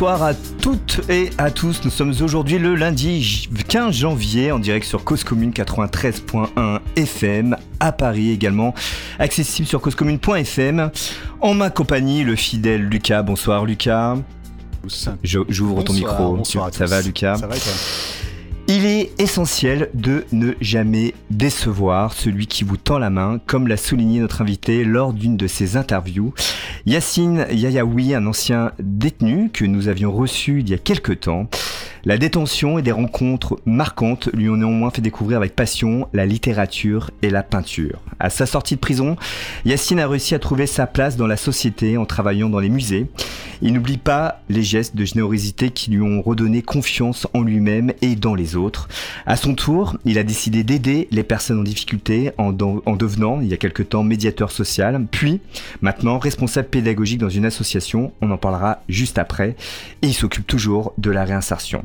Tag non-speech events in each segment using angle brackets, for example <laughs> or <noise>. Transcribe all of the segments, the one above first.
Bonsoir à toutes et à tous. Nous sommes aujourd'hui le lundi 15 janvier en direct sur Cause Commune 93.1 FM à Paris également, accessible sur causecommune.fm. En ma compagnie, le fidèle Lucas. Bonsoir Lucas. J'ouvre ton micro. bonsoir à Ça va Lucas? Ça va et toi? Il est essentiel de ne jamais décevoir celui qui vous tend la main, comme l'a souligné notre invité lors d'une de ses interviews. Yacine Yayaoui, un ancien détenu que nous avions reçu il y a quelque temps. La détention et des rencontres marquantes lui ont néanmoins fait découvrir avec passion la littérature et la peinture. À sa sortie de prison, Yacine a réussi à trouver sa place dans la société en travaillant dans les musées. Il n'oublie pas les gestes de générosité qui lui ont redonné confiance en lui-même et dans les autres. À son tour, il a décidé d'aider les personnes en difficulté en, en devenant, il y a quelque temps, médiateur social, puis maintenant responsable pédagogique dans une association, on en parlera juste après, et il s'occupe toujours de la réinsertion.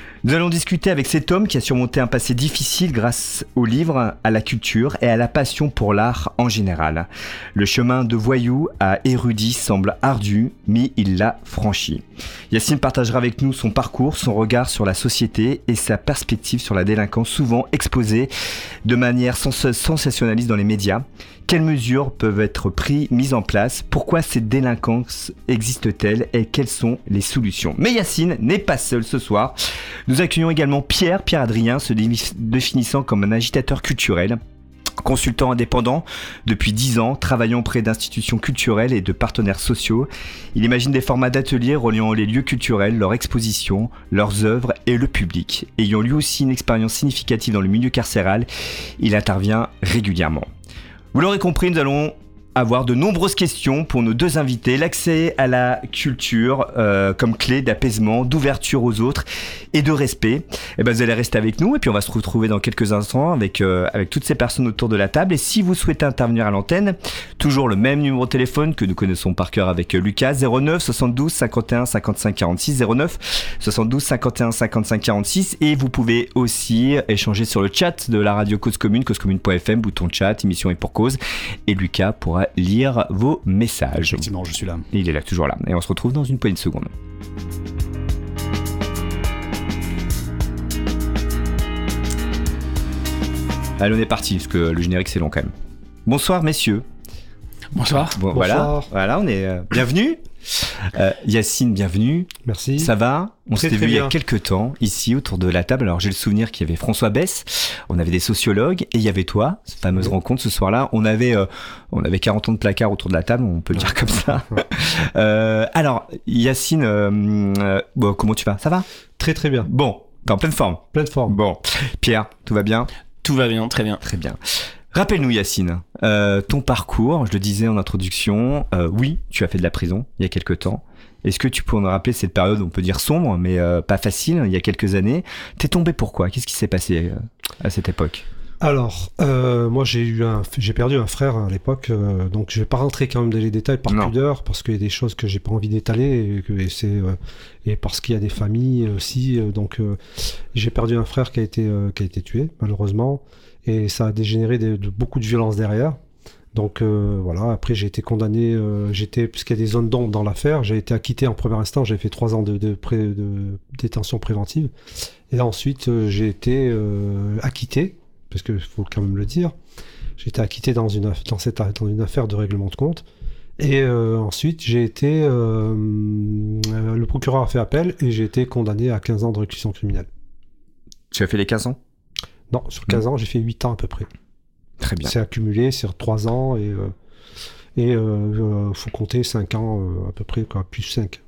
Nous allons discuter avec cet homme qui a surmonté un passé difficile grâce au livre, à la culture et à la passion pour l'art en général. Le chemin de voyou à érudit semble ardu, mais il l'a franchi. Yacine partagera avec nous son parcours, son regard sur la société et sa perspective sur la délinquance souvent exposée de manière sens- sensationnaliste dans les médias. Quelles mesures peuvent être prises, mises en place? Pourquoi cette délinquance existe-t-elle Et quelles sont les solutions? Mais Yacine n'est pas seul ce soir. Nous accueillons également Pierre, Pierre Adrien, se défi- définissant comme un agitateur culturel. Consultant indépendant depuis 10 ans, travaillant auprès d'institutions culturelles et de partenaires sociaux, il imagine des formats d'ateliers reliant les lieux culturels, leurs expositions, leurs œuvres et le public. Ayant lui aussi une expérience significative dans le milieu carcéral, il intervient régulièrement. Vous l'aurez compris, nous allons avoir de nombreuses questions pour nos deux invités. L'accès à la culture euh, comme clé d'apaisement, d'ouverture aux autres et de respect. Et ben vous allez rester avec nous et puis on va se retrouver dans quelques instants avec euh, avec toutes ces personnes autour de la table. Et si vous souhaitez intervenir à l'antenne, toujours le même numéro de téléphone que nous connaissons par cœur avec euh, Lucas 09 72 51 55 46 09 72 51 55 46 et vous pouvez aussi échanger sur le chat de la radio Cause Commune, causecommune.fm, bouton chat, émission et pour cause et Lucas pourra lire vos messages. Effectivement, je suis là. Il est là, toujours là. Et on se retrouve dans une poignée de secondes. Allez, on est parti, parce que le générique c'est long quand même. Bonsoir messieurs. Bonsoir. Bon, Bonsoir. voilà, voilà, on est euh, bienvenue. Euh, Yacine, bienvenue. Merci. Ça va On s'était vu il y a quelques temps ici autour de la table. Alors j'ai le souvenir qu'il y avait François Bess, on avait des sociologues et il y avait toi, cette fameuse Oui. rencontre ce soir-là. On avait euh, on avait 40 ans de placard autour de la table, on peut le dire comme ça. <laughs> Euh, alors Yacine, euh, euh, bon, comment tu vas? Ça va? Très très bien. Bon, t'es en pleine forme. Pleine forme. Bon, Pierre, tout va bien? Tout va bien, très bien. Très bien. Rappelle-nous Yacine, euh, ton parcours, je le disais en introduction, euh, oui, tu as fait de la prison il y a quelques temps. Est-ce que tu pourrais nous rappeler cette période, on peut dire sombre, mais euh, pas facile, il y a quelques années? T'es tombé pourquoi Qu'est-ce qui s'est passé euh, à cette époque? Alors, euh, moi j'ai eu un, j'ai perdu un frère à l'époque, euh, donc je vais pas rentrer quand même dans les détails par Non. pudeur parce qu'il y a des choses que j'ai pas envie d'étaler et, c'est euh, et parce qu'il y a des familles aussi, euh, donc euh, j'ai perdu un frère qui a été euh, qui a été tué malheureusement et ça a dégénéré de, beaucoup de violence derrière. Donc euh, voilà, après j'ai été condamné, euh, j'étais puisqu'il y a des zones d'ombre dans l'affaire, j'ai été acquitté en premier instant, j'ai fait trois ans de, détention préventive, et ensuite euh, j'ai été euh, acquitté, parce qu'il faut quand même le dire, j'ai été acquitté dans une, dans, cette, dans une affaire de règlement de compte, et ensuite j'ai été, le procureur a fait appel, et j'ai été condamné à 15 ans de réclusion criminelle. Tu as fait les 15 ans? Non, sur 15 ans, j'ai fait 8 ans à peu près. Très bien. C'est accumulé sur 3 ans et euh, et euh, euh, faut compter 5 ans euh, à peu près quoi, plus 5.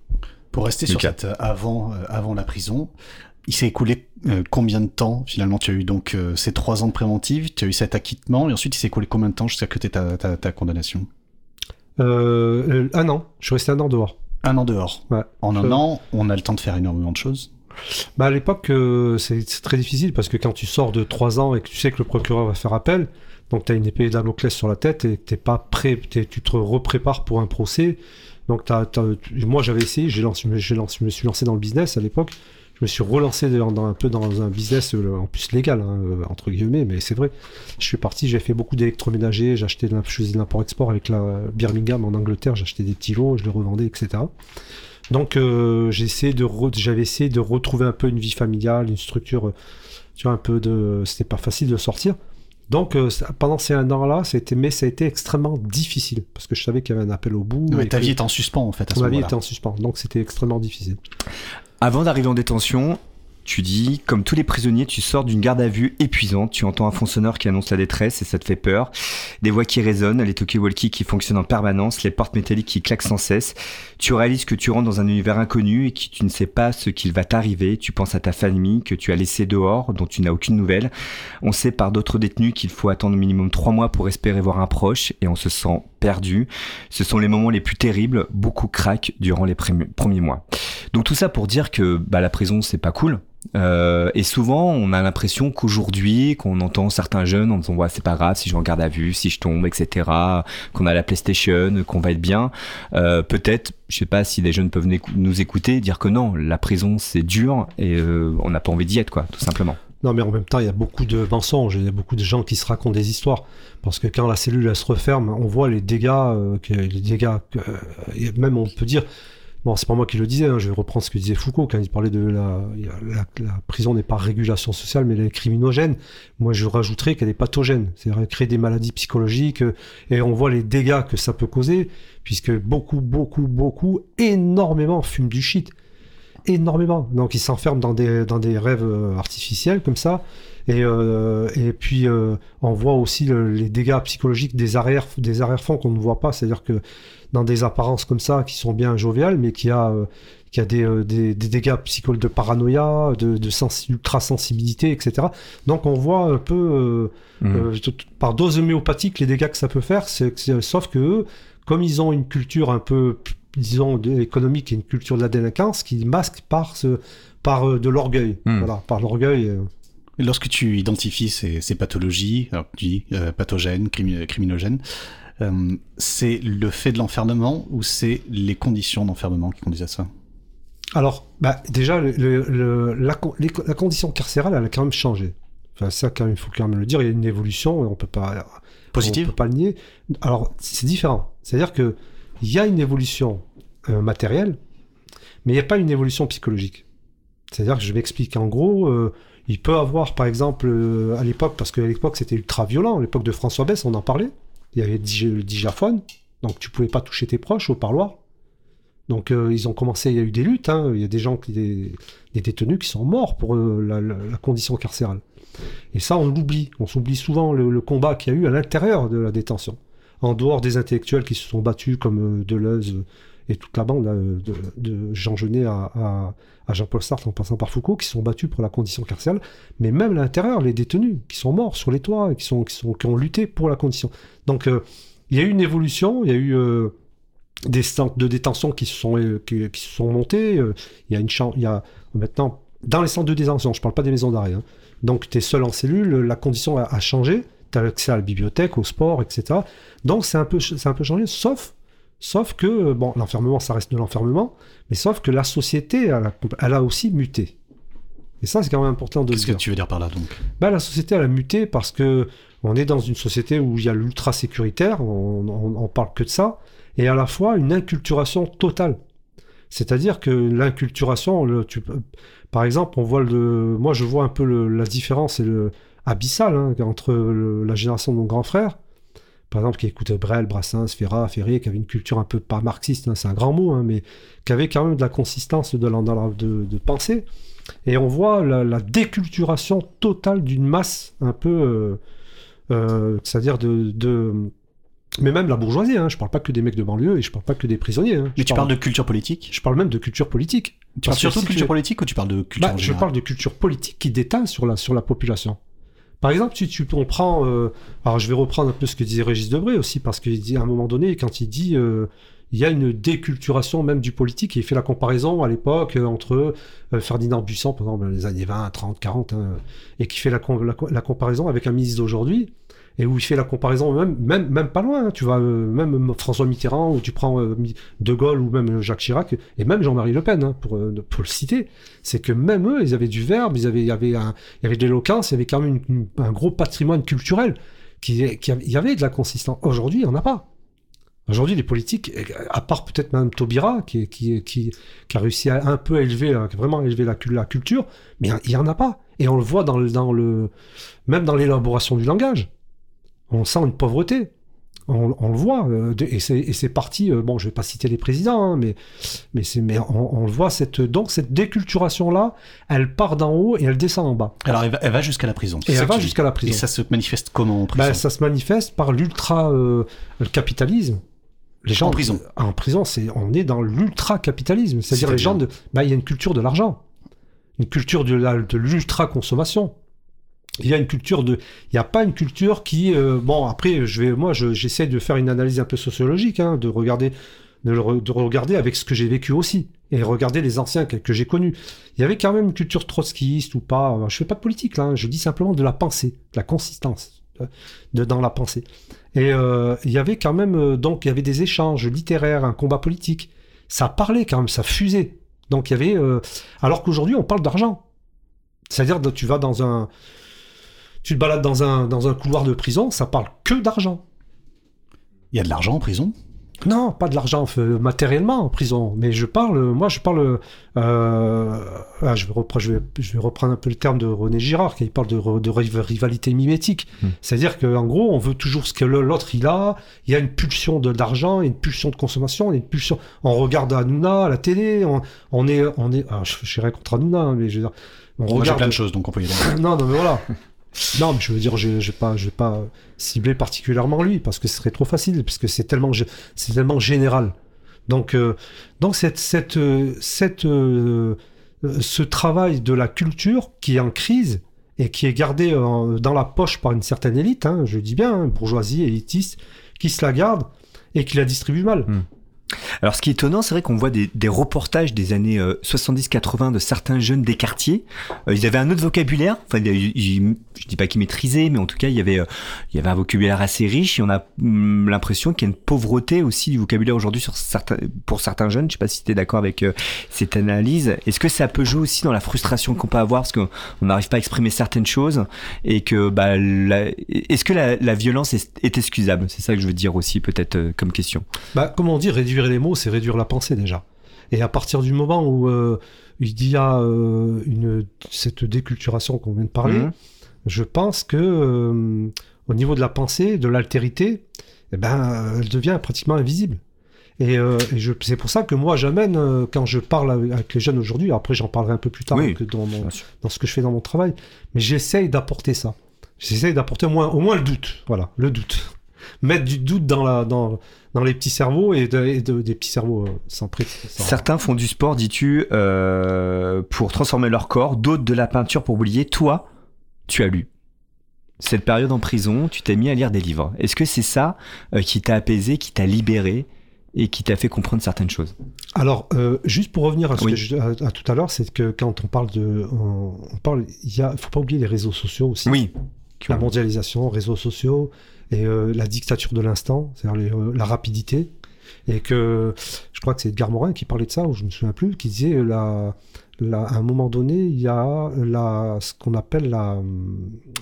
Pour rester sur cette avant, euh, avant la prison, il s'est écoulé euh, combien de temps finalement Tu as eu donc euh, ces trois ans de préventive, tu as eu cet acquittement, et ensuite il s'est écoulé combien de temps jusqu'à que tu ta, ta, ta condamnation? Un an, je suis resté un an dehors. Un an dehors. Ouais. En un an, on a le temps de faire énormément de choses. Bah à l'époque, euh, c'est très difficile parce que quand tu sors de 3 ans et que tu sais que le procureur va faire appel, donc tu as une épée Damoclès sur la tête et t'es pas prêt, tu te reprépares pour un procès. Donc tu- moi j'avais essayé, lancé, je me suis lancé dans le business à l'époque. Je me suis relancé un peu dans un business euh, en plus légal, hein, euh, entre guillemets, mais c'est vrai. Je suis parti, j'ai fait beaucoup d'électroménager, acheté de de l'import-export avec la Birmingham en Angleterre, acheté des petits lots, je les revendais, etc. Donc euh, j'ai essayé de re- j'avais essayé de retrouver un peu une vie familiale, une structure, euh, tu vois, un peu de... C'était pas facile de sortir. Donc euh, pendant ces un an-là, c'était, mais ça a été extrêmement difficile, parce que je savais qu'il y avait un appel au bout. Et ta que vie est en suspens en fait à ce ma vie était en suspens, donc c'était extrêmement difficile. Avant d'arriver en détention, tu dis, comme tous les prisonniers, tu sors d'une garde à vue épuisante, tu entends un fond sonore qui annonce la détresse et ça te fait peur, des voix qui résonnent, les talkie-walkie qui fonctionnent en permanence, les portes métalliques qui claquent sans cesse, tu réalises que tu rentres dans un univers inconnu et que tu ne sais pas ce qu'il va t'arriver, tu penses à ta famille que tu as laissée dehors, dont tu n'as aucune nouvelle, on sait par d'autres détenus qu'il faut attendre au minimum trois mois pour espérer voir un proche et on se sent perdu, ce sont les moments les plus terribles, beaucoup craquent durant les premi- premiers mois. Donc tout ça pour dire que bah, la prison c'est pas cool. Euh, et souvent on a l'impression qu'aujourd'hui qu'on entend certains jeunes en disant ouais c'est pas grave si je regarde à vue, si je tombe, etc. Qu'on a la PlayStation, qu'on va être bien. Euh, Peut-être, je sais pas si des jeunes peuvent nous écouter, dire que non, la prison c'est dur et euh, on n'a pas envie d'y être quoi, tout simplement. Non, mais en même temps, il y a beaucoup de mensonges, il y a beaucoup de gens qui se racontent des histoires. Parce que quand la cellule se referme, on voit les dégâts, que, les dégâts, que- et même on peut dire, bon, c'est pas moi qui le disais, hein, je vais reprendre ce que disait Foucault quand il parlait de la, la, prison n'est pas régulation sociale, mais elle est criminogène. Moi, je rajouterais qu'elle est pathogène, c'est-à-dire elle crée des maladies psychologiques, euh, et on voit les dégâts que ça peut causer, puisque beaucoup, beaucoup, beaucoup, énormément fument du shit énormément. Donc ils s'enferment dans des, dans des rêves euh, artificiels comme ça. Et, euh, et puis on voit aussi le- les dégâts psychologiques des arrière des arrière-fonds qu'on ne voit pas. C'est-à-dire que dans des apparences comme ça qui sont bien joviales, mais qui a euh, qui a des, euh, des, des dégâts psychologiques de paranoïa, de, de sens, ultra-sensibilité, etc. Donc on voit un peu euh, t- par dose homéopathique les dégâts que ça peut faire. C'est, sauf que eux, comme ils ont une culture un peu, disons, économique et une culture de la délinquance, qui masque par, ce, par de l'orgueil. Hmm. Voilà, par l'orgueil. Lorsque tu identifies ces, ces pathologies, alors tu dis euh, pathogènes, crimi- criminogènes, euh, c'est le fait de l'enfermement ou c'est les conditions d'enfermement qui conduisent à ça? Alors, bah, déjà, le, le- le- la, les condition carcérale, elle a quand même changé. Enfin, ça, quand même, il faut quand même le dire, il y a une évolution, on peut pas, Positive On peut pas le nier. Alors, c'est différent. C'est-à-dire que il y a une évolution euh, matérielle, mais il n'y a pas une évolution psychologique. C'est-à-dire que je m'explique. En gros, euh, il peut avoir, par exemple, euh, à l'époque, parce qu'à l'époque c'était ultra violent, à l'époque de François Bess, on en parlait. Il y avait le dig- le digaphone, donc tu pouvais pas toucher tes proches au parloir. Donc euh, ils ont commencé, il y a eu des luttes, hein, il y a des gens, qui, des, détenus qui sont morts pour euh, la, condition carcérale. Et ça, on l'oublie. On s'oublie souvent le, le combat qu'il y a eu à l'intérieur de la détention. En dehors des intellectuels qui se sont battus comme euh, Deleuze et toute la bande de, Jean Genet à, Jean-Paul Sartre en passant par Foucault, qui sont battus pour la condition carcérale, mais même à l'intérieur, les détenus qui sont morts sur les toits qui, sont, qui, ont lutté pour la condition. Donc euh, il y a eu une évolution, il y a eu euh, des centres de détention qui se sont, euh, qui, sont montés, il y a y a maintenant, dans les centres de détention, je parle pas des maisons d'arrêt, hein, donc tu es seul en cellule, la condition a, changé, tu as accès à la bibliothèque, au sport, etc. Donc c'est un un peu changé, sauf, sauf que, bon, l'enfermement, ça reste de l'enfermement, mais sauf que la société, elle a, elle a aussi muté. Et ça, c'est quand même important de Qu'est-ce que tu veux dire par là donc? Bah, la société, elle a muté parce que on est dans une société où il y a l'ultra sécuritaire, on, on, on parle que de ça, et à la fois une inculturation totale. C'est-à-dire que l'inculturation, le- tu peux- par exemple, on voit le, moi je vois un peu le- la différence et le abyssal hein, entre le- la génération de mon grand frère, par exemple, qui écoutait Brel, Brassens, Ferrat, Ferrier, qui avait une culture un peu pas marxiste, hein, c'est un grand mot, hein, mais qui avait quand même de la consistance de, la- dans la- de, de pensée. Et on voit la, la déculturation totale d'une masse un peu, euh, euh, c'est-à-dire de, de- mais même la bourgeoisie. Hein, je parle pas que des mecs de banlieue et je parle pas que des prisonniers. hein. Mais tu parles de culture politique? Je parle même de culture politique. Tu parles surtout si de culture tu- politique ou tu parles de culture Bah, je parle de culture politique qui déteint sur la, sur la population. Par exemple, si tu on euh, alors je vais reprendre un peu ce que disait Régis Debray aussi, parce qu'il dit à un moment donné, quand il dit, euh, il y a une déculturation même du politique. Et il fait la comparaison à l'époque euh, entre euh, Ferdinand exemple, dans les années 20, 30, 40, hein, et qui fait la comparaison avec un ministre d'aujourd'hui, et où il fait la comparaison même, même, même pas loin. hein. Tu vas euh, même François Mitterrand, ou tu prends euh, De Gaulle, ou même Jacques Chirac, et même Jean-Marie Le Pen, hein, pour, euh, pour le citer. C'est que même eux, ils avaient du verbe, ils avaient, il y avait, il y de l'éloquence, il y avait quand même un gros patrimoine culturel. Qui, il y avait de la consistance. Aujourd'hui, il n'y en a pas. Aujourd'hui, les politiques, à part peut-être Mme Taubira, qui, qui, qui, qui a réussi à un peu élever, vraiment élever la, la culture, mais il n'y en a pas. Et on le voit dans le, dans le, même dans l'élaboration du langage. On sent une pauvreté. On, on le voit. euh, et c'est parti, euh, bon, je vais pas citer les présidents, hein, mais, mais, c'est- mais on, on le voit, cette, donc cette déculturation-là, elle part d'en haut et elle descend en bas. Alors, elle va, jusqu'à la prison. Et ça elle va jusqu'à la Et prison. ça se manifeste comment en prison Bah, ça se manifeste par l'ultra euh. Les gens En prison. En prison, c'est on est dans l'ultra capitalisme. C'est-à-dire les gens de, bah, il y a une culture de l'argent, une culture de l'ultra consommation. Il y a une culture de, il n'y a pas une culture qui, euh, bon après, je vais, moi, je- j'essaie de faire une analyse un peu sociologique, hein, de regarder, de, re- de regarder avec ce que j'ai vécu aussi et regarder les anciens que, j'ai connus. Il y avait quand même une culture trotskiste ou pas. Je fais pas de politique là, hein, je dis simplement de la pensée, de la consistance euh, dans la pensée. Et euh, il y avait quand même, donc il y avait des échanges littéraires, un combat politique. Ça parlait quand même, ça fusait. Donc il y avait, alors qu'aujourd'hui on parle d'argent. C'est-à-dire tu vas dans un, tu te balades dans un dans un couloir de prison, ça parle que d'argent. Il y a de l'argent en prison? Non, pas de l'argent euh, matériellement en prison, mais je parle, moi je parle, euh, ah, je, vais reprendre, je, vais, je vais reprendre un peu le terme de René Girard, qui parle de, rivalité mimétique. Hmm. C'est-à-dire qu'en gros, on veut toujours ce que l'autre il a, il y a une pulsion de- d'argent, une pulsion de consommation, une pulsion. On regarde Hanouna à la télé, on, on est, on est, ah, je, je rien contre Hanouna, hein, mais je veux dire, on Moi, j'ai regarde plein de choses, donc on peut y aller. <laughs> non, non, mais voilà. <laughs> Non, mais je veux dire, je ne vais pas, cibler particulièrement lui parce que ce serait trop facile, puisque c'est tellement, général. Donc, euh, donc euh, euh, ce travail de la culture qui est en crise et qui est gardé dans la poche par une certaine élite, hein, je dis bien, hein, bourgeoisie, élitiste, qui se la garde et qui la distribue mal. Alors, ce qui est étonnant, c'est vrai qu'on voit des, reportages des années euh, 70-80 de certains jeunes des quartiers. Euh, ils avaient un autre vocabulaire. Enfin, ils- ils- je dis pas qu'ils maîtrisaient, mais en tout cas, il y avait, euh, il y avait un vocabulaire assez riche. Et on a hum, l'impression qu'il y a une pauvreté aussi du vocabulaire aujourd'hui certains, pour certains jeunes. Je sais pas si tu es d'accord avec euh, cette analyse. Est-ce que ça peut jouer aussi dans la frustration qu'on peut avoir parce qu'on on n'arrive pas à exprimer certaines choses et que, bah, est-ce que la, violence est, excusable? C'est ça que je veux dire aussi, peut-être euh, comme question. Bah, comme on dit, les mots, c'est réduire la pensée déjà. Et à partir du moment où euh, il y a euh, une, cette déculturation qu'on vient de parler, Mhm. je pense que euh, au niveau de la pensée, de l'altérité, eh ben, elle devient pratiquement invisible. Et, et je- c'est pour ça que moi, j'amène, quand je parle avec les jeunes aujourd'hui, après j'en parlerai un peu plus tard Oui, que dans, mon- bien sûr. dans ce que je fais dans mon travail, mais j'essaye d'apporter ça. J'essaye d'apporter au moins, au moins le doute. Voilà, le doute. Mettre du doute dans, la, dans, dans les petits cerveaux et, de- et de- des petits cerveaux euh, sans pré. sans- Certains font du sport, dis-tu, euh, pour transformer leur corps, d'autres de la peinture pour oublier. Toi, tu as lu. Cette période en prison, tu t'es mis à lire des livres. Est-ce que c'est ça euh, qui t'a apaisé, qui t'a libéré et qui t'a fait comprendre certaines choses? Alors, euh, juste pour revenir à ce Oui. que je- à, à tout à l'heure, c'est que quand on parle de, on, on parle, il faut pas oublier les réseaux sociaux aussi. Oui. La mondialisation, réseaux sociaux et euh, la dictature de l'instant, c'est-à-dire euh, la rapidité. Et que je crois que c'est Edgar Morin qui parlait de ça, ou je me souviens plus, qui disait euh, la, la, à un moment donné, il y a la, ce qu'on appelle la.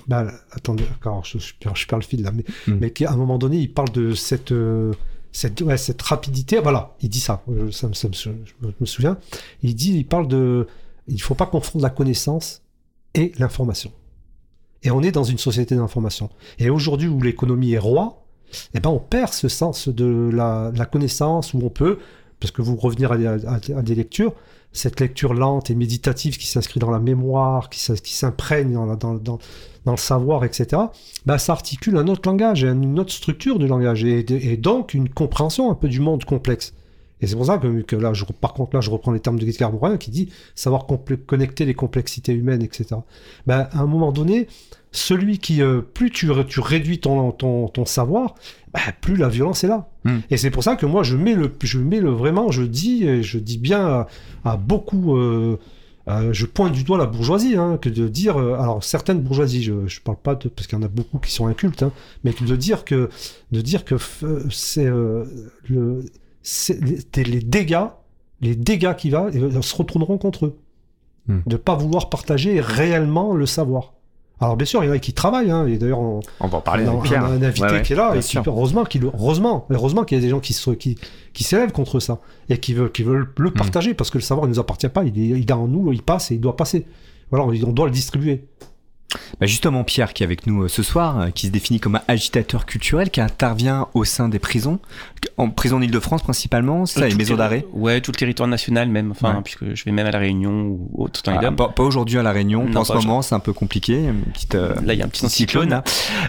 Bah, attendez, alors, je, je, perds- je perds le fil là, mais, Mm. mais qu'à un moment donné, il parle de cette. cette, ouais, cette rapidité, voilà, il dit ça, ça, ça je me souviens. Il dit, il parle de, il faut pas confondre la connaissance et l'information. Et on est dans une société d'information. Et aujourd'hui où l'économie est roi, eh ben on perd ce sens de la, connaissance où on peut, parce que vous revenir à, des- lectures, cette lecture lente et méditative qui s'inscrit dans la mémoire, qui, s'imprègne dans, le savoir, etc., ben ça articule un autre langage et une autre structure du langage et donc une compréhension un peu du monde complexe. Et c'est pour ça que, que là, je, par contre, là, je reprends les termes de Edgar Morin qui dit savoir connecter les complexités humaines, etc. Ben, à un moment donné, celui qui, euh, plus tu, tu réduis ton, ton, ton savoir, ben, plus la violence est là. Hmm. Et c'est pour ça que moi, je mets le, je mets le vraiment, je dis, je dis bien à, à beaucoup. Euh, euh, je pointe du doigt la bourgeoisie, hein, que de dire, euh, alors certaines bourgeoisies, je, je parle pas de, parce qu'il y en a beaucoup qui sont incultes, hein, mais de dire que, de dire que euh, c'est le, les, les dégâts, les dégâts qui va, se retourneront contre eux, Hmm. de pas vouloir partager réellement le savoir. Alors bien sûr, il y en a qui travaillent, hein, et d'ailleurs on, On va en parler on a, on a un invité Ouais, ouais, qui est là, et qui, heureusement qu'il, heureusement, heureusement qu'il y a des gens qui se, qui, qui s'élèvent contre ça et qui veulent, qui veulent Hmm. le partager parce que le savoir ne nous appartient pas, il est, il est en nous, il passe et il doit passer. Voilà, on, on doit le distribuer. Bah justement, Pierre, qui est avec nous euh, ce soir, euh, qui se définit comme un agitateur culturel, qui intervient au sein des prisons, en prison d'Île-de-France principalement, c'est ça, les maisons d'arrêt Ouais, tout le territoire national même, enfin, Ouais. puisque je vais même à La Réunion ou autre Ah, pas, pas aujourd'hui à La Réunion, Non, en ce moment c'est un peu compliqué. petite, euh, Là, il y a un petit petit cyclone.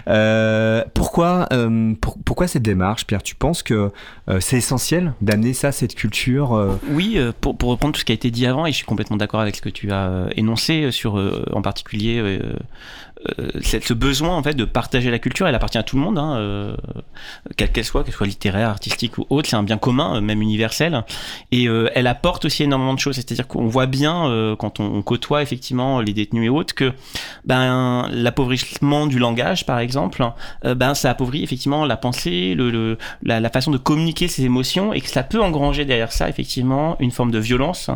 Euh, pourquoi, euh, pour- pourquoi cette démarche, Pierre? Tu penses que c'est essentiel d'amener ça, cette culture Oui, pour, pour reprendre tout ce qui a été dit avant, et je suis complètement d'accord avec ce que tu as énoncé sur, en particulier, ce besoin en fait de partager la culture. Elle appartient à tout le monde, hein, euh, quelle qu'elle soit, qu'elle soit littéraire, artistique ou autre. C'est un bien commun, euh, même universel, et euh, elle apporte aussi énormément de choses. C'est-à-dire qu'on voit bien euh, quand on, côtoie effectivement les détenus et autres que ben l'appauvrissement du langage, par exemple, euh, ben ça appauvrit effectivement la pensée, le- la, la façon de communiquer ses émotions, et que ça peut engranger derrière ça effectivement une forme de violence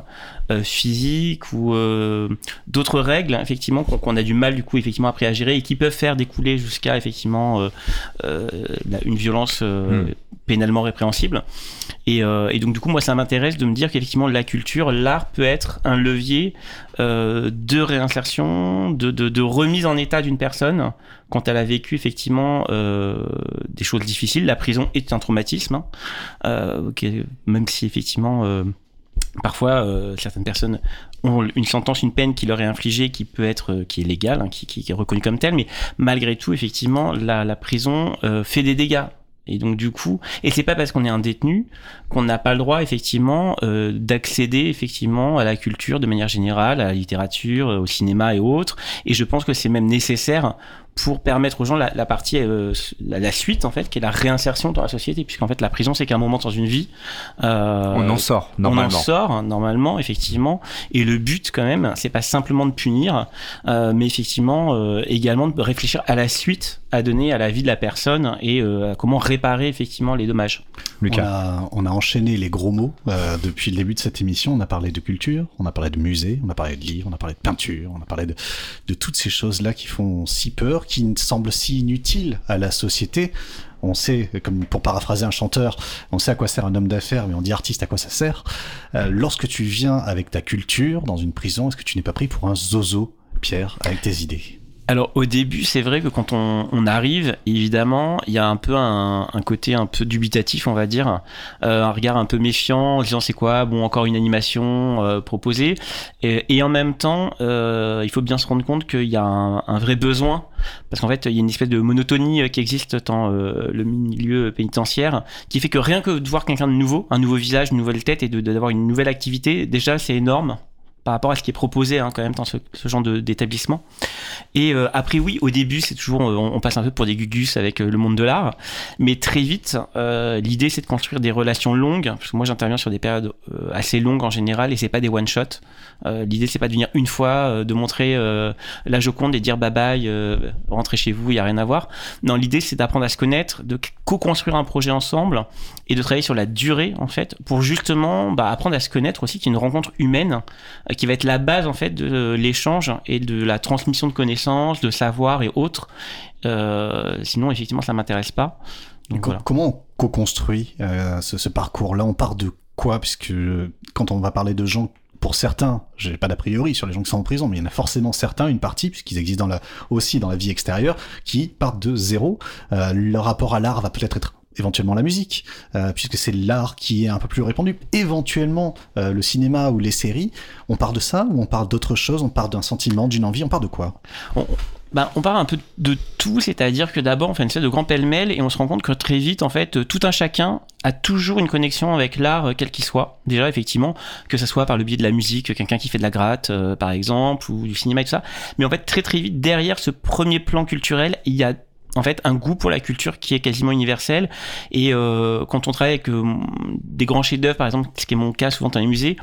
euh, physique ou euh, d'autres règles effectivement qu'on a du mal du coup effectivement après à gérer et qui peuvent faire découler jusqu'à effectivement euh, une violence euh, Mm. pénalement répréhensible. Et, euh, et donc du coup moi ça m'intéresse de me dire qu'effectivement la culture, l'art peut être un levier euh, de réinsertion, de, de, de remise en état d'une personne quand elle a vécu effectivement euh, des choses difficiles. La prison est un traumatisme, hein, euh, même si effectivement euh, parfois euh, certaines personnes ont une sentence, une peine qui leur est infligée, qui peut être, euh, qui est légale, hein, qui, est reconnue comme telle, mais malgré tout effectivement la, prison euh, fait des dégâts. Et donc du coup, et c'est pas parce qu'on est un détenu qu'on n'a pas le droit effectivement euh, d'accéder effectivement à la culture de manière générale, à la littérature, au cinéma et autres. Et je pense que c'est même nécessaire pour permettre aux gens la, la partie, euh, la, la suite en fait, qui est la réinsertion dans la société, puisqu'en fait la prison c'est qu'un moment dans une vie. euh, On en sort normalement. on en sort hein, normalement, effectivement. Et le but, quand même, c'est pas simplement de punir, euh, mais effectivement euh, également de réfléchir à la suite à donner à la vie de la personne et euh, à comment réparer effectivement les dommages. On Lucas. a, on a enchaîné les gros mots euh, depuis le début de cette émission. On a parlé de culture, on a parlé de musée, on a parlé de livres, on a parlé de peinture, on a parlé de, de toutes ces choses-là qui font si peur, qui semblent si inutiles à la société. On sait, comme pour paraphraser un chanteur, on sait à quoi sert un homme d'affaires, mais on dit artiste à quoi ça sert. Euh, lorsque tu viens avec ta culture dans une prison, est-ce que tu n'es pas pris pour un zozo, Pierre, avec tes idées? Alors au début, c'est vrai que quand on, arrive, évidemment, il y a un peu un, côté un peu dubitatif, on va dire, euh, un regard un peu méfiant, en disant c'est quoi, bon encore une animation euh, proposée, et, en même temps, euh, il faut bien se rendre compte qu'il y a un, vrai besoin, parce qu'en fait, il y a une espèce de monotonie euh, qui existe dans le milieu pénitentiaire, qui fait que rien que de voir quelqu'un de nouveau, un nouveau visage, une nouvelle tête, et d'avoir une nouvelle activité, déjà c'est énorme par rapport à ce qui est proposé hein, quand même dans ce, ce genre d'établissement. Et euh, après, oui, au début, c'est toujours, euh, on, passe un peu pour des gugus avec euh, le monde de l'art, mais très vite, l'idée c'est de construire des relations longues, parce que moi j'interviens sur des périodes assez longues en général, et c'est pas des one shot. L'idée c'est pas de venir une fois, de montrer la Joconde et dire bye bye, rentrez chez vous, il y a rien à voir. Non, l'idée c'est d'apprendre à se connaître, de co-construire un projet ensemble et de travailler sur la durée en fait, pour justement bah, apprendre à se connaître aussi, qu'il y ait une rencontre humaine qui va être la base en fait de euh, l'échange et de la transmission de connaissances, de savoir et autres. Euh, sinon, effectivement, ça m'intéresse pas. Donc, Co- voilà. Comment on co-construit euh, ce, ce parcours-là? On part de quoi? Puisque quand on va parler de gens, pour certains, j'ai pas d'a priori sur les gens qui sont en prison, mais il y en a forcément certains, une partie, puisqu'ils existent dans la, aussi dans la vie extérieure, qui partent de zéro. Euh, leur rapport à l'art va peut-être être éventuellement la musique, euh, puisque c'est l'art qui est un peu plus répandu. Éventuellement euh, le cinéma ou les séries. On part de ça ou on part d'autre chose On part d'un sentiment, d'une envie On part de quoi? Bah, on parle un peu de tout, c'est-à-dire que d'abord on fait une espèce de grand pêle-mêle et on se rend compte que très vite, en fait, tout un chacun a toujours une connexion avec l'art, euh, quel qu'il soit. Déjà, effectivement, que ce soit par le biais de la musique, quelqu'un qui fait de la gratte, par exemple, ou du cinéma et tout ça. Mais en fait, très très vite, derrière ce premier plan culturel, il y a en fait un goût pour la culture qui est quasiment universel et euh, quand on travaille avec des grands chefs-d'œuvre par exemple ce qui est mon cas souvent dans les musées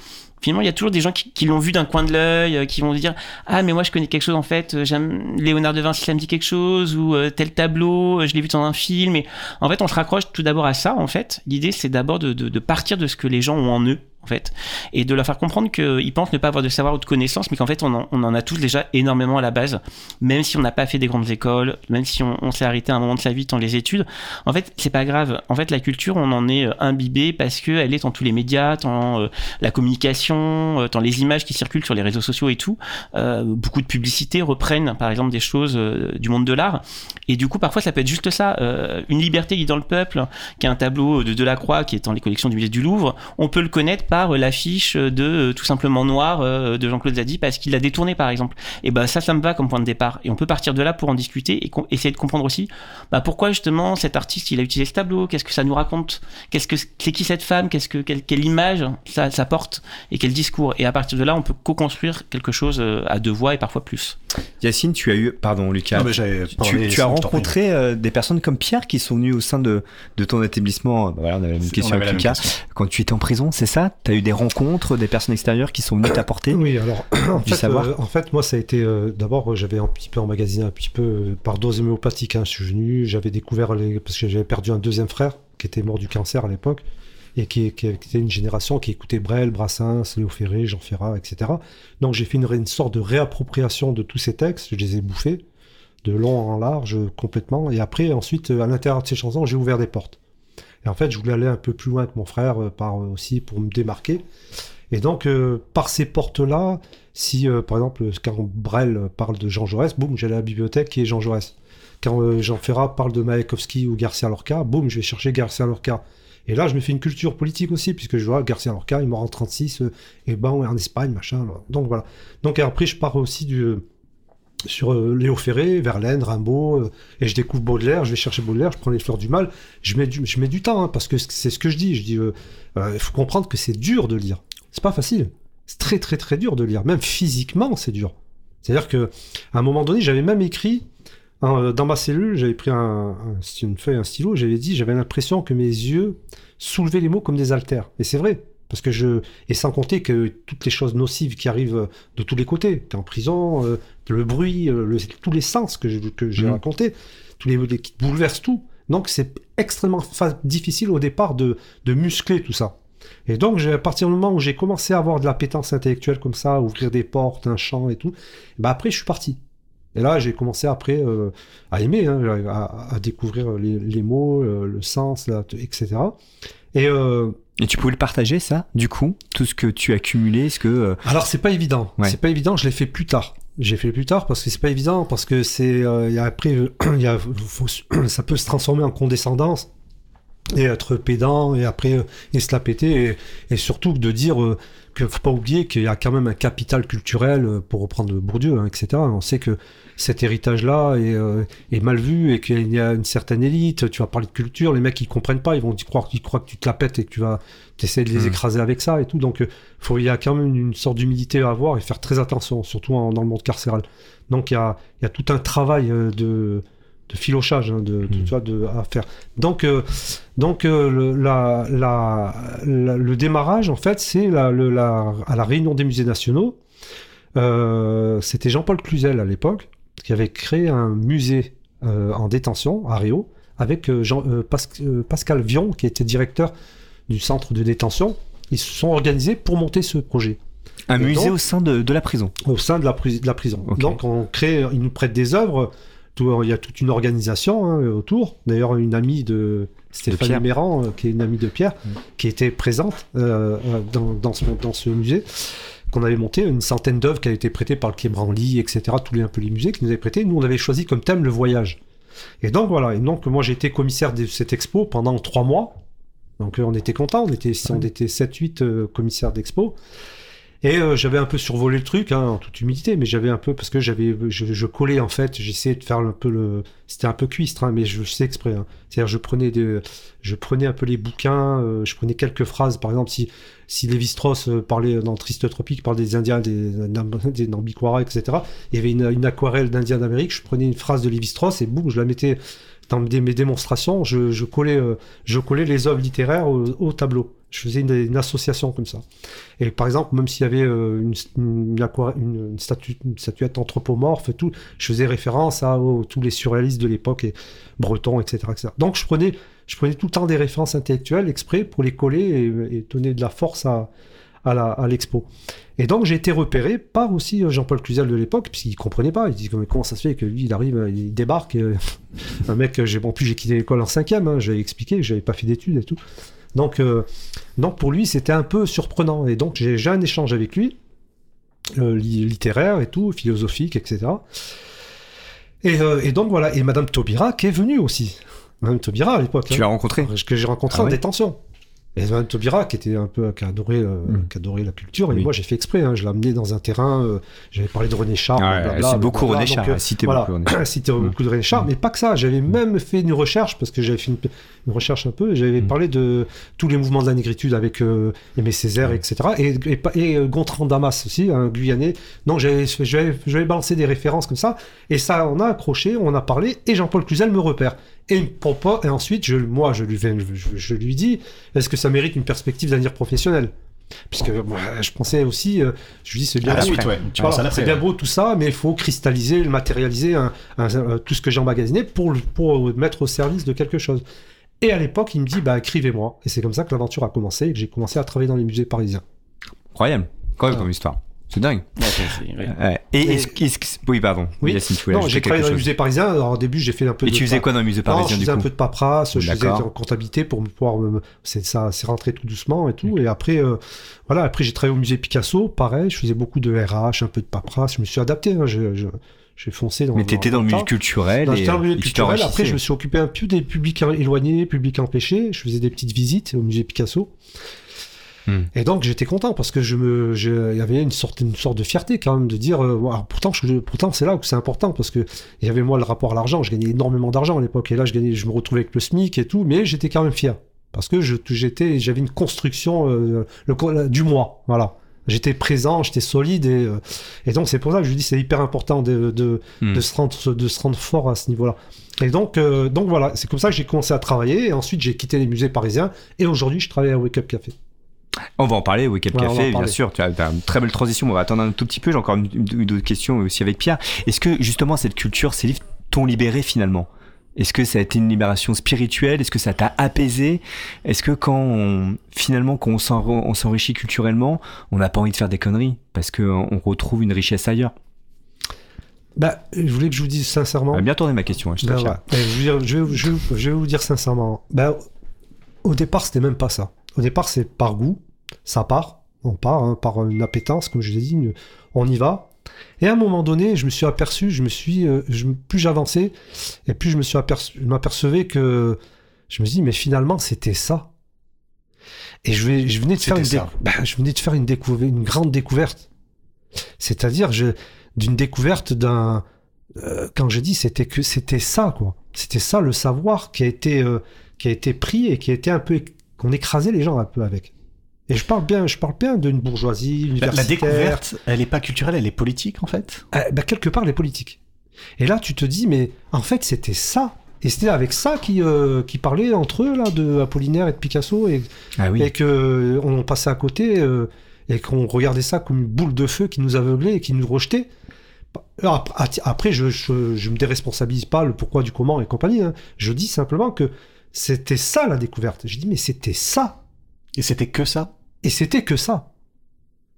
finalement, il y a toujours des gens qui, l'ont vu d'un coin de l'œil, euh, qui vont dire ah mais moi je connais quelque chose en fait, euh, j'aime Léonard de Vinci, ça me dit quelque chose ou euh, tel tableau, je l'ai vu dans un film. Et en fait, on se raccroche tout d'abord à ça. En fait, l'idée c'est d'abord de partir de ce que les gens ont en eux en fait, et de leur faire comprendre qu'ils pensent ne pas avoir de savoir ou de connaissances, mais qu'en fait on en, a tous déjà énormément à la base, même si on n'a pas fait des grandes écoles, même si on, s'est arrêté à un moment de sa vie dans les études. En fait, c'est pas grave. En fait, la culture, on en est euh, imbibé parce qu'elle est dans tous les médias, dans euh, la communication, euh, dans les images qui circulent sur les réseaux sociaux et tout. beaucoup de publicités reprennent, par exemple, des choses du monde de l'art, et du coup, parfois, ça peut être juste ça. une liberté qui dans le peuple, qui est un tableau de Delacroix, qui est dans les collections du musée du Louvre, on peut le connaître euh, l'affiche de euh, tout simplement noir euh, de Jean-Claude Zadi parce qu'il l'a détourné par exemple. Et ben ça, ça me va comme point de départ. Et on peut partir de là pour en discuter et essayer de comprendre aussi bah, pourquoi justement cet artiste il a utilisé ce tableau, qu'est-ce que ça nous raconte, qu'est-ce que c'est qui cette femme, qu'est-ce que quelle, image ça, ça, porte et quel discours? Et à partir de là, on peut co-construire quelque chose à deux voix et parfois plus. Yacine, tu as eu, pardon Lucas, tu, as rencontré des personnes comme Pierre qui sont venues au sein de, de ton établissement. Bah, voilà, on avait même question avec Lucas. Quand tu étais en prison, c'est ça? Eu des rencontres, des personnes extérieures qui sont venues t'apporter Oui, alors en fait, savoir euh, en fait, moi, ça a été euh, d'abord, j'avais un petit peu emmagasiné un petit peu euh, par dose homéopathique. Hein, je suis venu, j'avais découvert les, parce que j'avais perdu un deuxième frère qui était mort du cancer à l'époque et qui, était une génération qui écoutait Brel, Brassens, Léo Ferré, Jean Ferrat, etc. Donc j'ai fait une, une, sorte de réappropriation de tous ces textes, je les ai bouffés de long en large complètement, et après ensuite à l'intérieur de ces chansons j'ai ouvert des portes. Et en fait, je voulais aller un peu plus loin que mon frère, euh, euh, aussi pour me démarquer. Et donc, euh, par ces portes-là, si par exemple, quand Brel parle de Jean Jaurès, boum, j'ai la bibliothèque qui est Jean Jaurès. Quand Jean Ferrat parle de Mayakovsky ou Garcia Lorca, boum, je vais chercher Garcia Lorca. Et là, je me fais une culture politique aussi, puisque je vois Garcia Lorca, il mort en 36, et ben, en Espagne, machin. Donc voilà. Donc après, je pars aussi du, sur euh, Léo Ferré, Verlaine, Rimbaud, euh, et je découvre Baudelaire, je vais chercher Baudelaire, je prends les fleurs du mal, je mets du, je mets du temps, hein, parce que c'est ce que je dis, je dis, euh, il faut comprendre que c'est dur de lire, c'est pas facile, c'est très très très dur de lire, même physiquement c'est dur. C'est-à-dire que à un moment donné, j'avais même écrit, hein, dans ma cellule, j'avais pris un, une feuille, un stylo, j'avais dit, j'avais l'impression que mes yeux soulevaient les mots comme des haltères, et c'est vrai, parce que je et sans compter que toutes les choses nocives qui arrivent de tous les côtés, t'es en prison, euh, le bruit, euh, tous les sens que j'ai que mmh. raconté, tous les, qui bouleversent tout. Donc c'est extrêmement difficile au départ de, de muscler tout ça. Et donc, à partir du moment où j'ai commencé à avoir de la pétence intellectuelle comme ça, ouvrir des portes, un champ et tout, bah après, je suis parti. Et là, j'ai commencé après euh, à aimer, hein, à, découvrir les, mots, le sens, etc. Et et tu pouvais le partager, ça, du coup, tout ce que tu as cumulé, ce que. Euh, Alors c'est pas évident. C'est pas évident. Je l'ai fait plus tard. J'ai fait plus tard parce que c'est pas évident parce que c'est euh, après y a, <clears throat> <clears throat> ça peut se transformer en condescendance et être pédant et après euh, et se la péter et, et surtout de dire euh, qu'il faut pas oublier qu'il y a quand même un capital culturel euh, pour reprendre Bourdieu hein, etc on sait que cet héritage là est, est mal vu et qu'il y a une certaine élite. Tu vas parler de culture les mecs ils comprennent pas. Ils vont croire qu'ils croient que tu te la pètes et que tu vas essayer de les mmh. écraser avec ça et tout. Donc faut il y a quand même une, sorte d'humilité à avoir et faire très attention surtout dans le monde carcéral. Donc il y a, il y a tout un travail de de filochage hein, de, de, hmm. de, à faire. Donc, euh, donc euh, le, la, la, le démarrage, en fait, c'est la, à la réunion des musées nationaux. Euh, C'était Jean-Paul Cluzel à l'époque qui avait créé un musée en détention à Rio avec Jean, Pascal Vion qui était directeur du centre de détention. Ils se sont organisés pour monter ce projet. Un musée au sein de, de, la prison. Au sein de la, de la prison. Donc on crée, ils nous prêtent des œuvres il y a toute une organisation hein, autour. D'ailleurs, une amie de Stéphanie Méran, euh, qui est une amie de Pierre, mm. qui était présente euh, euh, dans, dans, ce, dans, ce, musée, qu'on avait monté, une centaine d'œuvres qui avaient été prêtées par le Quai Branly, etc., tous les, un peu les musées qui nous avaient prêté. Nous, on avait choisi comme thème le voyage. Et donc voilà, et donc moi j'ai été commissaire de cette expo pendant trois mois. Donc on était contents, on était, on était 7-8 euh, commissaires d'expo. Et euh, j'avais un peu survolé le truc, hein, en toute humilité, mais j'avais un peu, parce que j'avais, je, je collais en fait, j'essayais de faire un peu le, c'était un peu cuistre, hein, mais je sais exprès. hein. C'est-à-dire je prenais des, je prenais un peu les bouquins, euh, je prenais quelques phrases, par exemple si si Lévi-Strauss euh, parlait dans Triste Tropique, parlait des Indiens, des, des Nambiquara, etc. Il y avait une, une aquarelle d'Indiens d'Amérique, je prenais une phrase de Lévi-Strauss et boum, je la mettais dans mes démonstrations, je, je collais, euh, je collais les œuvres littéraires au, au tableau. Je faisais une, une association comme ça. Et par exemple, même s'il y avait euh, une, une, une- une statu- une statuette anthropomorphe tout, je faisais référence à tous les surréalistes de l'époque, et bretons, etc.. Donc je prenais, je prenais tout le temps des références intellectuelles exprès pour les coller et, donner de la force à l'expo. Et donc j'ai été repéré par aussi euh, Jean-Paul Cluzel de l'époque, puisqu'il comprenait pas. Il dit comment ça se fait que lui il arrive, euh, il débarque, euh, <laughs> un mec, j'ai bon, plus j'ai quitté l'école en cinquième, hein, j'avais expliqué que j'avais pas fait d'études et tout. Donc, euh, donc pour lui c'était un peu surprenant. Et donc j'ai un échange avec lui, euh, li- littéraire et tout, philosophique, etc. Et, euh, et donc voilà, et Madame Taubira qui est venue aussi. Madame Taubira à l'époque. Tu hein l'as rencontré que j'ai rencontré Ah en ouais détention. Et Madame Taubira, qui était un peu, qui adorait, euh, Mm. qui adorait la culture, et Oui. moi j'ai fait exprès, hein, je l'ai amené dans un terrain, euh, j'avais parlé de René Char, Ouais, c'est beaucoup blablabla, René Char, euh, cité voilà, beaucoup René Char. <clears throat> Mm. beaucoup de René Char, mais pas que ça, j'avais même fait une recherche, parce que j'avais fait une, une recherche un peu, j'avais Mm. parlé de tous les mouvements de la négritude avec euh, Aimé Césaire, etc. Et, et, euh, Gontran Damas aussi, un Guyanais. Donc j'avais balancé des références comme ça, et ça, on a accroché, on a parlé, et Jean-Paul Cluzel me repère. Et, propose- et ensuite, je, moi, je lui, je, je lui dis, est-ce que ça mérite une perspective d'avenir professionnel? Puisque moi, je pensais aussi, euh, je lui dis, c'est bien beau, suite, ouais. Tu c'est bien ouais. beau tout ça, mais il faut cristalliser, le matérialiser, un- un- un- tout ce que j'ai emmagasiné pour, pour le mettre au service de quelque chose. Et à l'époque, il me dit, bah, écrivez-moi. Et c'est comme ça que l'aventure a commencé et que j'ai commencé à travailler dans les musées parisiens. Incroyable. Quand même comme histoire. C'est dingue. Ouais, c'est- c'est- ouais. Ouais. Et Et- est-ce est-ce que... Oui, pardon. Oui. Voulais Non, j'ai travaillé dans les chose musées parisiens. Alors, au début, j'ai fait un peu Et de. tu faisais quoi dans les musées Non, parisiens je du faisais un coup peu de paperasse, je faisais en comptabilité pour me pouvoir me... C'est ça, c'est rentré tout doucement et tout. Et après, euh, voilà, après j'ai travaillé au musée Picasso, pareil, je faisais beaucoup de RH, un peu de paperasse, je me suis adapté, hein, je- je- j'ai foncé dans Mais t'étais dans le milieu culturel. Non, et, j'étais dans le milieu culturel. Après, je me suis occupé un peu des publics éloignés, publics empêchés. Je faisais des petites visites au musée Picasso. Hmm. Et donc, j'étais content parce que je me, il y avait une sorte, une sorte de fierté quand même de dire, euh, alors, pourtant, je- pourtant, c'est là où c'est important parce que il y avait moi le rapport à l'argent. Je gagnais énormément d'argent à l'époque et là, je gagnais, je me retrouvais avec le SMIC et tout, mais j'étais quand même fier parce que je, j'étais, j'avais une construction euh, le, du mois, voilà. J'étais présent, j'étais solide et, euh, et donc c'est pour ça que je dis c'est hyper important de, de, Hmm. de, se rendre, de se rendre fort à ce niveau-là. Et donc, euh, donc voilà, c'est comme ça que j'ai commencé à travailler et ensuite j'ai quitté les musées parisiens et aujourd'hui je travaille à Wake Up Café. On va en parler, Wake Up Ouais, Café, bien sûr. Tu as, une très belle transition. On va attendre un tout petit peu. J'ai encore une, une- une autre question aussi avec Pierre. Est-ce que justement cette culture, ces livres t'ont libéré finalement? Est-ce que ça a été une libération spirituelle? Est-ce que ça t'a apaisé? Est-ce que quand on, finalement quand on s'en- on s'enrichit culturellement, on n'a pas envie de faire des conneries parce qu'on on retrouve une richesse ailleurs? Bah, je voulais que je vous dise sincèrement. Bien tourné ma question. hein, je ouais. Ben, je, vais, je vais- je vais vous dire sincèrement. Ben, au départ, c'était même pas ça. Au départ, c'est par goût. Ça part. On part hein, par une appétence, comme je l'ai dit. On y va. Et à un moment donné, je me suis aperçu, je me suis, euh, je, plus j'avançais, et plus je me suis aperçu, je m'apercevais que je me suis dit, mais finalement, c'était ça. Et je, vais, je venais de faire une, C'était déc- ça. ben, je venais de faire une découverte, une grande découverte. C'est-à-dire, je- d'une découverte d'un, euh, quand je dis c'était que c'était ça quoi c'était ça le savoir qui a été euh, qui a été pris et qui a été un peu qu'on écrasait les gens un peu avec et je parle bien je parle bien d'une bourgeoisie La, universitaire la découverte, elle est pas culturelle, elle est politique en fait? Euh, bah, quelque part les politiques et là tu te dis mais en fait c'était ça et c'était avec ça qui euh, qui parlaient entre eux là de Apollinaire et de Picasso et, Ah oui. et que euh, on passait à côté euh, et qu'on regardait ça comme une boule de feu qui nous aveuglait et qui nous rejetait. Alors, ap- Après, je, je, je me déresponsabilise pas le pourquoi du comment et compagnie. hein. Je dis simplement que c'était ça la découverte. Je dis mais c'était ça Et c'était que ça. et c'était que ça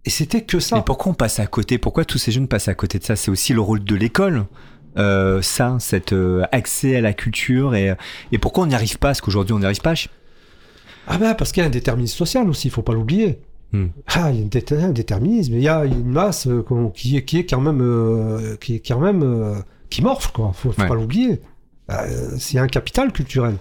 et c'était que ça. Mais pourquoi on passe à côté? Pourquoi tous ces jeunes passent à côté de ça? C'est aussi le rôle de l'école. Euh, ça, cet euh, accès à la culture et, et pourquoi on n'y arrive pas? Parce qu'aujourd'hui on n'y arrive pas? je- Ah ben parce qu'il y a un déterminisme social aussi, il faut pas l'oublier. Hmm. Ah, il y a un dé- un déterminisme, il y a une masse euh, qui, est, qui est quand même, euh, qui est quand même, euh, qui morfle quoi. Faut, faut Ouais. pas l'oublier. euh, c'est un capital culturel.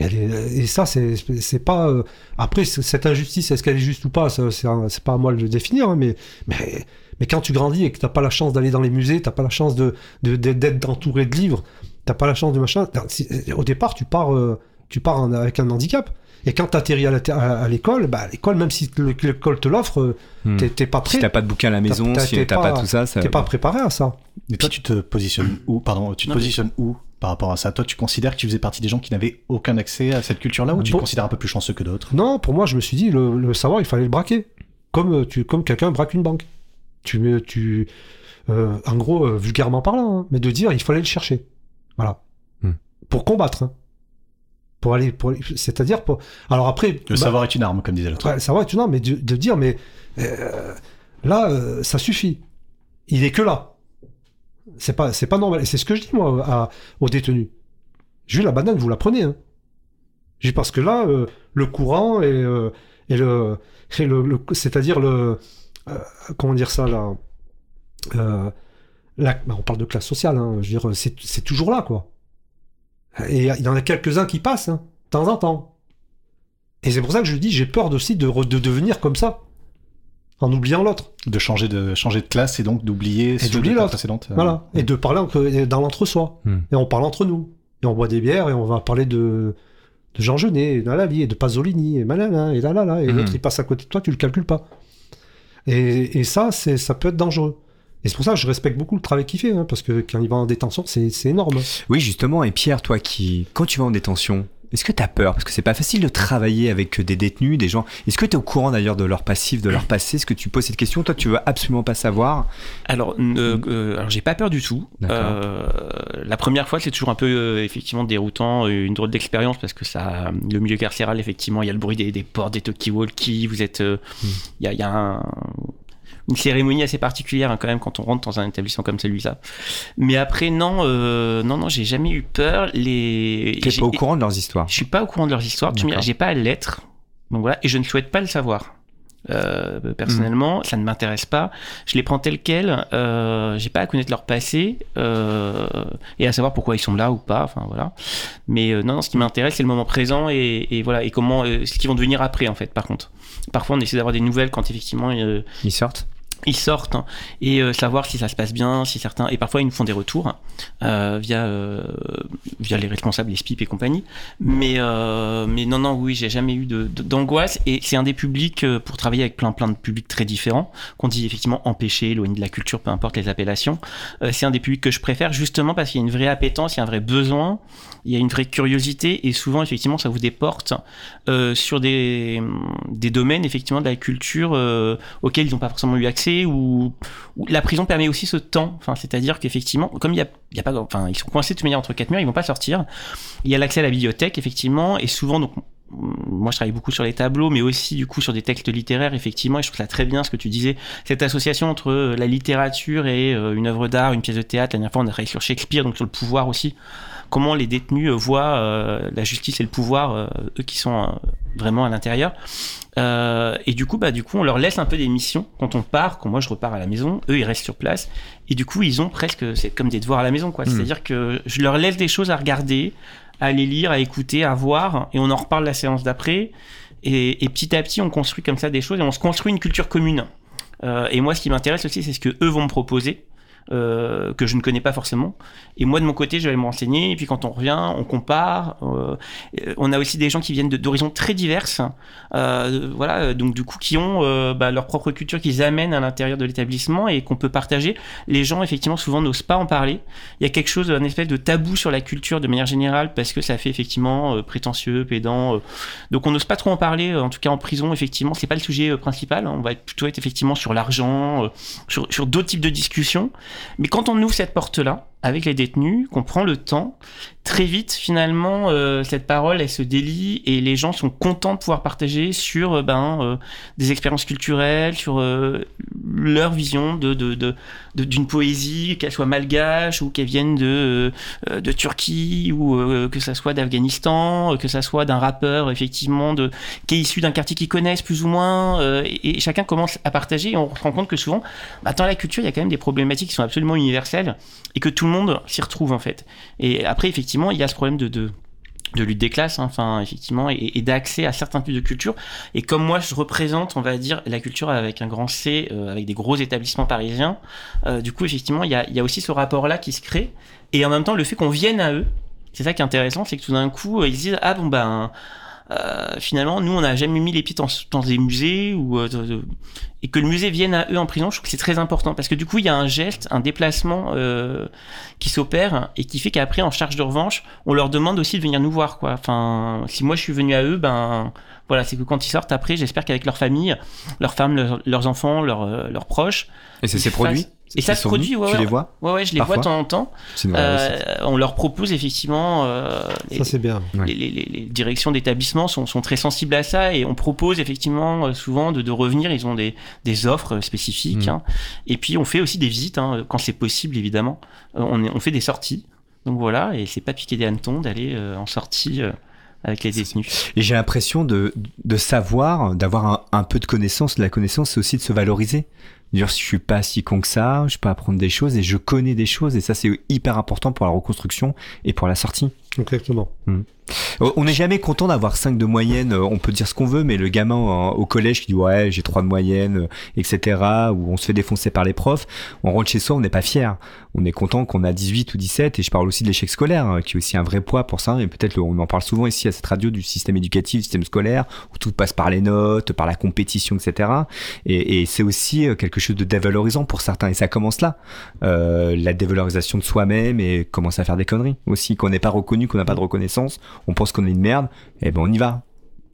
Et, elle est- et ça, c'est pas. euh, après, cette injustice, est-ce qu'elle est juste ou pas C'est pas à moi de le définir, hein, mais, mais, mais quand tu grandis et que t'as pas la chance d'aller dans les musées, t'as pas la chance de de- de- d'être entouré de livres, t'as pas la chance de machin. si- Au départ, tu pars, euh, tu pars en- avec un handicap. Et quand t'atterris à la- à l'école, bah, l'école, même si le- l'école te l'offre, euh, Hmm. t'es pas Si prêt. t'as pas de bouquin à la maison, t'as- si t'as pas, pas- tout ça, ça T'es pas préparé à ça. Mais toi, tu te positionnes où? Pardon, tu te Non, positionnes où? Par rapport à ça Toi, tu considères que tu faisais partie des gens qui n'avaient aucun accès à cette culture-là ou tu te considères un peu plus chanceux que d'autres? Non, pour moi, je me suis dit, le, le savoir, il fallait le braquer. Comme, euh, tu, comme quelqu'un braque une banque. Tu, mets- tu, euh, en gros, euh, vulgairement parlant, hein, mais de dire, il fallait le chercher. Voilà. Hmm. Pour combattre. hein. Pour aller, pour, c'est-à-dire pour. Alors après, Le bah, savoir est une arme, comme disait l'autre. ouais, le savoir est une arme, mais de, de dire, mais euh, là, euh, ça suffit. Il est que là. C'est pas, c'est pas normal. Et c'est ce que je dis moi aux détenus. Dis la banane, vous la prenez. Hein. Dis parce que là, euh, le courant et, euh, et le, c'est-à-dire le, euh, comment dire ça là, bah, on parle de classe sociale. Hein, je veux c'est, toujours là quoi. Et il y en a quelques-uns qui passent, hein, de temps en temps. Et c'est pour ça que je dis, j'ai peur aussi de devenir comme ça, en oubliant l'autre. De changer de, changer de classe et donc d'oublier ceux de d'oublier ta l'autre. précédente. euh, Voilà. Et de parler entre- dans l'entre-soi. Hmm. Et on parle entre nous. Et on boit des bières et on va parler de, de Jean Genet, et de la vie, et de Pasolini, et malala, et là là là. Et Hmm. l'autre, il passe à côté de toi, tu le calcules pas. Et, et ça, c'est, ça peut être dangereux. Et c'est pour ça que je respecte beaucoup le travail qu'il fait, hein, parce que quand il va en détention, c'est, c'est énorme. Oui, justement. Et Pierre, toi qui, quand tu vas en détention, est-ce que tu as peur? Parce que c'est pas facile de travailler avec des détenus, des gens. Est-ce que tu es au courant d'ailleurs de leur passif, de leur passé? Est-ce que tu poses cette question? Toi, tu veux absolument pas savoir. Alors, euh, euh, alors j'ai pas peur du tout. Euh, la première fois, c'est toujours un peu euh, effectivement déroutant, euh, une drôle d'expérience parce que ça, le milieu carcéral, effectivement, il y a le bruit des, des portes, des talkie-walkie. Vous êtes, euh, il y a, il y a un- une cérémonie assez particulière hein, quand même quand on rentre dans un établissement comme celui-là. Mais après, non, euh, non, non, j'ai jamais eu peur. Les, Tu j'ai- pas au courant de leurs histoires? je suis pas au courant de leurs histoires. Tu me j'ai pas à l'être. Donc voilà, et je ne souhaite pas le savoir. Euh, personnellement, ça ne m'intéresse pas. Je les prends tels quels. Euh, j'ai pas à connaître leur passé euh, et à savoir pourquoi ils sont là ou pas. Enfin voilà. Mais non, non, ce qui m'intéresse, c'est le moment présent et, et voilà et comment ce qu'ils vont devenir après en fait. Par contre, parfois on essaie d'avoir des nouvelles quand effectivement Ils sortent? Ils sortent et euh, savoir si ça se passe bien, si certains et parfois ils nous font des retours euh, via euh, via les responsables, les SPIP et compagnie. Mais mais non non oui j'ai jamais eu de de- d'angoisse et c'est un des publics pour travailler avec plein plein de publics très différents qu'on dit effectivement empêché, éloigné de la culture, peu importe les appellations. C'est un des publics que je préfère justement parce qu'il y a une vraie appétence, il y a un vrai besoin, il y a une vraie curiosité et souvent effectivement ça vous déporte sur des des domaines effectivement de la culture auxquels ils n'ont pas forcément eu accès ou, ou la prison permet aussi ce temps. Enfin, c'est-à-dire qu'effectivement, comme il y a, pas, enfin, ils sont coincés de toute manière entre quatre murs, ils vont pas sortir. Il y a l'accès à la bibliothèque, effectivement, et souvent, donc, moi, je travaille beaucoup sur les tableaux, mais aussi du coup sur des textes littéraires, effectivement. Et je trouve ça très bien ce que tu disais, cette association entre euh, la littérature et euh, une œuvre d'art, une pièce de théâtre. La dernière fois, on a travaillé sur Shakespeare, donc sur le pouvoir aussi. Comment les détenus euh, voient la justice et le pouvoir, eux qui sont vraiment à l'intérieur. Euh, et du coup, bah, du coup, on leur laisse un peu des missions quand on part. Quand moi, je repars à la maison, eux, ils restent sur place. Et du coup, ils ont presque, c'est comme des devoirs à la maison, quoi. Mhm. C'est-à-dire que je leur laisse des choses à regarder, à les lire, à écouter, à voir, et on en reparle la séance d'après. Et, et petit à petit, on construit comme ça des choses et on se construit une culture commune. Euh, et moi, ce qui m'intéresse aussi, c'est ce que eux vont me proposer. Euh, que je ne connais pas forcément. Et moi, de mon côté, je vais me renseigner. Et puis, quand on revient, on compare. Euh, on a aussi des gens qui viennent d'horizons très diverses. Euh, voilà, donc du coup, qui ont euh, bah, leur propre culture qu'ils amènent à l'intérieur de l'établissement et qu'on peut partager. Les gens, effectivement, souvent n'osent pas en parler. Il y a quelque chose, un espèce de tabou sur la culture de manière générale parce que ça fait effectivement euh, prétentieux, pédant. euh. donc, on n'ose pas trop en parler. euh, En tout cas, en prison, effectivement, c'est pas le sujet euh, principal. On va plutôt être effectivement sur l'argent, euh, sur, sur d'autres types de discussions. Mais quand on ouvre cette porte-là, avec les détenus, qu'on prend le temps, très vite, finalement, euh, cette parole, elle se délie et les gens sont contents de pouvoir partager sur euh, ben, euh, des expériences culturelles, sur leur vision d'une poésie, qu'elle soit malgache ou qu'elle vienne de, Turquie ou que ça soit d'Afghanistan, que ça soit d'un rappeur, effectivement, qui est issu d'un quartier qu'ils connaissent plus ou moins. et, et chacun commence à partager et on se rend compte que souvent, bah, dans la culture, il y a quand même des problématiques qui sont absolument universelles et que tout le monde s'y retrouve en fait. Et après, effectivement, il y a ce problème de lutte des classes, hein, enfin effectivement, et, d'accès à certains types de culture. Et comme moi, je représente, on va dire, la culture avec un grand C, euh, avec des gros établissements parisiens. Euh, du coup, effectivement, il y a, y a, aussi ce rapport-là qui se crée. Et en même temps, le fait qu'on vienne à eux, c'est ça qui est intéressant, c'est que tout d'un coup, ils disent ah bon ben euh, finalement, nous, on n'a jamais mis les pieds dans, des musées ou euh, et que le musée vienne à eux en prison. Je trouve que c'est très important parce que du coup, il y a un geste, un déplacement euh, qui s'opère et qui fait qu'après, en charge de revanche, on leur demande aussi de venir nous voir. Quoi. Enfin, si moi je suis venu à eux, ben voilà, c'est que quand ils sortent après, j'espère qu'avec leur famille, leurs femmes, leurs enfants, leurs, leurs proches, et c'est ces produits et ça se produit, ouais, Tu les vois Ouais, ouais, je les vois de temps en temps. Euh, on leur propose effectivement. Euh, ça, c'est bien. Les, les, les, directions d'établissement sont, sont, très sensibles à ça et on propose effectivement euh, souvent de, de revenir. Ils ont des, des offres spécifiques. Mm. Hein. Et puis, on fait aussi des visites, hein, quand c'est possible, évidemment. On, on, fait des sorties. Donc voilà, et c'est pas piquer des hannetons d'aller en sortie avec les détenus. Et j'ai l'impression de, de savoir, d'avoir un, un, peu de connaissance. La connaissance, c'est aussi de se valoriser dire je suis pas si con que ça, je peux apprendre des choses et je connais des choses et ça c'est hyper important pour la reconstruction et pour la sortie. Exactement. Hmm. Euh, on n'est jamais content d'avoir 5 de moyenne, euh, on peut dire ce qu'on veut, mais le gamin au collège qui dit ouais j'ai 3 de moyenne, euh, etc., ou on se fait défoncer par les profs, on rentre chez soi, on n'est pas fier. On est content qu'on a 18 ou 17, et je parle aussi de l'échec scolaire, hein, qui est aussi un vrai poids pour ça, et peut-être on en parle souvent ici à cette radio du système éducatif, du système scolaire, où tout passe par les notes, par la compétition, etc. Et, et c'est aussi quelque chose de dévalorisant pour certains, et ça commence là. Euh, la dévalorisation de soi-même et commencer à faire des conneries aussi, qu'on n'est pas reconnu, qu'on n'a pas de reconnaissance, on pense qu'on est une merde, et ben on y va.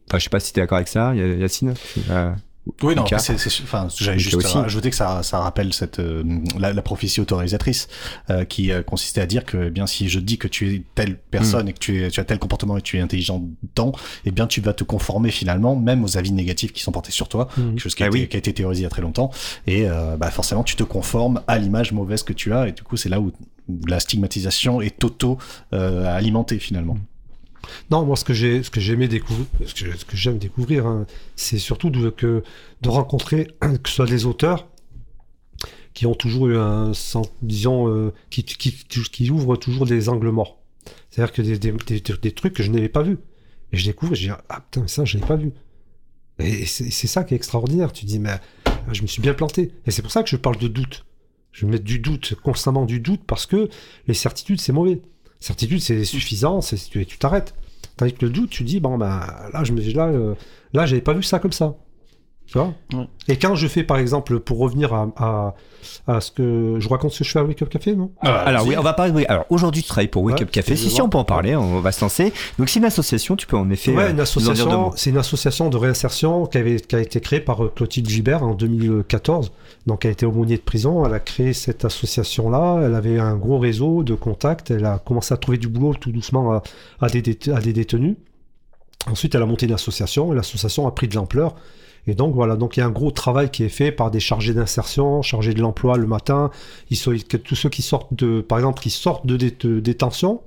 Enfin, je sais pas si tu es d'accord avec ça, Yacine. Euh, oui, non, c'est, enfin, j'avais juste aussi. ajouté que ça, ça rappelle cette, euh, la, la, prophétie autorisatrice euh, qui euh, consistait à dire que, eh bien, si je dis que tu es telle personne mm. et que tu, es, tu as tel comportement et que tu es intelligent dans, eh bien, tu vas te conformer finalement, même aux avis négatifs qui sont portés sur toi, mm. quelque chose qui a, ah été, qui a, été, théorisé il y a très longtemps. Et bah, forcément, tu te conformes à l'image mauvaise que tu as, et du coup, c'est là où, la stigmatisation est auto-alimentée finalement. Mm. Non, moi, ce que j'ai, ce que j'aime découvrir, hein, c'est surtout de, rencontrer, <clears throat> que ce soit des auteurs qui ont toujours eu un, disons, euh, qui, ouvrent toujours des angles morts. C'est-à-dire que des, trucs que je n'avais pas vus. Et je découvre, je dis, ah putain, ça, je n'ai pas vu. Et c'est, ça qui est extraordinaire. Tu dis, mais je me suis bien planté. Et c'est pour ça que je parle de doute. Je mets du doute, constamment du doute, parce que les certitudes, c'est mauvais. Certitude, c'est suffisant, tu t'arrêtes. Tandis que le doute, tu dis, bon, ben là, je me là, euh, là j'avais pas vu ça comme ça. Tu vois Et quand je fais, par exemple, pour revenir à, à, ce que je raconte ce que je fais à Wake Up Café, non? Ah, Alors oui, on va parler. Alors aujourd'hui, tu travailles pour Wake Up Café. Si, si, on peut en parler, on va se lancer. Donc c'est une association, tu peux en effet. Ouais, une euh, association. C'est une association de réinsertion qui, avait, qui a été créée par euh, Clotilde Gibert en 2014. Donc elle été aumônier de prison. Elle a créé cette association-là. Elle avait un gros réseau de contacts. Elle a commencé à trouver du boulot tout doucement à, des, détenus. Ensuite, elle a monté une association et l'association a pris de l'ampleur. Et donc voilà, donc il y a un gros travail qui est fait par des chargés d'insertion, chargés de l'emploi le matin. Ils tous ceux qui sortent de, par exemple, qui sortent de, détention,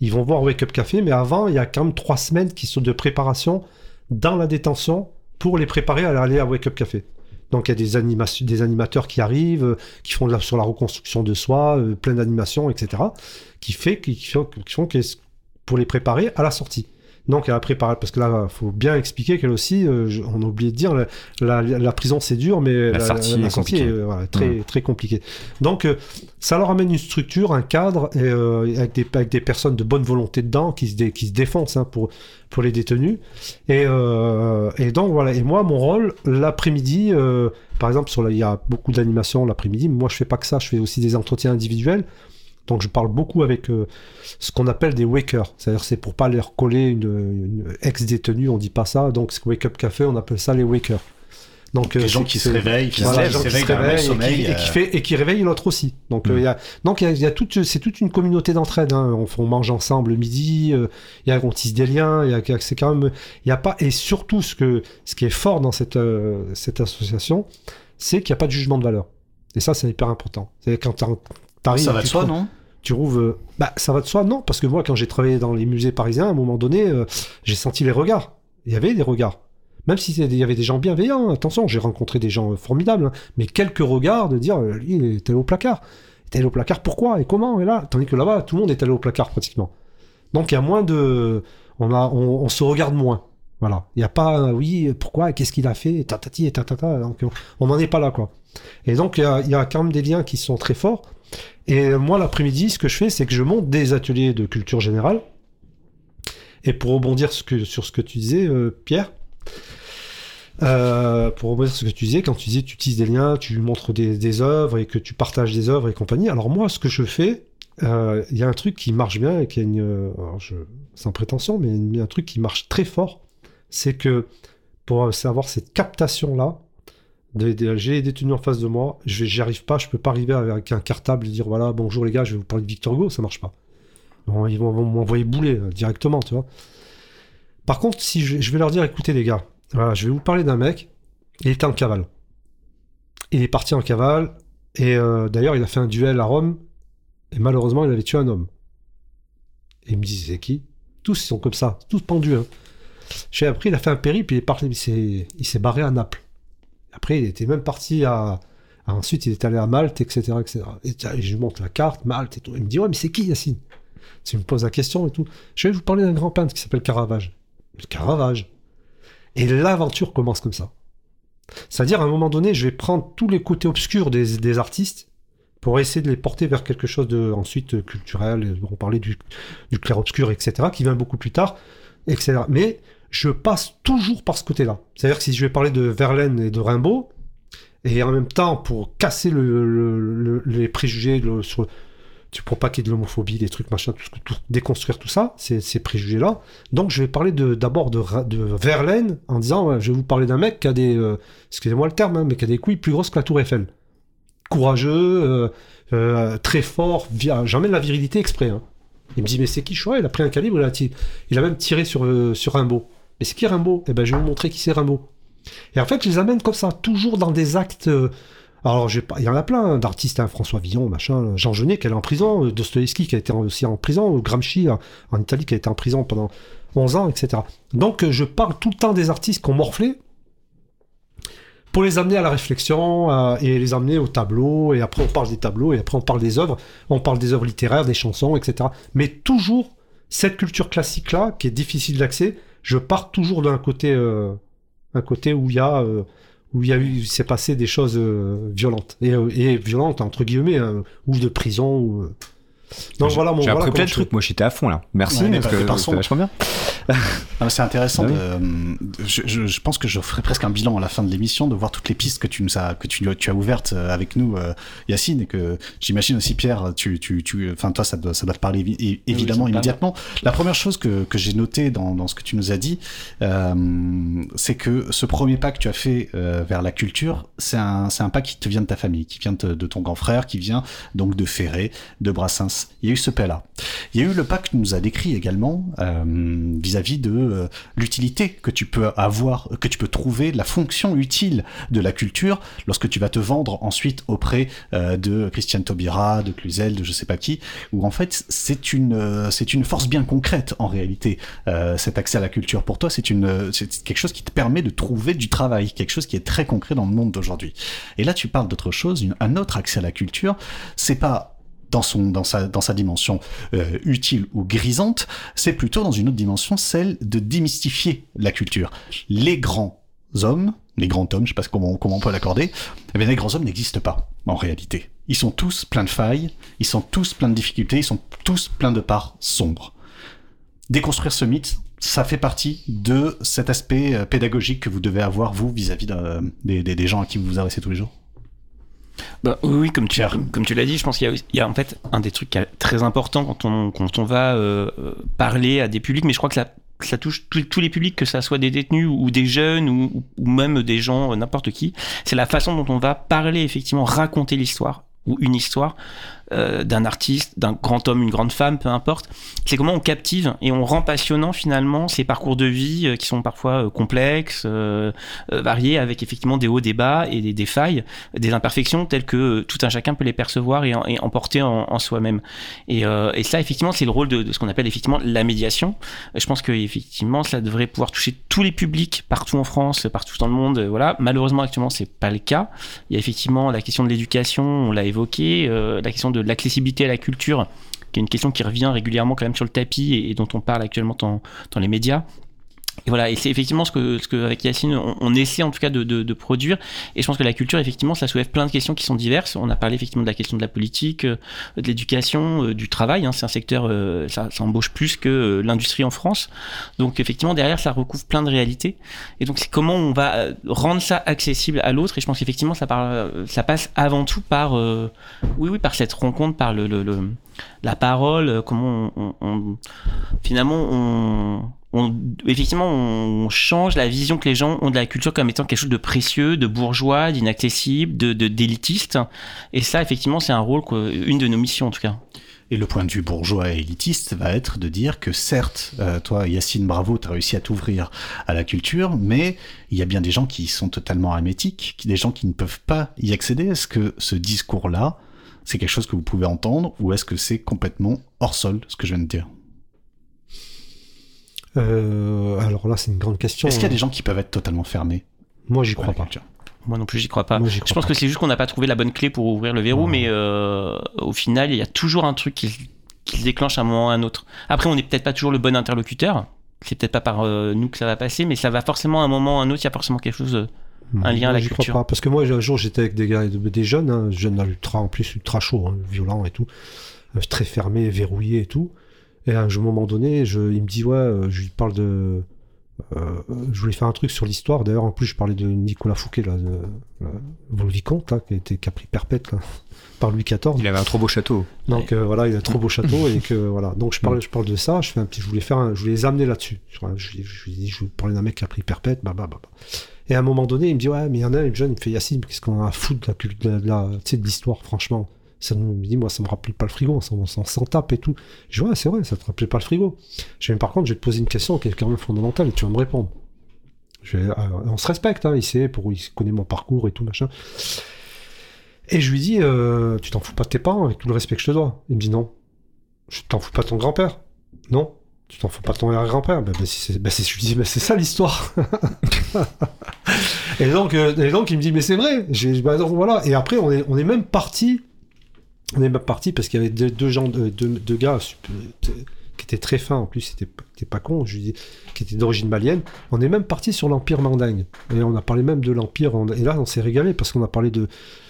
ils vont voir Wake Up Café, mais avant, il y a quand même trois semaines qui sont de préparation dans la détention pour les préparer à aller à Wake Up Café. Donc il y a des, animations, des animateurs qui arrivent, euh, qui font de la, sur la reconstruction de soi, euh, plein d'animations, etc. Qui fait, qui, font, qui font pour les préparer à la sortie. Donc elle a préparé, parce que là, faut bien expliquer qu'elle aussi, euh, on a oublié de dire, la, prison c'est dur, mais la, sortie, est, euh, très, mm. très compliqué. Donc euh, ça leur amène une structure, un cadre, et, avec, des, avec des personnes de bonne volonté dedans qui se, qui se défoncent hein, pour, pour les détenus. Et, et donc voilà, et moi, mon rôle, l'après-midi, par exemple, sur il y a beaucoup d'animations l'après-midi, moi je fais pas que ça, je fais aussi des entretiens individuels. Donc je parle beaucoup avec euh, ce qu'on appelle des wakers, c'est-à-dire c'est pour pas leur coller une, ex-détenue, on dit pas ça, donc Wake Up Café, on appelle ça les wakers. Donc, les euh, gens qui se réveillent, qui se, réveillent, et, qui, fait, et qui réveillent l'autre aussi. Donc, euh, mm. il y a, donc il y a, toute, c'est toute une communauté d'entraide. Hein. On, on, mange ensemble le midi, il y a, on tisse des liens, il y a, c'est quand même, il y a pas, et surtout ce que, ce qui est fort dans cette, cette association, c'est qu'il n'y a pas de jugement de valeur. Et ça, c'est hyper important. C'est quand ça va de soi, non? tu trouves euh, bah ça va de soi non? Parce que moi quand j'ai travaillé dans les musées parisiens à un moment donné euh, j'ai senti les regards il y avait des regards même si il y avait des gens bienveillants attention j'ai rencontré des gens formidables hein, mais quelques regards de dire lui il était au placard est allé au placard. Pourquoi et comment? Et là, tandis que là-bas, tout le monde est allé au placard pratiquement. Donc il y a moins de, on a, on, se regarde moins. Voilà. Il n'y a pas, oui, pourquoi, qu'est-ce qu'il a fait, tatati et tatata. Donc on n'en est pas là, quoi. Et donc il y, a, il y a quand même des liens qui sont très forts. Et moi, l'après-midi, ce que je fais, c'est que je monte des ateliers de culture générale. Et pour rebondir sur ce que tu disais, euh, Pierre, euh, pour rebondir sur ce que tu disais, quand tu disais tu utilises des liens, tu montres des, œuvres et que tu partages des œuvres et compagnie. Alors moi, ce que je fais, euh, il y a un truc qui marche bien et qui a une, je, sans prétention, mais un truc qui marche très fort, c'est que pour savoir cette captation là, j'ai les détenus en face de moi, j'y arrive pas, je peux pas arriver avec un cartable et dire voilà bonjour les gars, je vais vous parler de Victor Hugo, ça marche pas. ils vont, m'envoyer bouler euh, directement, tu vois. Par contre, si je, vais leur dire écoutez les gars, voilà, je vais vous parler d'un mec, il était en cavale. Il est parti en cavale, et euh, d'ailleurs il a fait un duel à Rome, et malheureusement il avait tué un homme. Et il me dit c'est qui? Tous ils sont comme ça, tous pendus. Hein. J'ai appris, il a fait un périple, il s'est barré à Naples. Après, il était même parti à. Ensuite, il est allé à Malte, etc. etc. Et, je lui montre la carte, Malte et tout. Il me dit Ouais, mais c'est qui Yacine? Il me pose la question et tout. Je vais vous parler d'un grand peintre qui s'appelle Caravage. Caravage. Et l'aventure commence comme ça. C'est-à-dire, à un moment donné, je vais prendre tous les côtés obscurs des, artistes pour essayer de les porter vers quelque chose de ensuite culturel. On parlait du, du clair-obscur, etc., qui vient beaucoup plus tard, etc. Mais je passe toujours par ce côté-là. C'est-à-dire que si je vais parler de Verlaine et de Rimbaud, et en même temps, pour casser les préjugés sur, pour pas qu'il y ait de l'homophobie, des trucs, machin, déconstruire tout ça, ces, préjugés-là. Donc je vais parler d'abord de, Verlaine en disant, je vais vous parler d'un mec qui a des, euh, excusez-moi le terme, hein, mais qui a des couilles plus grosses que la tour Eiffel. Courageux, euh, euh, très fort, j'emmène la virilité exprès. Hein. Il me dit, mais c'est qui choix Il a pris un calibre, il a, il a même tiré sur, sur Rimbaud. Mais c'est qui Rimbaud Eh ben, je vais vous montrer qui c'est Rimbaud. Et en fait, je les amène comme ça, toujours dans des actes. Euh, alors, il y en a plein d'artistes, hein, François Villon, machin, Jean Genet qui est en prison, euh, Dostoevsky qui a été aussi en prison, Gramsci en Italie qui a été en prison pendant 11 ans, etc. Donc, euh, je parle tout le temps des artistes qui ont morflé pour les amener à la réflexion et les amener au tableau. Et après, on parle des tableaux et après, on parle des œuvres. On parle des œuvres littéraires, des chansons, etc. Mais toujours cette culture classique-là qui est difficile d'accès je pars toujours d'un côté, euh, un côté où il y a, euh, où il y a eu, s'est passé des choses euh, violentes. Et, violentes entre guillemets, hein, ou de prison ou donc voilà, mon, J'ai appris plein de trucs. Moi, j'étais à fond là. Merci parce que c'est vachement bien. Ah, c'est intéressant. Ah je, je, pense que je ferai presque un bilan à la fin de l'émission de voir toutes les pistes que tu nous as que tu, tu as ouvertes euh, avec nous, euh, Yacine, et que j'imagine aussi Pierre. Tu, tu, tu, enfin toi, ça doit, ça doit te parler évidemment immédiatement. La première chose que, que j'ai notée dans, dans ce que tu nous as dit, euh, c'est que ce premier pas que tu as fait vers la culture, c'est un, c'est un pas qui te vient de ta famille, qui vient de, de ton grand frère, qui vient donc de Ferré, de Brassens il y a eu ce pas-là. Il y a eu le pas que nous a décrit également euh, vis-à-vis de euh, l'utilité que tu peux avoir, que tu peux trouver, la fonction utile de la culture lorsque tu vas te vendre ensuite auprès euh, de Christian Taubira, de Cluzel, de je sais pas qui, où en fait c'est une force bien concrète en réalité cet accès à la culture. Pour toi, c'est quelque chose qui te permet de trouver du travail, quelque chose qui est très concret dans le monde d'aujourd'hui. Et là, tu parles d'autre chose, un autre accès à la culture, c'est pas dans, son, dans, sa, dans sa dimension euh, utile ou grisante, c'est plutôt dans une autre dimension, celle de démystifier la culture. Les grands hommes, les grands hommes, je sais pas comment, comment on peut l'accorder, eh bien les grands hommes n'existent pas, en réalité. Ils sont tous pleins de failles, ils sont tous pleins de difficultés, ils sont tous pleins de parts sombres. Déconstruire ce mythe, ça fait partie de cet aspect euh, pédagogique que vous devez avoir, vous, vis-à-vis des, des gens à qui vous vous adressez tous les jours? Bah, oui, comme tu, l'as dit, je pense qu'il y, a en fait un des trucs très importants quand on, va euh, parler à des publics, mais je crois que ça, touche tous les publics, que ça soit des détenus ou, des jeunes ou, ou même des gens, euh, n'importe qui. C'est la façon dont on va parler, effectivement, raconter l'histoire ou une histoire euh, d'un artiste, d'un grand homme, une grande femme, peu importe. C'est comment on captive et on rend passionnant finalement ces parcours de vie euh, qui sont parfois euh, complexes, variés, avec effectivement des hauts, des bas et des, failles, des imperfections telles que tout un chacun peut les percevoir et, emporter en, soi-même. Et, ça, effectivement, c'est le rôle de, ce qu'on appelle effectivement la médiation. Je pense que effectivement, ça devrait pouvoir toucher tous les publics partout en France, partout dans le monde. Voilà. Malheureusement, actuellement, c'est pas le cas. Il y a effectivement la question de l'éducation, on l'a évoqué, la question de l'accessibilité à la culture, qui est une question qui revient régulièrement quand même sur le tapis et, dont on parle actuellement dans, dans les médias. Et voilà, et c'est effectivement ce que, ce que avec Yacine, on, essaie en tout cas de, de, de, produire. Et je pense que la culture, effectivement, ça soulève plein de questions qui sont diverses. On a parlé effectivement de la question de la politique, euh, de l'éducation, euh, du travail. Hein. C'est un secteur, euh, ça, ça, embauche plus que l'industrie en France. Donc effectivement, derrière, ça recouvre plein de réalités. Et donc c'est comment on va rendre ça accessible à l'autre. Et je pense qu'effectivement, ça, ça passe avant tout par, oui, oui, par cette rencontre, par le, le, le la parole, comment on, on finalement on effectivement, on change la vision que les gens ont de la culture comme étant quelque chose de précieux, de bourgeois, d'inaccessible, de d'élitiste. Et ça, effectivement, c'est un rôle, une de nos missions en tout cas. Et le point de vue bourgeois et élitiste va être de dire que certes, euh, toi, Yacine, bravo, tu as réussi à t'ouvrir à la culture, mais il y a bien des gens qui sont totalement amétiques, des gens qui ne peuvent pas y accéder. Est-ce que ce discours-là, c'est quelque chose que vous pouvez entendre, ou est-ce que c'est complètement hors sol, ce que je viens de dire? Euh, alors là, c'est une grande question. Est-ce qu'il y a des gens qui peuvent être totalement fermés Moi, j'y crois pas. Moi non plus, j'y crois pas. je pense que c'est juste qu'on n'a pas trouvé la bonne clé pour ouvrir le verrou, mais euh, au final, il y a toujours un truc qui, se déclenche à un moment ou à un autre. Après, on n'est peut-être pas toujours le bon interlocuteur. C'est peut-être pas par euh, nous que ça va passer, mais ça va forcément à un moment ou à un autre. Il y a forcément quelque chose, un lien à la culture. Crois pas, parce que moi, un jour, j'étais avec des gars, des jeunes, hein, jeunes ultra, en plus ultra chaud, hein, violent et tout, très fermé, verrouillé et tout. Et à un moment donné, je, il me dit, ouais, euh, je lui parle de. Euh, je voulais faire un truc sur l'histoire. D'ailleurs, en plus, je parlais de Nicolas Fouquet, là, de, le vicomte, là, qui a été qui a pris perpète là, <laughs> par Louis XIV. Il avait un trop beau château. Donc euh, voilà, il a un trop beau château <laughs> et que voilà. Donc je parle, je parle de ça. Je fais un petit, je voulais faire, un, je voulais les amener là-dessus. Je, je, je, lui dis, je parler d'un mec qui a pris perpète, bah, bah, bah, bah. Et à un moment donné, il me dit ouais, mais il y en a un jeune, il me fait Yacine, qu'est-ce qu'on a à foutre de la, de la, de l'histoire, franchement ça me dit, moi, ça me rappelle pas le frigo, on s'en tape et tout. Je dis, ouais, c'est vrai, ça te rappelait pas le frigo. Je dis, par contre, je vais te poser une question qui est quand même fondamentale et tu vas me répondre. Euh, on se respecte, hein, il sait, pour, il connaît mon parcours et tout, machin. Et je lui dis, euh, tu t'en fous pas de tes parents avec tout le respect que je te dois? Il me dit, non. Je t'en fous pas de ton grand-père? Non. Tu t'en fous pas de ton grand-père. Ben, ben, c'est, ben, je lui dis, ben, c'est ça l'histoire. <laughs> et, donc, euh, et donc, il me dit, mais c'est vrai. Ben, voilà. Et après, on est, on est même parti on est parti parce qu'il y avait deux, gens, deux, deux, gars qui étaient très fins, en plus, c'était pas con, qui étaient d'origine malienne. On est même parti sur l'Empire mandingue. Et on a parlé même de l'Empire. Et là, on s'est régalé parce qu'on a parlé de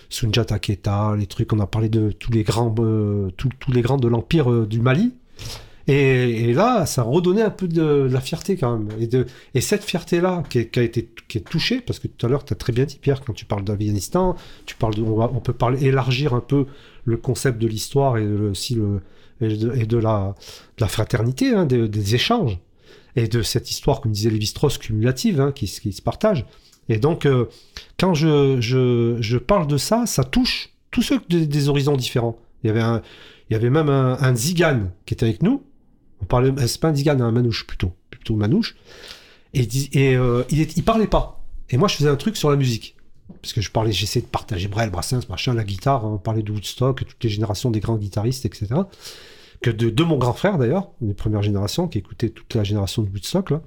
Sunjata Keta, les trucs, on a parlé de tous les grands, euh, tous, les grands de l'Empire euh, du Mali. Et, là, ça redonnait un peu de, la fierté quand même. Et, de, et cette fierté-là, qui, a été qui est touchée, parce que tout à l'heure, tu as très bien dit, Pierre, quand tu parles d'Afghanistan, tu parles de, on, on, peut parler, élargir un peu le concept de l'histoire et aussi le, et de, la, la, fraternité, hein, des, échanges, et de cette histoire, comme disait Lévi-Strauss, cumulative, hein, qui, qui, se partage. Et donc, euh, quand je, je, je, parle de ça, ça touche tous ceux des, des horizons différents. Il y avait, un, il y avait même un, un Zigan qui était avec nous. On parlait, euh, c'est pas un un Manouche plutôt, plutôt Manouche. Et, et euh, il, il parlait pas. Et moi, je faisais un truc sur la musique parce que je parlais, j'essayais de partager Brel, Brassens, machin, la guitare, on parlait de Woodstock, toutes les générations des grands guitaristes, etc. Que de, de mon grand frère d'ailleurs, des premières générations, qui écoutait toute la génération de Woodstock là.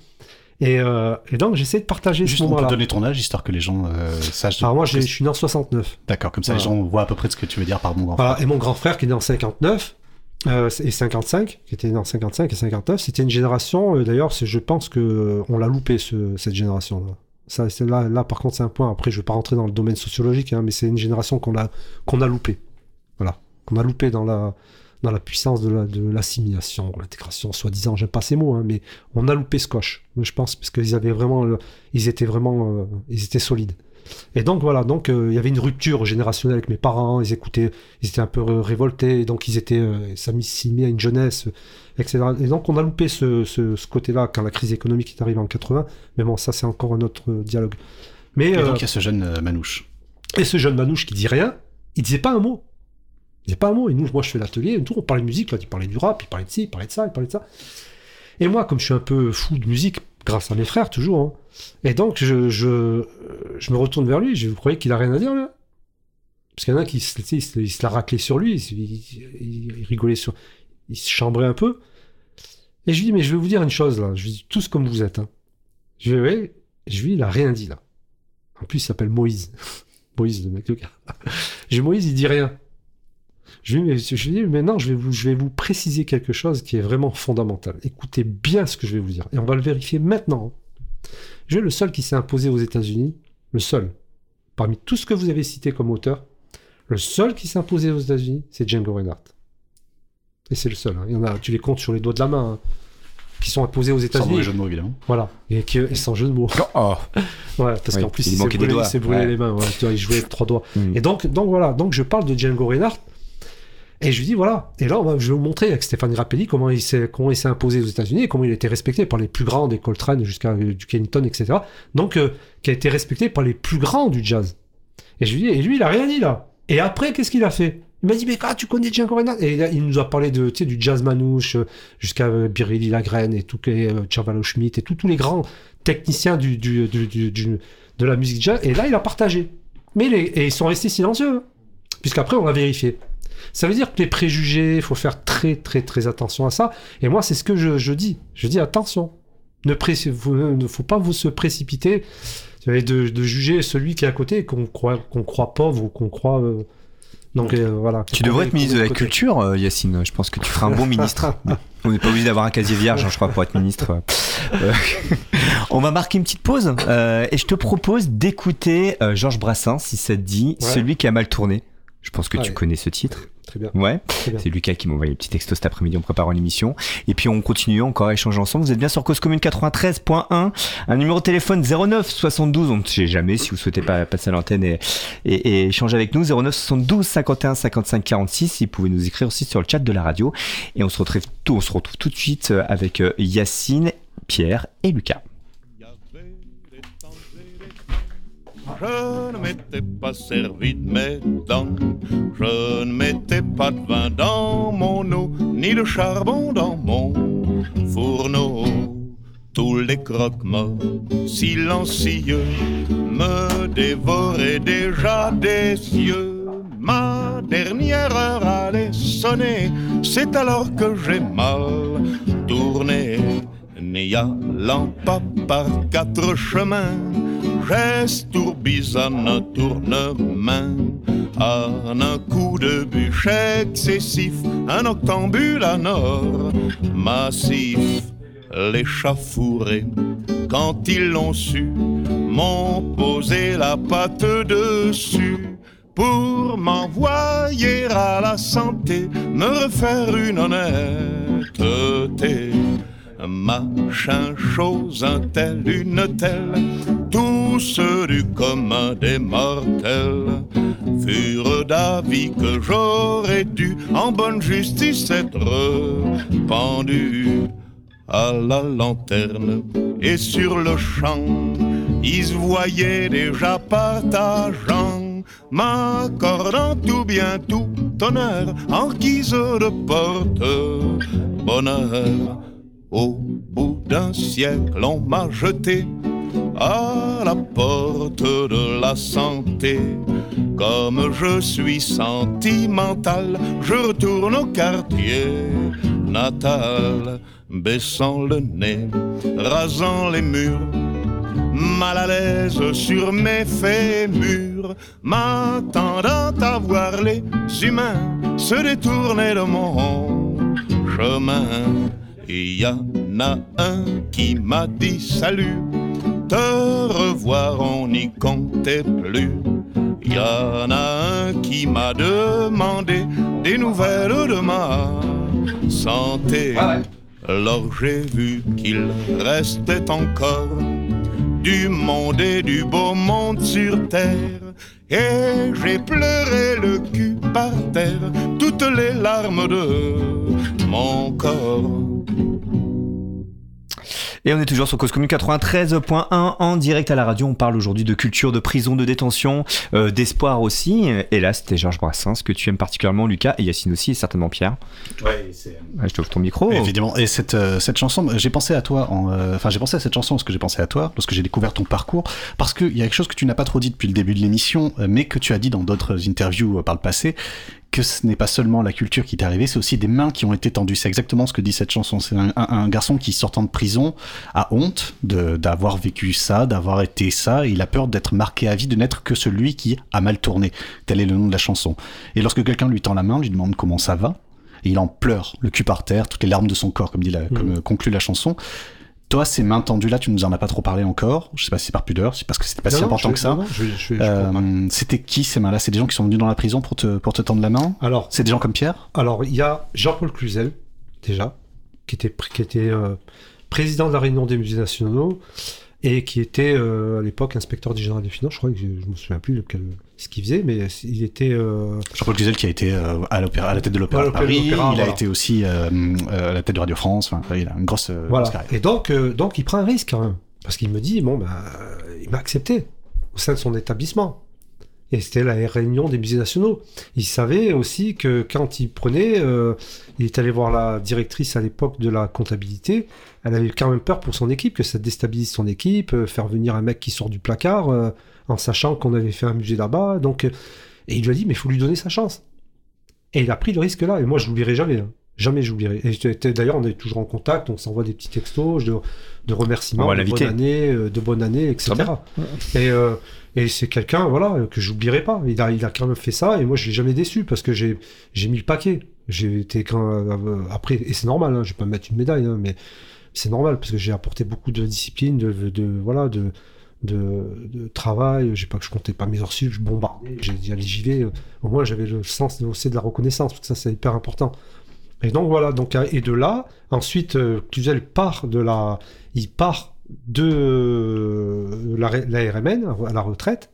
Et, euh, et donc j'essaie de partager Juste ce moment-là. Donner ton âge histoire que les gens euh, sachent. Alors moi je suis né en 69. D'accord, comme ça les gens voient à peu près ce que tu veux dire par mon grand frère. Et mon grand frère qui est né en 59 euh, et 55, qui était en 55 et 59, c'était une génération. Euh, d'ailleurs, je pense que euh, on l'a loupé ce, cette génération-là. Ça, là, là, par contre, c'est un point. Après, je vais pas rentrer dans le domaine sociologique, hein, mais c'est une génération qu'on a, a loupé. Voilà. Qu'on a loupé dans la, dans la puissance de, la, l'assimilation, l'intégration, soi-disant, j'aime pas ces mots, hein, mais on a loupé ce coche, je pense, parce qu'ils avaient vraiment, ils étaient vraiment, euh, ils étaient solides. Et donc voilà, donc euh, il y avait une rupture générationnelle avec mes parents, ils écoutaient, ils étaient un peu révoltés, donc ils étaient, euh, mis à une jeunesse, etc. Et donc on a loupé ce, ce, côté-là quand la crise économique est arrivée en 80, mais bon, ça c'est encore un autre dialogue. Mais, et donc euh, il y a ce jeune Manouche. Et ce jeune Manouche qui dit rien, il disait pas un mot. Il disait pas un mot. Et nous, moi je fais l'atelier, tout, on parlait de musique, là, il parlait du rap, il parlait de ci, il parlait de ça, il parlait de ça. Et moi, comme je suis un peu fou de musique, grâce à mes frères toujours, hein, et donc, je, je, me retourne vers lui, je vous qu'il a rien à dire, là Parce qu'il y en a qui se, la raclait sur lui, il, rigolait sur... Il se chambrait un peu. Et je lui dis, mais je vais vous dire une chose, là. Je lui dis, tous comme vous êtes, hein. Je lui dis, ouais, je lui dis, il a rien dit, là. En plus, il s'appelle Moïse. <laughs> Moïse, le mec, le gars. J'ai Moïse, il dit rien. Je lui, dis, dis, maintenant, je vais, vous, je vais vous préciser quelque chose qui est vraiment fondamental. Écoutez bien ce que je vais vous dire. Et on va le vérifier maintenant. Je le seul qui s'est imposé aux États-Unis, le seul, parmi tout ce que vous avez cité comme auteur, le seul qui s'est imposé aux États-Unis, c'est Django Reinhardt. Et c'est le seul. hein. Il y en a, tu les comptes sur les doigts de la main, hein, qui sont imposés aux Sans États-Unis. mauvais jeu de mots, évidemment. Voilà. Et, qui- et sans jeu de mots. Oh. <laughs> Ouais, parce Oui, qu'en plus, il s'est brûlé, Ouais. les mains. Ouais, tu vois, il jouait avec trois doigts. Mm. Et donc, donc voilà, donc je parle de Django Reinhardt. Et je lui dis voilà. Et là, je vais vous montrer avec Stéphane Grappelli comment il s'est imposé aux États-Unis et comment il a été respecté par les plus grands des Coltrane jusqu'à euh, du Kennington, etc. Donc, euh, qui a été respecté par les plus grands du jazz. Et je lui dis et lui, il a rien dit là. Et après, qu'est-ce qu'il a fait? Il m'a dit mais ah, tu connais Django Reinhardt Et là, il nous a parlé de tu sais du jazz manouche euh, jusqu'à euh, Biréli Lagrène et tout et euh, Chavalo Schmidt et tout- tous les grands techniciens du, du, du- de la musique jazz. Et là, il a partagé. Mais et ils sont restés silencieux, hein. puisqu'après, on a vérifié. Ça veut dire que les préjugés, il faut faire très, très, très attention à ça. Et moi, c'est ce que je, je dis. Je dis attention. Ne pré- vous- ne faut pas vous se précipiter et de, de juger celui qui est à côté et qu'on croit, qu'on croit pauvre ou qu'on croit. euh, Donc euh, voilà. Tu devrais être ministre de la Côté. Culture, euh, Yacine. Je pense que tu feras un bon ministre. <laughs> On n'est pas obligé d'avoir un casier vierge, hein, je crois, pour être ministre. Euh, <laughs> on va marquer une petite pause euh, et je te propose d'écouter euh, Georges Brassens, si ça te dit, Ouais. celui qui a mal tourné. Je pense que tu Ouais. connais ce titre. Très bien. Ouais, c'est Lucas qui m'a envoyé un petit texto cet après-midi en préparant l'émission. Et puis on continue encore à échanger ensemble. Vous êtes bien sur Cause Commune 93.1, un numéro de téléphone 09 72, on ne sait jamais si vous souhaitez pas passer à l'antenne et, et, et échanger avec nous. 09 72 51 55 46. Vous pouvez nous écrire aussi sur le chat de la radio. Et on se retrouve tout, on se retrouve tout de suite avec euh, Yacine, Pierre et Lucas. Je ne m'étais pas servi de mes dents, je ne mettais pas de vin dans mon eau, ni de charbon dans mon fourneau. Tous les croque-morts silencieux me dévoraient déjà des yeux. Ma dernière heure allait sonner, c'est alors que j'ai mal tourné. N'y allant pas par quatre chemins, geste tourbillonne tourne-main. En un coup de bûche excessif, un octambule à nord massif. Fourrés, quand ils l'ont su, m'ont posé la patte dessus pour m'envoyer à la santé, me refaire une honnêteté. Machin, chose, un tel, une telle, tous du commun des mortels. Furent d'avis que j'aurais dû en bonne justice être pendu à la lanterne. Et sur le champ ils se voyaient déjà partageant m'accordant tout bien tout honneur en guise de porte bonheur au bout d'un siècle on m'a jeté à la porte de la santé. Comme je suis sentimental, je retourne au quartier natal, baissant le nez, rasant les murs, mal à l'aise sur mes fémurs, m'attendant à voir les humains se détourner de mon chemin. Il y en a un qui m'a dit salut, te revoir on n'y comptait plus. Il y en a un qui m'a demandé des nouvelles de ma santé. Alors j'ai vu qu'il restait encore du monde et du beau monde sur terre. Et j'ai pleuré le cul par terre, toutes les larmes de mon corps. Et on est toujours sur Cause Commune 93.1 en direct à la radio. On parle aujourd'hui de culture, de prison, de détention, euh, d'espoir aussi. Et là, c'était Georges Brassens que tu aimes particulièrement, Lucas, et Yacine aussi, et certainement Pierre. Ouais, c'est. Ouais, je t'ouvre ton micro. Évidemment. Et cette, euh, cette chanson, j'ai pensé à toi, en, euh, enfin j'ai pensé à cette chanson parce que j'ai pensé à toi lorsque j'ai découvert ton parcours, parce qu'il y a quelque chose que tu n'as pas trop dit depuis le début de l'émission, mais que tu as dit dans d'autres interviews par le passé, que ce n'est pas seulement la culture qui t'est arrivée, c'est aussi des mains qui ont été tendues. C'est exactement ce que dit cette chanson. C'est un, un- un garçon qui, sortant de prison, a honte de- d'avoir vécu ça, d'avoir été ça. et il a peur d'être marqué à vie, de n'être que celui qui a mal tourné. Tel est le nom de la chanson. Et lorsque quelqu'un lui tend la main, lui demande comment ça va, et il en pleure, le cul par terre, toutes les larmes de son corps, comme, dit la, comme euh, conclut la chanson. Toi, ces mains tendues là, tu nous en as pas trop parlé encore. Je sais pas si c'est par pudeur, c'est parce que c'était pas si Non, important je- que ça. non, je- je-. Euh, c'était qui ces mains-là? C'est des gens qui sont venus dans la prison pour te, pour te tendre la main? Alors, C'est des gens comme Pierre? Alors, il y a Jean-Paul Cluzel, déjà, qui était, qui était euh, président de la Réunion des musées nationaux et qui était euh, à l'époque inspecteur général des finances. Je crois que je, je me souviens plus lequel, ce qu'il faisait, mais il était. euh, Jean-Paul Cluzel qui a été euh, à, la tête de l'Opéra de Paris, il voilà. a été aussi euh, à la tête de Radio France, enfin, il a une grosse, grosse voilà. carrière. Et donc, donc, il prend un risque quand même. Parce qu'il me dit, bon, euh, il m'a accepté au sein de son établissement. Et c'était la réunion des musées nationaux. Il savait aussi que quand il prenait, il est allé voir la directrice à l'époque de la comptabilité. Elle avait quand même peur pour son équipe, que ça déstabilise son équipe, faire venir un mec qui sort du placard, en sachant qu'on avait fait un musée là-bas. Donc, euh, et il lui a dit, mais il faut lui donner sa chance. Et il a pris le risque là. Et moi, je l'oublierai jamais. hein. Jamais j'oublierai. Et d'ailleurs, on est toujours en contact, on s'envoie des petits textos de, de remerciements, de bonne année, euh, de bonne année, etc. Et, euh, et c'est quelqu'un, voilà, que j'oublierai pas. Il a, il a quand même fait ça, et moi, je l'ai jamais déçu parce que j'ai, j'ai mis le paquet. J'ai été quand euh, après, et c'est normal. Hein, je vais pas me mettre une médaille, hein, mais c'est normal parce que j'ai apporté beaucoup de discipline, de, de voilà, de, de, travail. J'ai pas que je comptais pas mes heures sup, je bombardais. J'ai dit allez, j'y vais. Au moins, j'avais le sens de, aussi de la reconnaissance parce que ça, c'est hyper important. Et donc voilà, donc euh, et de là, ensuite, euh, Cluzel part de la, il part de la, RMN à la retraite.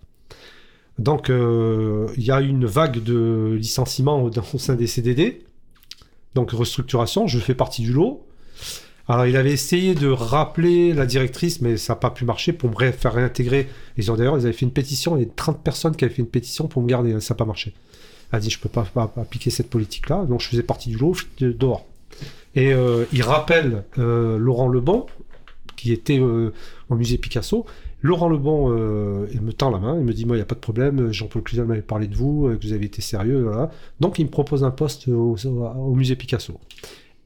Donc euh, il y a une vague de licenciements au <laughs> sein des CDD, donc restructuration. Je fais partie du lot. Alors il avait essayé de rappeler la directrice, mais ça n'a pas pu marcher pour me faire réintégrer. Ils ont d'ailleurs, ils avaient fait une pétition, il y a 30 personnes qui avaient fait une pétition pour me garder, ça n'a pas marché. Elle a dit je peux pas, appliquer cette politique-là, donc je faisais partie du lot, je- dehors. Et euh, il rappelle euh, Laurent Lebon, qui était euh, au musée Picasso. Laurent Lebon, euh, il me tend la main, il me dit Moi, il n'y a pas de problème, Jean-Paul Cluzel m'avait parlé de vous, que vous avez été sérieux. Voilà. Donc, il me propose un poste au musée Picasso.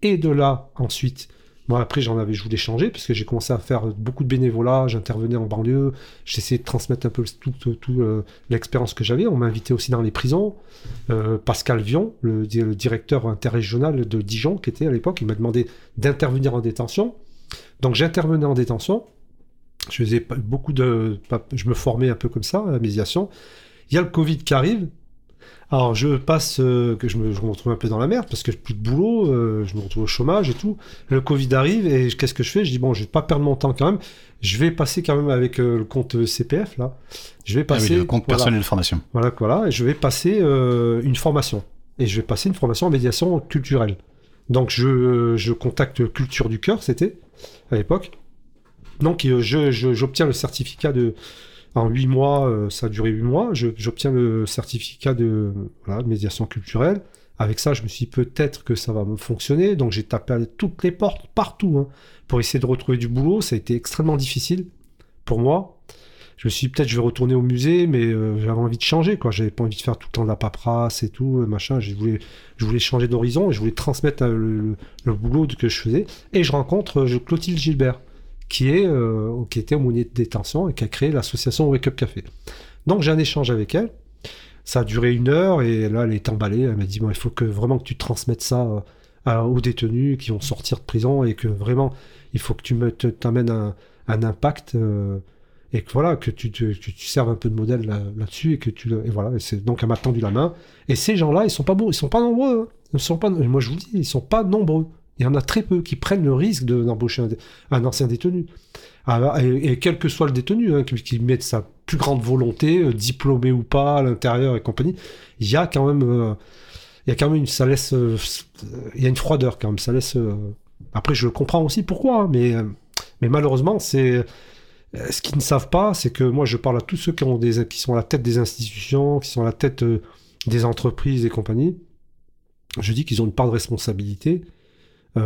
Et de là, ensuite, moi, après, j'en avais, je voulais changer, parce que j'ai commencé à faire beaucoup de bénévolat, j'intervenais en banlieue, j'essayais de transmettre un peu toute tout, euh, l'expérience que j'avais. On m'a invité aussi dans les prisons. Euh, Pascal Vion, le, le directeur interrégional de Dijon, qui était à l'époque, il m'a demandé d'intervenir en détention. Donc j'intervenais en détention. Je faisais beaucoup de, je me formais un peu comme ça à la médiation. Il y a le Covid qui arrive. Alors je passe, euh, que je me, je me retrouve un peu dans la merde parce que j'ai plus de boulot, euh, je me retrouve au chômage et tout. Le Covid arrive et qu'est-ce que je fais? Je dis bon, je vais pas perdre mon temps quand même. Je vais passer quand même avec euh, le compte CPF là. Je vais Ah oui, passer. le compte voilà. personnel de formation. Voilà, voilà, et je vais passer euh, une formation. Et je vais passer une formation en médiation culturelle. Donc je, je contacte Culture du Cœur, c'était à l'époque. Donc euh, je, je- j'obtiens le certificat de... En huit mois, euh, ça a duré huit mois, je- j'obtiens le certificat de médiation culturelle. Avec ça, je me suis dit peut-être que ça va me fonctionner. Donc j'ai tapé à toutes les portes, partout, hein, pour essayer de retrouver du boulot. Ça a été extrêmement difficile pour moi. Je me suis dit peut-être je vais retourner au musée, mais euh, j'avais envie de changer, quoi. J'avais pas envie de faire tout le temps de la paperasse et tout, euh, machin. Je voulais, je voulais changer d'horizon et je voulais transmettre le, le- boulot que je faisais. Et je rencontre Clotilde Gilbert, qui est, euh, qui était de détention et qui a créé l'association Wake Up Café. Donc j'ai un échange avec elle. Ça a duré une heure et là elle est emballée. Elle m'a dit bon, il faut que vraiment que tu transmettes ça euh, aux détenus qui vont sortir de prison et que vraiment il faut que tu t'amènes un, un impact euh, et que voilà que tu, serves un peu de modèle là- là-dessus et que tu et voilà donc elle m'a tendu la main et ces gens-là ils sont pas beaux ils sont pas nombreux hein. ils sont pas moi je vous dis ils sont pas nombreux il y en a très peu qui prennent le risque de- d'embaucher un, un ancien détenu ah, et, et quel que soit le détenu hein, qui, qui met de sa plus grande volonté euh, diplômé ou pas à l'intérieur et compagnie il y a quand même euh, il y a quand même une ça euh, il y a une froideur quand même ça laisse après je comprends aussi pourquoi hein, mais mais malheureusement c'est ce qu'ils ne savent pas, c'est que moi je parle à tous ceux qui, sont à la tête des institutions, qui sont à la tête des entreprises et compagnie. Je dis qu'ils ont une part de responsabilité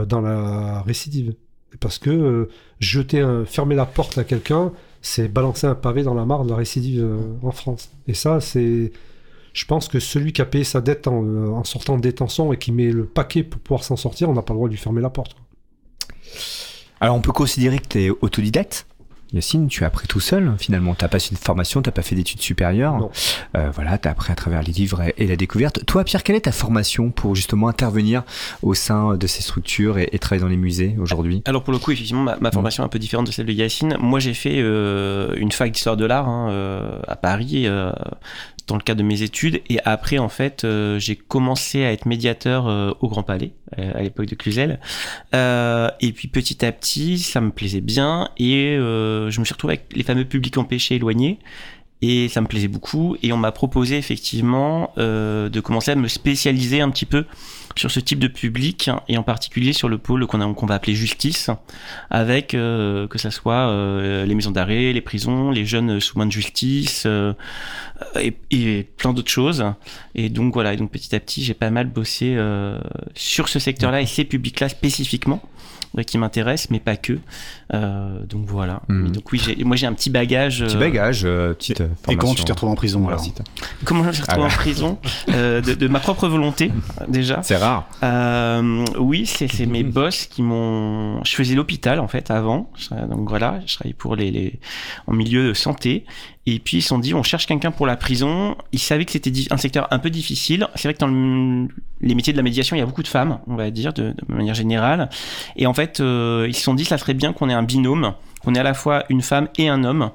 dans la récidive. Parce que euh, jeter un, fermer la porte à quelqu'un, c'est balancer un pavé dans la mare de la récidive euh, en France. Et ça, c'est je pense que celui qui a payé sa dette en, euh, en sortant de détention et qui met le paquet pour pouvoir s'en sortir, on n'a pas le droit de lui fermer la porte. Alors on peut considérer que tu es autodidacte? Yacine, tu as appris tout seul finalement. T'as pas fait de formation, t'as pas fait d'études supérieures. Non. Euh, voilà, t'as appris à travers les livres et, et la découverte. Toi, Pierre, quelle est ta formation pour justement intervenir au sein de ces structures et, et travailler dans les musées aujourd'hui? Alors pour le coup, effectivement, ma, ma formation est un peu différente de celle de Yacine. Moi, j'ai fait euh, une fac d'histoire de l'art hein, euh, à Paris euh, dans le cadre de mes études. Et après, en fait, euh, j'ai commencé à être médiateur euh, au Grand Palais euh, à l'époque de Cluzel. Euh, et puis petit à petit, ça me plaisait bien et euh, je me suis retrouvé avec les fameux publics empêchés éloignés. Et ça me plaisait beaucoup. Et on m'a proposé effectivement euh, de commencer à me spécialiser un petit peu sur ce type de public et en particulier sur le pôle qu'on a- qu'on va appeler justice, avec euh, que ça soit euh, les maisons d'arrêt, les prisons, les jeunes sous main de justice euh, et, et plein d'autres choses. Et donc voilà, et donc petit à petit, j'ai pas mal bossé euh, sur ce secteur-là et ces publics-là spécifiquement euh, qui m'intéressent, mais pas que. Euh, donc voilà. Mais donc oui, j'ai- moi j'ai un petit bagage. Petit euh, bagage, euh, petite Et comment tu t'es retrouvé en prison alors. Comment je me suis retrouvé Ah ouais. en prison euh, de, de ma propre volonté déjà. C'est rare. Euh, oui, c'est c'est mes <laughs> boss qui m'ont. Je faisais l'hôpital en fait avant, Je- donc voilà, je travaillais pour les, les en milieu de santé. Et puis ils se sont dit, on cherche quelqu'un pour la prison. Ils savaient que c'était un secteur un peu difficile. C'est vrai que dans le- les métiers de la médiation, il y a beaucoup de femmes, on va dire de, de manière générale. Et en fait, euh, ils se sont dit, ça serait bien qu'on ait un binôme, qu'on ait à la fois une femme et un homme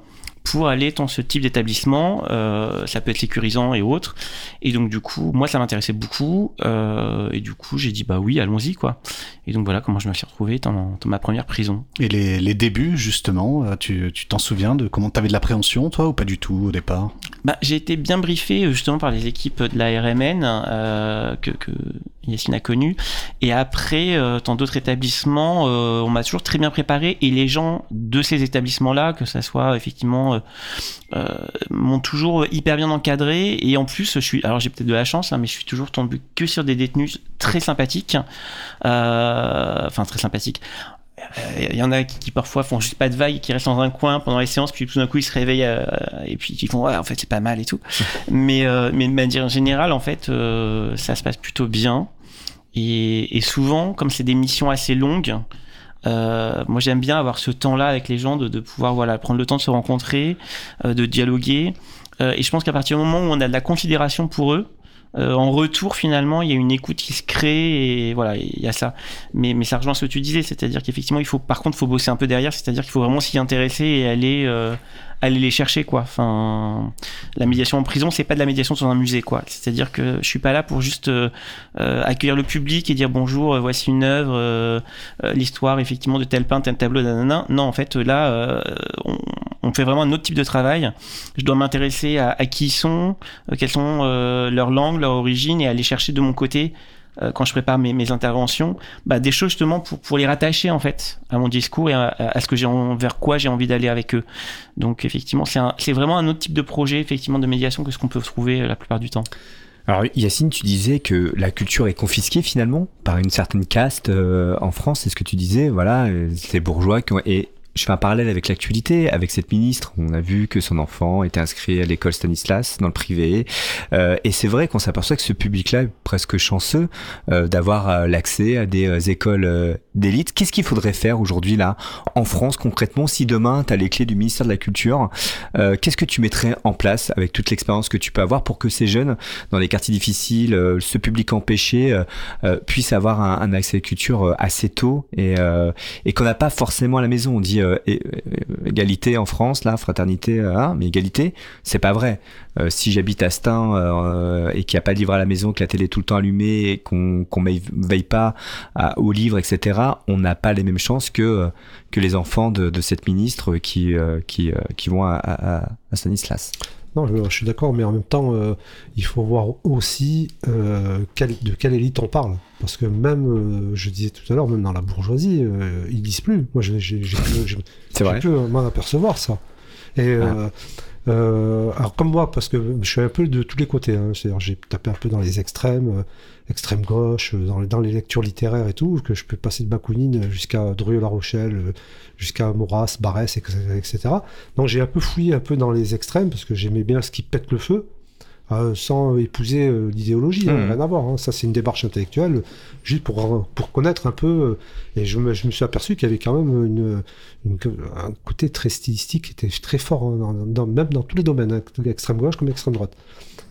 pour aller dans ce type d'établissement. Euh, ça peut être sécurisant et autres. Et donc du coup, moi ça m'intéressait beaucoup. Euh, et du coup, j'ai dit bah oui, allons-y quoi. Et donc voilà comment je me suis retrouvé dans, dans ma première prison. Et les, les débuts, justement, euh, tu tu t'en souviens de comment t'avais de l'appréhension, toi, ou pas du tout au départ? Bah, j'ai été bien briefé justement par les équipes de la RMN euh, que, que Yacine a connu. Et après, dans d'autres établissements, on m'a toujours très bien préparé. Et les gens de ces établissements-là, que ça soit effectivement, euh, euh, m'ont toujours hyper bien encadré. Et en plus, je suis, alors j'ai peut-être de la chance, hein, mais je suis toujours tombé que sur des détenus très sympathiques. Euh, Enfin, très sympathiques. Il y en a qui, qui parfois font juste pas de vagues, qui restent dans un coin pendant les séances, puis tout d'un coup ils se réveillent euh, et puis ils font ouais en fait c'est pas mal et tout. <laughs> mais euh, mais de manière générale en fait euh, ça se passe plutôt bien et, et souvent comme c'est des missions assez longues, euh, moi j'aime bien avoir ce temps-là avec les gens de, de pouvoir voilà prendre le temps de se rencontrer, euh, de dialoguer Euh, et je pense qu'à partir du moment où on a de la considération pour eux euh, en retour, finalement, il y a une écoute qui se crée et voilà, il y a ça. Mais, mais ça rejoint ce que tu disais, c'est-à-dire qu'effectivement, il faut, par contre, il faut bosser un peu derrière, c'est-à-dire qu'il faut vraiment s'y intéresser et aller, euh, aller les chercher, quoi. Enfin, la médiation en prison, c'est pas de la médiation dans un musée, quoi. C'est-à-dire que je suis pas là pour juste euh, euh, accueillir le public et dire bonjour, euh, voici une œuvre, euh, euh, l'histoire, effectivement, de tel peintre, tel tableau, nanana. Non, en fait, là, euh, on, on fait vraiment un autre type de travail. Je dois m'intéresser à, à qui ils sont, quelles sont leurs langues, leur origine, et aller chercher de mon côté, euh, quand je prépare mes, interventions, bah, des choses justement pour, pour les rattacher en fait à mon discours et à, ce que j'ai vers quoi j'ai envie d'aller avec eux. Donc effectivement, c'est c'est vraiment un autre type de projet effectivement de médiation que ce qu'on peut trouver euh, la plupart du temps. Alors Yacine, tu disais que la culture est confisquée finalement par une certaine caste euh, en France. C'est ce que tu disais, voilà, euh, ces bourgeois qui ont... Et je fais un parallèle avec l'actualité, avec cette ministre. On a vu que son enfant était inscrit à l'école Stanislas dans le privé. Euh, et c'est vrai qu'on s'aperçoit que ce public-là est presque chanceux euh, d'avoir euh, l'accès à des euh, écoles euh, d'élite. Qu'est-ce qu'il faudrait faire aujourd'hui là en France concrètement si demain tu as les clés du ministère de la Culture Qu'est-ce que tu mettrais en place avec toute l'expérience que tu peux avoir pour que ces jeunes dans les quartiers difficiles, ce public empêché euh, euh, puisse avoir un, accès à la culture assez tôt et, et qu'on n'a pas forcément à la maison. On dit euh, égalité en France, là, fraternité, euh, hein, mais égalité, c'est pas vrai. Euh, si j'habite à Stein et qu'il n'y a pas de livre à la maison, que la télé est tout le temps allumée qu'on qu'on veille, pas à- aux livres, etc., on n'a pas les mêmes chances que, les enfants de, cette ministre qui vont à, à, à Stanislas. Non, je, je suis d'accord, mais en même temps, euh, il faut voir aussi euh, de quelle élite on parle. Parce que même, euh, je disais tout à l'heure, même dans la bourgeoisie, ils lisent plus. Moi, j'ai pu- m'en apercevoir ça. Et alors comme moi, parce que je suis un peu de tous les côtés. hein. C'est-à-dire, j'ai tapé un peu dans les extrêmes, extrême gauche, euh, dans, les- dans les lectures littéraires et tout, que je peux passer de Bakounine jusqu'à Drieux-La Rochelle, euh, jusqu'à Maurras, Barès, etc. Donc j'ai un peu fouillé un peu dans les extrêmes parce que j'aimais bien ce qui pète le feu. euh, sans épouser euh, l'idéologie, hein, Mhm. rien à voir. hein. Ça, c'est une démarche intellectuelle, juste pour, pour connaître un peu. euh, et je me, je me suis aperçu qu'il y avait quand même une, une- un côté très stylistique qui était très fort, hein, dans- dans- même dans tous les domaines, extrême gauche comme extrême droite.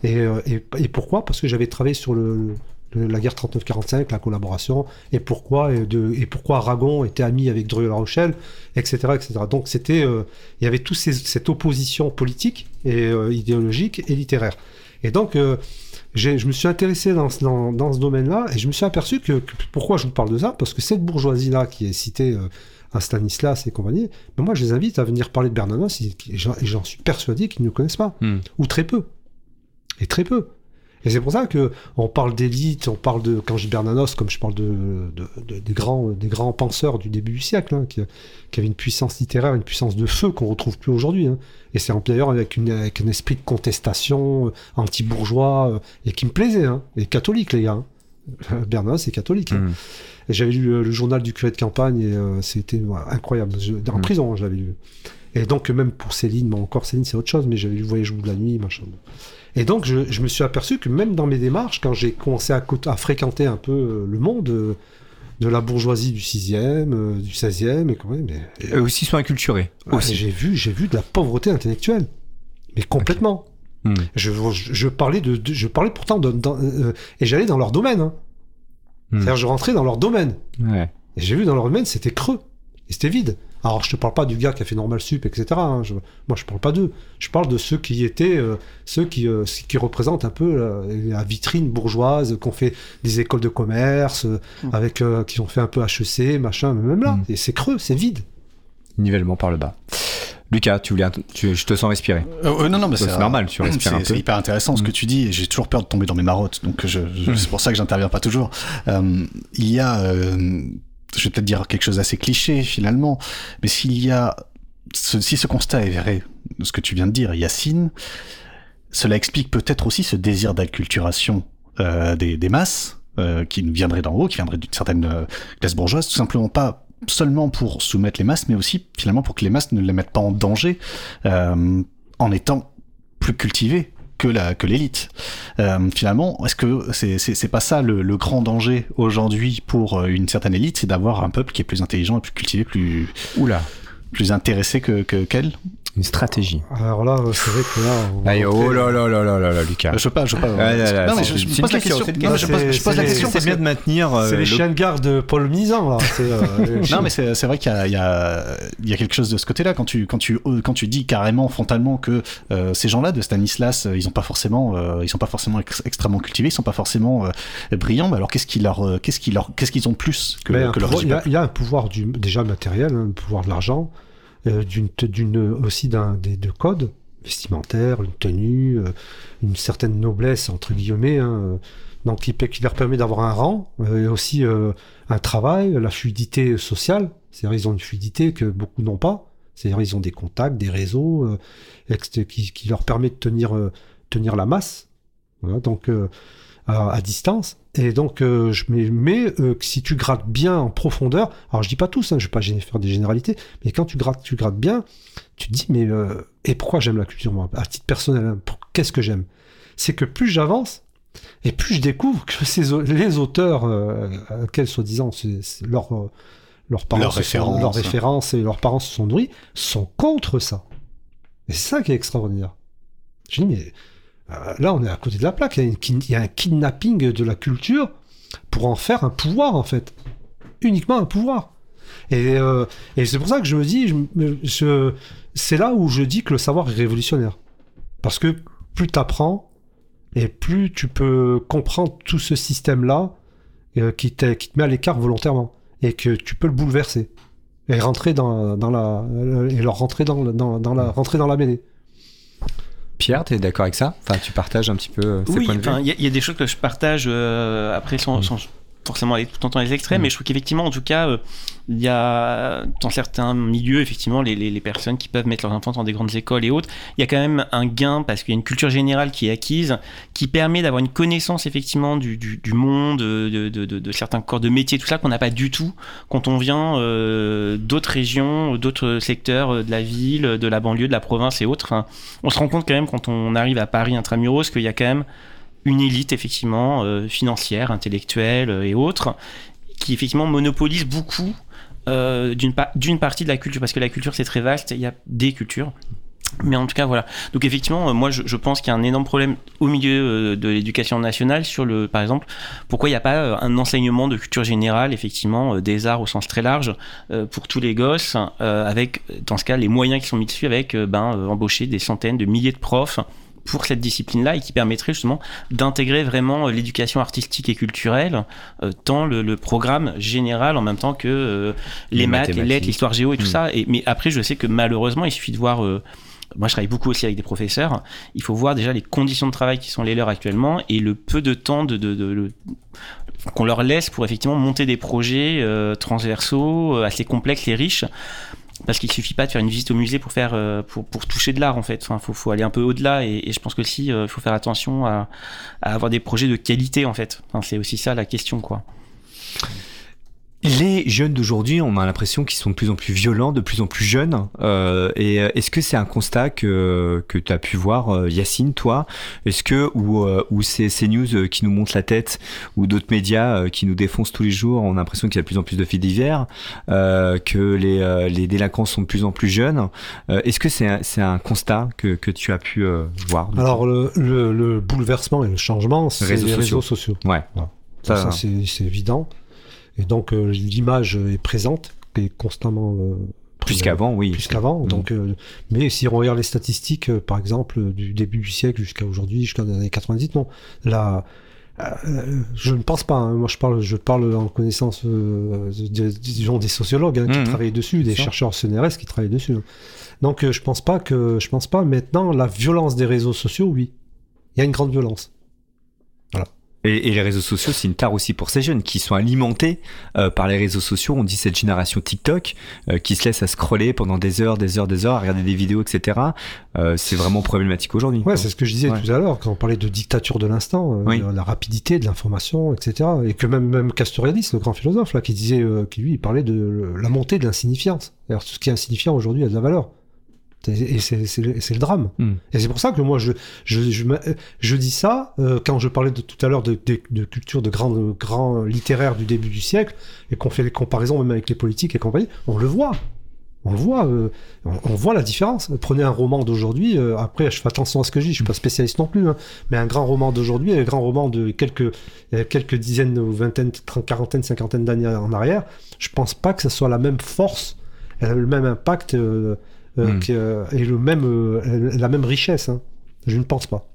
Et, et, et pourquoi? Parce que j'avais travaillé sur le- la guerre 39-45, la collaboration, et pourquoi, et, de, et pourquoi Aragon était ami avec Dru La Rochelle, etc. etc. Donc c'était, euh, il y avait toute cette opposition politique et euh, idéologique et littéraire. Et donc, euh, je me suis intéressé dans, ce- dans, dans ce domaine-là et je me suis aperçu que, que- pourquoi je vous parle de ça Parce que cette bourgeoisie-là qui est citée euh, à Stanislas et compagnie, ben moi je les invite à venir parler de Bernanos et, et j'en et j'en suis persuadé qu'ils ne connaissent pas, Hmm. ou très peu. Et très peu. Et c'est pour ça que on parle d'élite, on parle de quand je dis Bernanos, comme je parle de, de- de- des grands des grands penseurs du début du siècle, hein, qui, qui avaient une puissance littéraire, une puissance de feu qu'on retrouve plus aujourd'hui. hein. Et c'est en- d'ailleurs avec, une, avec un esprit de contestation euh, anti-bourgeois euh, et qui me plaisait, hein, et catholique les gars. <laughs> Bernanos est catholique. Et j'avais lu euh, le journal du curé de campagne et euh, c'était ouais, incroyable. Je- en Mhm. prison, je l'avais lu. Et donc, même pour Céline, bon, encore Céline, c'est autre chose, mais j'avais lu Voyage au bout de la nuit, machin. Et donc, je, je me suis aperçu que même dans mes démarches, quand j'ai commencé à, fréquenter un peu euh, le monde euh, de la bourgeoisie du 6e, euh, du 16e, et quand même, Eux aussi sont inculturés. Ouais, j'ai vu, j'ai vu de la pauvreté intellectuelle, mais complètement. Hmm. Je, je, je parlais de, de- je parlais pourtant de, dans- euh, et j'allais dans leur domaine. hein. Hmm. C'est-à-dire, je rentrais dans leur domaine. Ouais. Et j'ai vu dans leur domaine, c'était creux. Et c'était vide. Alors, je te parle pas du gars qui a fait Normal Sup, etc. hein. Je- moi, je parle pas d'eux. Je parle de ceux qui étaient, euh, ceux qui, euh, qui représentent un peu la, la vitrine bourgeoise, qui ont fait des écoles de commerce, euh, avec, euh, qui ont fait un peu HEC, machin, mais même là. Mm. Et c'est creux, c'est vide. Nivellement par le bas. Lucas, tu voulais, un- tu- je te sens respirer. Euh, euh, non, non, mais C'est normal, tu respires un c'est- peu. C'est hyper intéressant ce que Mm. tu dis et j'ai toujours peur de tomber dans mes marottes, donc je, je- c'est pour ça que j'interviens pas toujours. Euh, il y a, euh, je vais peut-être dire quelque chose d'assez cliché finalement, mais s'il y a, ce- si ce constat est vrai, ce que tu viens de dire, Yacine, cela explique peut-être aussi ce désir d'acculturation euh, des, masses euh, qui viendrait d'en haut, qui viendrait d'une certaine euh, classe bourgeoise, tout simplement pas seulement pour soumettre les masses, mais aussi finalement pour que les masses ne les mettent pas en danger en étant plus cultivées que la que l'élite. Euh, finalement, est-ce que c'est c'est c'est pas ça le, le grand danger aujourd'hui pour euh, une certaine élite, c'est d'avoir un peuple qui est plus intelligent et plus cultivé, plus Oula, plus intéressé que que qu'elle? Une stratégie. Alors là, c'est vrai que là. on Aïe, oh là là là là là là, Lucas. Euh, Je pas, je pas. Là, non, mais je, je pose la question. c'est une Non, je question. pose, je pose la question c'est bien de maintenir. euh, C'est les le- chiens de garde de Paul Misan, là. Euh, <laughs> Non, mais c'est c'est vrai qu'il y a, il y, y a quelque chose de ce côté-là quand tu quand tu quand tu dis carrément frontalement que euh, ces gens-là de Stanislas, euh, ils ont pas forcément euh, ils sont pas forcément ex- extrêmement cultivés, ils sont pas forcément euh, brillants. Mais alors qu'est-ce qui leur euh, qu'est-ce qui leur qu'est-ce qu'ils ont de plus que, un que leur il, y a, un pouvoir du, déjà matériel, hein, le pouvoir de l'argent, euh, d'une, d'une, aussi d'un, des, de codes vestimentaires, une tenue, euh, une certaine noblesse, entre guillemets, hein, euh, donc qui, qui leur permet d'avoir un rang, euh, et aussi euh, un travail, la fluidité sociale, c'est-à-dire ils ont une fluidité que beaucoup n'ont pas, c'est-à-dire ils ont des contacts, des réseaux, euh, qui, qui leur permet de tenir, euh, tenir la masse, voilà, donc euh, à distance. Et donc, euh, je, mais, mais euh, si tu grattes bien en profondeur, alors je dis pas tous, hein, je vais pas faire des généralités, mais quand tu grattes, tu grattes bien, tu te dis, mais euh, et pourquoi j'aime la culture, moi, à titre personnel, hein, qu'est-ce que j'aime? C'est que plus j'avance, et plus je découvre que <laughs> ces, les auteurs, euh, à laquelle soi-disant leur, euh, leurs parents, Leurs sont- références. leurs références et leurs parents se sont nourris, sont contre ça. Et c'est ça qui est extraordinaire. Je dis, mais euh, là, on est à côté de la plaque. Il y, il y a un kidnapping de la culture pour en faire un pouvoir, en fait. Uniquement un pouvoir. Et, euh, c'est pour ça que je me dis, c'est là où je dis que le savoir est révolutionnaire. Parce que plus tu apprends, et plus tu peux comprendre tout ce système-là euh, qui, te- met à l'écart volontairement. Et que tu peux le bouleverser. Et rentrer dans, la. Et leur rentrer dans, la- dans, dans la, rentrer dans la mêlée. Pierre, t'es d'accord avec ça? Enfin, tu partages un petit peu euh, ces Oui, points de vue? enfin, il y, a- il y a des choses que je partage euh, après sans, sans forcément aller tout le temps les extraits, Mm. mais je trouve qu'effectivement, en tout cas, euh, il y a dans certains milieux, effectivement, les, les, les personnes qui peuvent mettre leurs enfants dans des grandes écoles et autres, il y a quand même un gain parce qu'il y a une culture générale qui est acquise, qui permet d'avoir une connaissance effectivement du, du, du monde, de, de, de, de certains corps de métier, tout ça qu'on n'a pas du tout quand on vient euh, d'autres régions, d'autres secteurs euh, de la ville, de la banlieue, de la province et autres. Enfin, on se rend compte quand même quand on arrive à Paris intramuros qu'il y a quand même une élite effectivement euh, financière, intellectuelle euh, et autres qui effectivement monopolise beaucoup euh, d'une pa- d'une partie de la culture parce que la culture c'est très vaste, il y a des cultures. Mais en tout cas, voilà. Donc effectivement, moi, je, pense qu'il y a un énorme problème au milieu de l'éducation nationale sur le, par exemple, pourquoi il n'y a pas un enseignement de culture générale, effectivement, des arts au sens très large, pour tous les gosses, avec, dans ce cas, les moyens qui sont mis dessus, avec ben, embaucher des centaines de milliers de profs pour cette discipline-là et qui permettrait justement d'intégrer vraiment euh, l'éducation artistique et culturelle euh, dans le, le programme général en même temps que euh, les, Les maths, les lettres, l'histoire géo et tout Mm. ça. Et, mais après, je sais que malheureusement, il suffit de voir. euh, moi, je travaille beaucoup aussi avec des professeurs. Il faut voir déjà les conditions de travail qui sont les leurs actuellement et le peu de temps de, de- de- de- qu'on leur laisse pour effectivement monter des projets euh, transversaux, euh, assez complexes et riches. Parce qu'il suffit pas de faire une visite au musée pour faire euh, pour, pour toucher de l'art en fait. Enfin, faut, faut aller un peu au-delà et, et je pense que aussi il faut faire attention à, à avoir des projets de qualité en fait. Enfin, c'est aussi ça la question quoi. Les jeunes d'aujourd'hui, on a l'impression qu'ils sont de plus en plus violents, de plus en plus jeunes. Euh, et euh, est-ce que c'est un constat que, que tu as pu voir, euh, Yacine, toi? Est-ce que, ou, euh, ou c'est ces news euh, qui nous montent la tête, ou d'autres médias qui nous défoncent tous les jours, on a l'impression qu'il y a de plus en plus de faits divers, euh, que les, les délinquants sont de plus en plus jeunes Euh, Est-ce que c'est un, c'est un constat que, que tu as pu euh, voir Alors, le, le- le bouleversement et le changement, c'est Réseaux les sociaux. réseaux sociaux. Ouais. Ça, c'est c'est évident. Et donc, euh, l'image est présente, est constamment. euh, plus qu'avant, oui. plus qu'avant. Mhm. Donc, euh, mais si on regarde les statistiques, euh, par exemple, du début du siècle jusqu'à aujourd'hui, jusqu'à les années 90, non, là, euh, je ne pense pas. hein. Moi, je parle, je parle en connaissance, euh, de- disons, des sociologues hein, qui Mhm. travaillent dessus, des chercheurs CNRS qui travaillent dessus. hein. Donc, euh, je pense pas que, je pense pas. Maintenant, la violence des réseaux sociaux, oui, il y a une grande violence. Et, et les réseaux sociaux, c'est une tare aussi pour ces jeunes qui sont alimentés euh, par les réseaux sociaux. On dit cette génération TikTok euh, qui se laisse à scroller pendant des heures, des heures, des heures, à regarder des vidéos, etc. Euh, c'est vraiment problématique aujourd'hui. Ouais, c'est ce que je disais Ouais. tout à l'heure quand on parlait de dictature de l'instant, Oui. la rapidité de l'information, etc. Et que même même Castoriadis, le grand philosophe là, qui disait, qui lui il parlait de la montée de l'insignifiance. Alors tout ce qui est insignifiant aujourd'hui a de la valeur. Et c'est le, drame. Hmm. Et c'est pour ça que moi je je je, me- je dis ça euh, quand je parlais de tout à l'heure de, de, de culture de grands grands littéraires du début du siècle et qu'on fait les comparaisons même avec les politiques et compagnie, on le voit. On voit, euh, on, on voit la différence. Prenez un roman d'aujourd'hui, euh, après je fais attention à ce que je dis, je suis pas spécialiste non plus, hein, mais un grand roman d'aujourd'hui et un grand roman de quelques, quelques dizaines ou vingtaines, trente, quarantaine, cinquantaine d'années en arrière, je pense pas que ça soit la même force, le même impact euh, euh, Mm. que- euh, et le même, euh, la même richesse. hein. Je ne pense pas.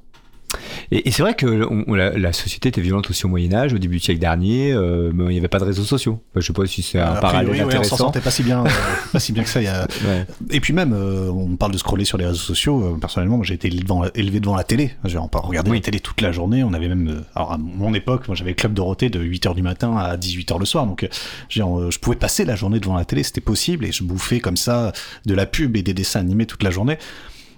Et, et c'est vrai que on- la, la société était violente aussi au Moyen Âge, au début du siècle dernier, euh, mais il n'y avait pas de réseaux sociaux. Enfin, je sais pas si c'est un parallèle ouais, on s'en intéressant. sortait pas si bien, euh, <laughs> pas si bien que ça. Il y a... Ouais. Et puis même, euh, on parle de scroller sur les réseaux sociaux. personnellement, j'ai été élevé devant, élevé devant la télé. J'ai regardé Oui. la télé toute la journée. On avait même, alors à mon époque, moi, j'avais Club Dorothée de 8h du matin à 18h le soir. Donc, genre, je pouvais passer la journée devant la télé, c'était possible, et je bouffais comme ça de la pub et des dessins animés toute la journée.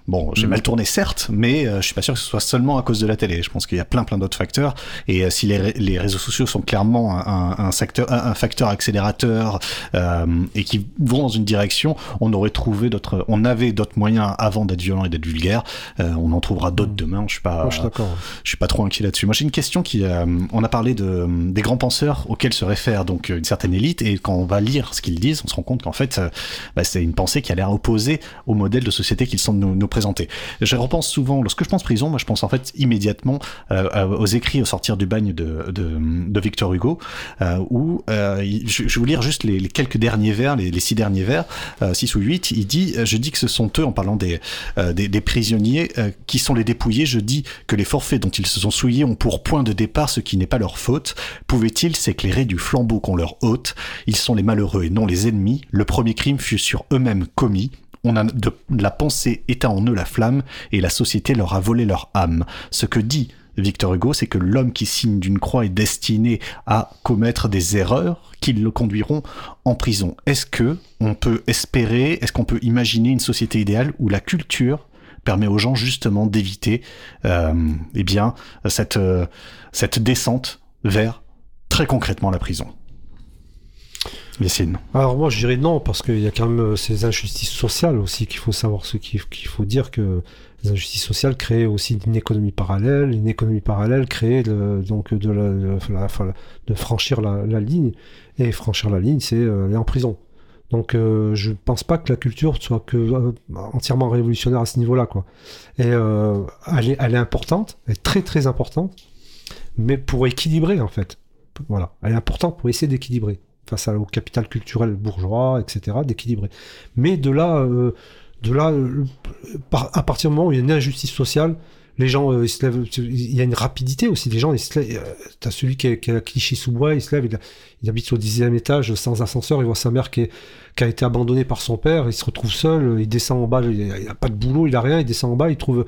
Bon, j'ai Mhm. mal tourné certes, mais euh, je suis pas sûr que ce soit seulement à cause de la télé. Je pense qu'il y a plein plein d'autres facteurs. Et euh, si les, les réseaux sociaux sont clairement un, un, secteur, un, un facteur accélérateur euh, et qui vont dans une direction, on aurait trouvé d'autres, on avait d'autres moyens avant d'être violent et d'être vulgaire. Euh, on en trouvera d'autres demain. Je suis pas, Moi, je suis d'accord. je suis pas trop inquiet là-dessus. Moi, j'ai une question qui, euh, on a parlé de des grands penseurs auxquels se réfère donc une certaine élite, et quand on va lire ce qu'ils disent, on se rend compte qu'en fait, euh, bah, c'est une pensée qui a l'air opposée au modèle de société qu'ils semblent nous, nous Je repense souvent, lorsque je pense prison, moi, je pense en fait immédiatement euh, aux écrits au sortir du bagne de Victor Hugo, euh, où euh, je, vais vous lire juste les, quelques derniers vers, les, six derniers vers, six ou huit. Il dit, je dis que ce sont eux, en parlant des des, prisonniers qui sont les dépouillés, je dis que les forfaits dont ils se sont souillés ont pour point de départ ce qui n'est pas leur faute. Pouvaient-ils s'éclairer du flambeau qu'on leur ôte? Ils sont les malheureux et non les ennemis. Le premier crime fut sur eux-mêmes commis. La pensée éteint en eux la flamme, et la société leur a volé leur âme. Ce que dit Victor Hugo, c'est que l'homme qui signe d'une croix est destiné à commettre des erreurs qui le conduiront en prison. Est-ce que on peut espérer, est-ce qu'on peut imaginer une société idéale où la culture permet aux gens justement d'éviter euh, eh bien euh, cette descente vers très concrètement la prison? Yacine. Alors moi je dirais non parce qu'il y a quand même euh, ces injustices sociales aussi qu'il faut savoir ce qu'il faut dire que les injustices sociales créent aussi une économie parallèle, une économie parallèle crée donc de, la, de, de franchir la, ligne et franchir la ligne c'est euh, aller en prison. Donc euh, je pense pas que la culture soit que euh, entièrement révolutionnaire à ce niveau-là quoi. Et elle, est, elle est importante, elle est très très importante, mais pour équilibrer en fait. Voilà, elle est importante pour essayer d'équilibrer face au capital culturel bourgeois, etc., d'équilibrer. Mais de là, euh, de là, euh, à partir du moment où il y a une injustice sociale, les gens, euh, ils se lèvent, il y a une rapidité aussi. Les gens, ils se lèvent, euh, t'as celui qui est, qui est à Clichy-sous-Bois, il se lève, il, a- habite au dixième étage sans ascenseur, il voit sa mère qui, est- qui a été abandonnée par son père, il se retrouve seul, il descend en bas, il a, a pas de boulot, il a rien, il descend en bas, il trouve,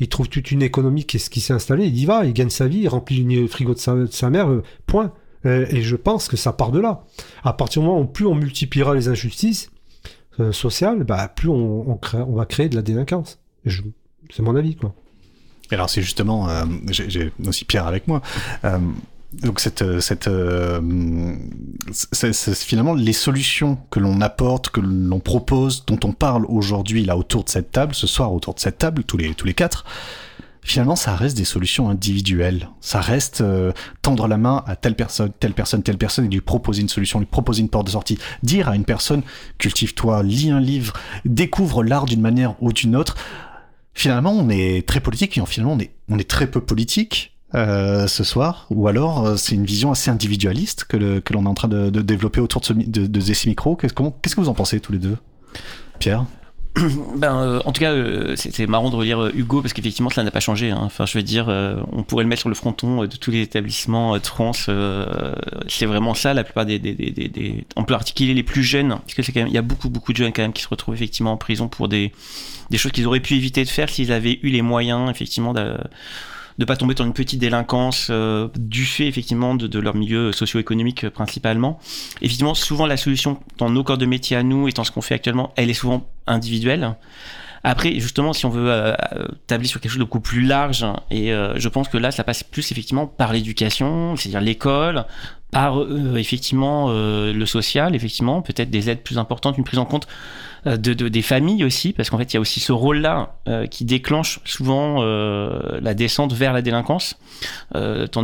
il trouve toute une économie qui, qui s'est installée, il y va, il gagne sa vie, il remplit le frigo de sa, de sa mère, euh, point. Euh, et je pense que ça part de là. À partir du moment où plus on multipliera les injustices euh, sociales, bah, plus on, va créer de la délinquance. C'est mon avis, quoi. Et alors c'est justement, euh, j'ai aussi Pierre avec moi. Donc cette, cette, c'est finalement les solutions que l'on apporte, que l'on propose, dont on parle aujourd'hui là autour de cette table, ce soir autour de cette table, tous les tous les quatre. Finalement, ça reste des solutions individuelles. Ça reste euh, tendre la main à telle personne, telle personne, telle personne et lui proposer une solution, lui proposer une porte de sortie. Dire à une personne, cultive-toi, lis un livre, découvre l'art d'une manière ou d'une autre finalement, on est très politique et finalement, on est, très peu politique euh, ce soir. Ou alors, euh, c'est une vision assez individualiste que, l'on est en train de, développer autour de, ce, de, ces micros. Qu'est-ce que vous en pensez tous les deux? Pierre? <clears throat> Ben, euh, en tout cas, euh, c'est marrant de relire euh, Hugo parce qu'effectivement, cela n'a pas changé. hein. Enfin, je veux dire, euh, on pourrait le mettre sur le fronton de tous les établissements trans. c'est vraiment ça, la plupart des, des, des, On peut articuler les plus jeunes, parce que c'est quand même, il y a beaucoup, beaucoup de jeunes qui se retrouvent effectivement en prison pour des, des choses qu'ils auraient pu éviter de faire s'ils avaient eu les moyens, effectivement, de de pas tomber dans une petite délinquance euh, du fait effectivement de, leur milieu socio-économique euh, principalement. Effectivement, souvent la solution dans nos corps de métier à nous et dans ce qu'on fait actuellement, elle est souvent individuelle. Après, justement, si on veut euh, tabler sur quelque chose de beaucoup plus large, et euh, je pense que là, ça passe plus effectivement par l'éducation, c'est-à-dire l'école, par euh, effectivement euh, le social, effectivement, peut-être des aides plus importantes, une prise en compte de- des familles aussi, parce qu'en fait, il y a aussi ce rôle-là euh, qui déclenche souvent euh, la descente vers la délinquance. Euh, dans,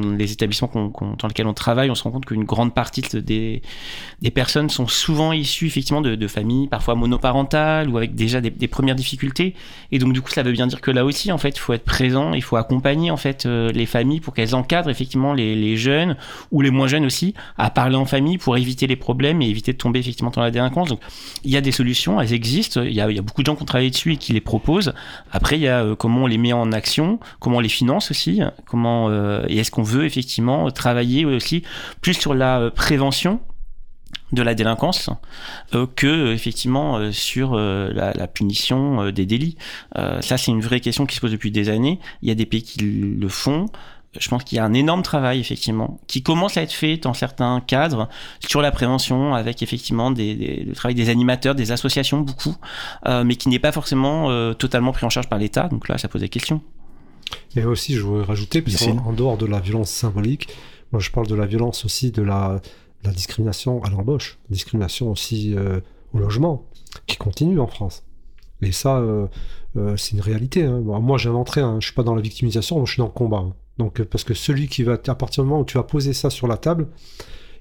les établissements dans lesquels on travaille, on se rend compte qu'une grande partie de- des, personnes sont souvent issues effectivement de, familles parfois monoparentales ou avec déjà des, premières difficultés. Et donc du coup, ça veut bien dire que là aussi, en fait, il faut être présent, il faut accompagner en fait euh, les familles pour qu'elles encadrent effectivement les, les jeunes ou les moins jeunes aussi à parler en famille pour éviter les problèmes et éviter de tomber effectivement dans la délinquance. Donc il y a des solutions, elles existent. Il y a, beaucoup de gens qui ont travaillé dessus et qui les proposent. Après, il y a euh, comment on les met en action, comment on les finance aussi, comment euh, et est-ce qu'on veut effectivement travailler aussi plus sur la euh, prévention de la délinquance que effectivement sur la, la punition des délits. Ça, c'est une vraie question qui se pose depuis des années. Il y a des pays qui le font. Je pense qu'il y a un énorme travail effectivement qui commence à être fait dans certains cadres sur la prévention avec effectivement des, des, le travail des animateurs, des associations beaucoup, euh, mais qui n'est pas forcément euh, totalement pris en charge par l'État. Donc là, ça pose des questions. Et aussi, je voudrais rajouter, parce Yacine. qu'en en dehors de la violence symbolique, moi je parle de la violence aussi de la, de la discrimination à l'embauche, discrimination aussi euh, au logement, qui continue en France. Et ça, euh, euh, c'est une réalité. hein. Bon, moi, j'inventerai, hein, je suis pas dans la victimisation, moi, je suis dans le combat. hein. Donc, euh, parce que celui qui va, à partir du moment où tu vas poser ça sur la table,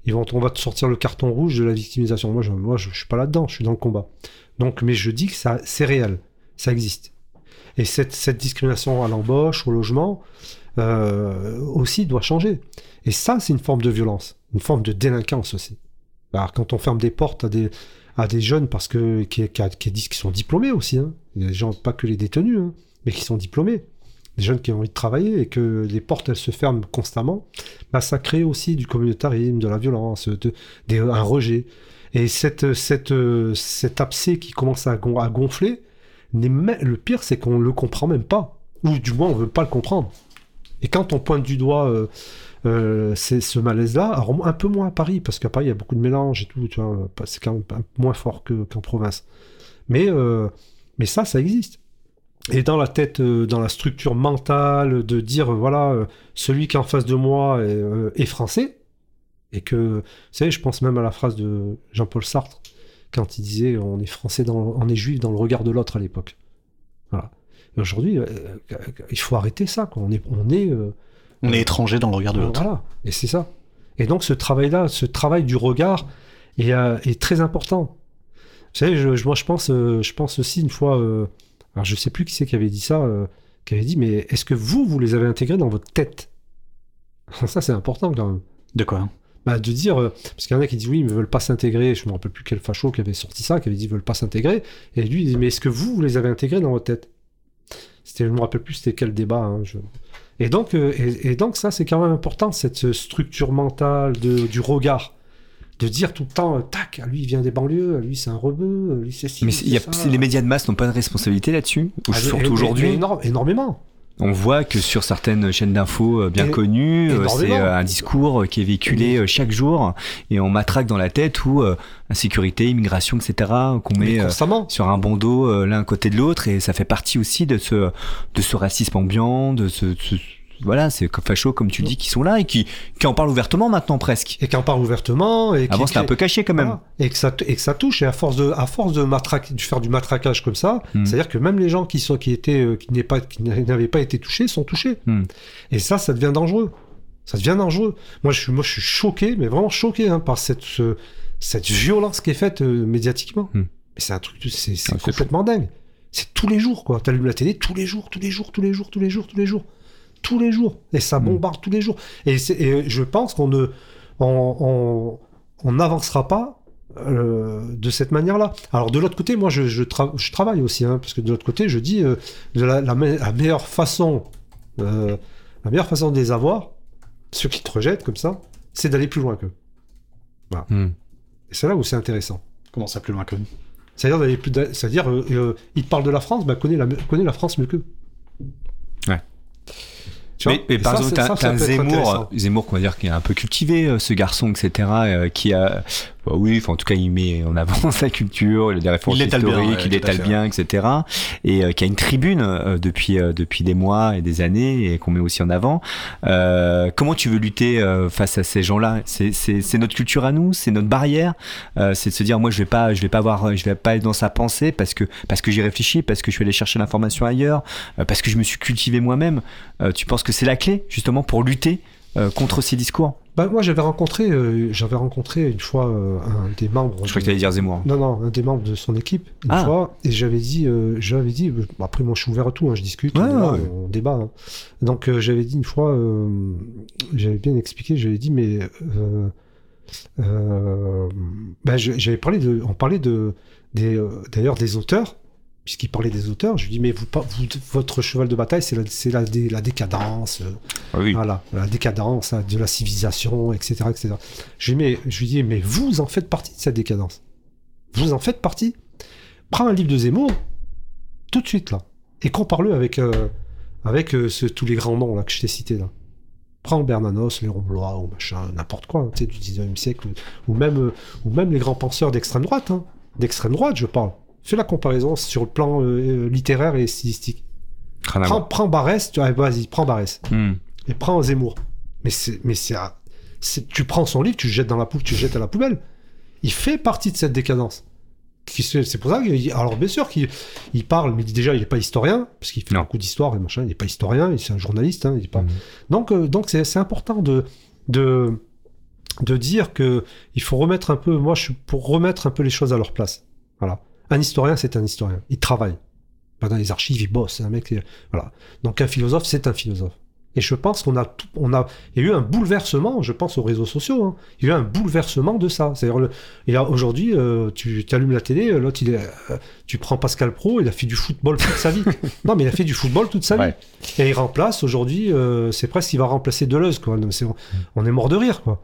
ils vont, on va te sortir le carton rouge de la victimisation. Moi, je, moi, je, suis pas là-dedans, je suis dans le combat. Donc, mais je dis que ça, c'est réel, ça existe. Et cette, cette discrimination à l'embauche, au logement, euh, aussi doit changer. Et ça, c'est une forme de violence, une forme de délinquance aussi. Quand on ferme des portes à des, à des jeunes parce que qui, qui, sont diplômés aussi, hein. il a des gens, pas que les détenus, hein, mais qui sont diplômés, des jeunes qui ont envie de travailler et que les portes elles se ferment constamment, bah, ça crée aussi du communautarisme, de la violence, de, un rejet. Et cette, cette, cet abcès qui commence à, à gonfler, le pire c'est qu'on le comprend même pas, ou du moins on veut pas le comprendre. Et quand on pointe du doigt euh, euh, ce malaise-là, un peu moins à Paris, parce qu'à Paris, il y a beaucoup de mélange et tout, c'est quand même moins fort que- qu'en province. Mais, euh, mais ça, ça existe. Et dans la tête, euh, dans la structure mentale, de dire, euh, voilà, euh, celui qui est en face de moi est, est français, et que, vous savez, je pense même à la phrase de Jean-Paul Sartre, quand il disait, on est français, dans, on est juif dans le regard de l'autre à l'époque. Voilà. Et aujourd'hui, il faut arrêter ça, quoi. On est, on est, On est étranger dans le regard de l'autre. voilà, et c'est ça. Et donc ce travail-là, ce travail du regard est, est très important. Vous savez, je, moi je pense, je pense aussi une fois, alors je sais plus qui c'est qui avait dit ça, euh, qui avait dit, mais est-ce que vous, vous les avez intégrés dans votre tête? <laughs> Ça c'est important quand même. De quoi? Bah, de dire, euh, parce qu'il y en a qui disent oui, mais ils veulent pas s'intégrer. Je me rappelle plus quel facho qui avait sorti ça, qui avait dit ils veulent pas s'intégrer. Et lui, il dit mais est-ce que vous, vous les avez intégrés dans votre tête? C'était, je me rappelle plus c'était quel débat. hein, je- Et donc, euh, et, et donc ça, c'est quand même important cette structure mentale de, du regard, de dire tout le temps, tac, lui il vient des banlieues, lui c'est un rebeu, lui c'est ci, Mais y a- les médias de masse n'ont pas de responsabilité là-dessus. Ah, surtout aujourd'hui, énorme- énormément. on voit que sur certaines chaînes d'infos euh, bien Et- connues, euh, c'est euh, un discours qui est véhiculé chaque jour et on matraque dans la tête où euh, insécurité, immigration, etc. qu'on met euh, constamment. sur un bandeau euh, l'un côté de l'autre et ça fait partie aussi de ce de ce racisme ambiant, de ce, ce- voilà, c'est comme facho comme tu dis qui sont là et qui qui en parlent ouvertement maintenant presque. Et qui en parle ouvertement. Et qui- Avant c'était un peu caché quand même. Voilà. Et, que ça, et que ça touche, et à force de, à force de, de faire du matraquage comme ça, Hmm. c'est-à-dire que même les gens qui, sont, qui, étaient, euh, qui, n'est pas, qui n'avaient pas été touchés sont touchés. Hmm. Et ça, ça devient dangereux. Ça devient dangereux. Moi, je suis, moi, je suis choqué, mais vraiment choqué hein, par cette, ce- cette violence qui est faite euh, médiatiquement. Hmm. Mais c'est un truc, c'est, c'est Ah, complètement dingue. C'est tous les jours, quoi. T'allumes la télé tous les jours, tous les jours, tous les jours, tous les jours, tous les jours. Tous les jours. Et ça Hmm. bombarde tous les jours. Et, je pense qu'on ne, on, on- on n'avancera pas euh, de cette manière-là. Alors de l'autre côté, moi je, je, tra- je travaille aussi, hein, parce que de l'autre côté, je dis euh, de la, la me- la meilleure façon, euh, la meilleure façon de les avoir, ceux qui te rejettent comme ça, c'est d'aller plus loin qu'eux. Hmm. Et c'est là où c'est intéressant. Comment ça plus loin que nous C'est-à-dire d'aller plus, c'est-à-dire, euh, euh, ils te parlent de la France, bah connais la, connais la France mieux qu'eux. Ouais. Tu vois Mais, mais par ça, exemple, t'as Zemmour, Zemmour, qu'on va dire, qui est un peu cultivé, euh, ce garçon, etc., euh, qui a, bah oui, enfin, en tout cas, il met en avant <laughs> sa culture, il a des références Il bien, historiques, ouais, il fait, bien, etc., et euh, qui a une tribune euh, depuis euh, depuis des mois et des années et qu'on met aussi en avant. Euh, comment tu veux lutter euh, face à ces gens-là? C'est notre culture à nous, c'est notre barrière, euh, c'est de se dire, moi, je vais pas, je vais pas avoir, je vais pas être dans sa pensée parce que parce que j'y réfléchis, parce que je suis allé chercher l'information ailleurs, euh, parce que je me suis cultivé moi-même. Euh, tu penses que c'est la clé justement pour lutter contre ces discours Bah, moi, j'avais rencontré, euh, j'avais rencontré une fois euh, un des membres. Je crois que de- tu allais dire Zemmour. Non, non, un des membres de son équipe, une Ah. fois, et j'avais dit, euh, j'avais dit, euh, bon, après moi je suis ouvert à tout, hein, je discute, Ouais, on, débat, ouais. on débat. hein. Donc euh, j'avais dit une fois, euh, j'avais bien expliqué, j'avais dit, mais euh, euh, ben, je- j'avais parlé de, on parlait de, des, euh, d'ailleurs des auteurs, puisqu'il parlait des auteurs, je lui dis, mais vous, votre cheval de bataille, c'est la, c'est la, la décadence, euh, oui. voilà, la décadence hein, de la civilisation, etc., etc. Je lui, dis, mais, je lui dis, mais vous en faites partie de cette décadence. Vous en faites partie. Prends un livre de Zemmour, tout de suite, là, et compare-le avec, euh, avec euh, ce- tous les grands noms là, que je t'ai cités, là. Prends Bernanos, Léon Blois, ou machin, n'importe quoi, hein, tu sais, du 19e siècle, ou, même, ou même les grands penseurs d'extrême droite, hein. d'extrême droite, je parle. Fais la comparaison sur le plan euh, euh, littéraire et stylistique. Prends, prends Barès, tu vois, vas-y, prends Barès Hmm. et prends Zemmour. Mais c'est, mais c'est, à- c'est- tu prends son livre, tu le jettes dans la poubelle, tu le jettes à la poubelle. Il fait partie de cette décadence. C'est pour ça qu'il, alors bien sûr qu'il il parle, mais déjà il n'est pas historien parce qu'il fait Non. beaucoup d'histoire et machin. Il n'est pas historien, c'est un journaliste. Hein, il est pas. Mhm. Donc, euh, donc c'est, c'est important de, de, de dire que il faut remettre un peu. Moi, je suis pour remettre un peu les choses à leur place. Voilà. Un historien, c'est un historien. Il travaille. Pas dans les archives, il bosse. Un mec. Voilà. Donc un philosophe, c'est un philosophe. Et je pense qu'on a, tout- on a, il y a eu un bouleversement, je pense aux réseaux sociaux, hein. il y a eu un bouleversement de ça. C'est-à-dire, aujourd'hui, euh, tu allumes la télé, euh, l'autre, il est, euh, tu prends Pascal Pro, il a fait du football toute sa vie. <laughs> non, mais il a fait du football toute sa Ouais. vie. Et il remplace, aujourd'hui, euh, c'est presque, il va remplacer Deleuze, quoi. On est mort de rire, quoi.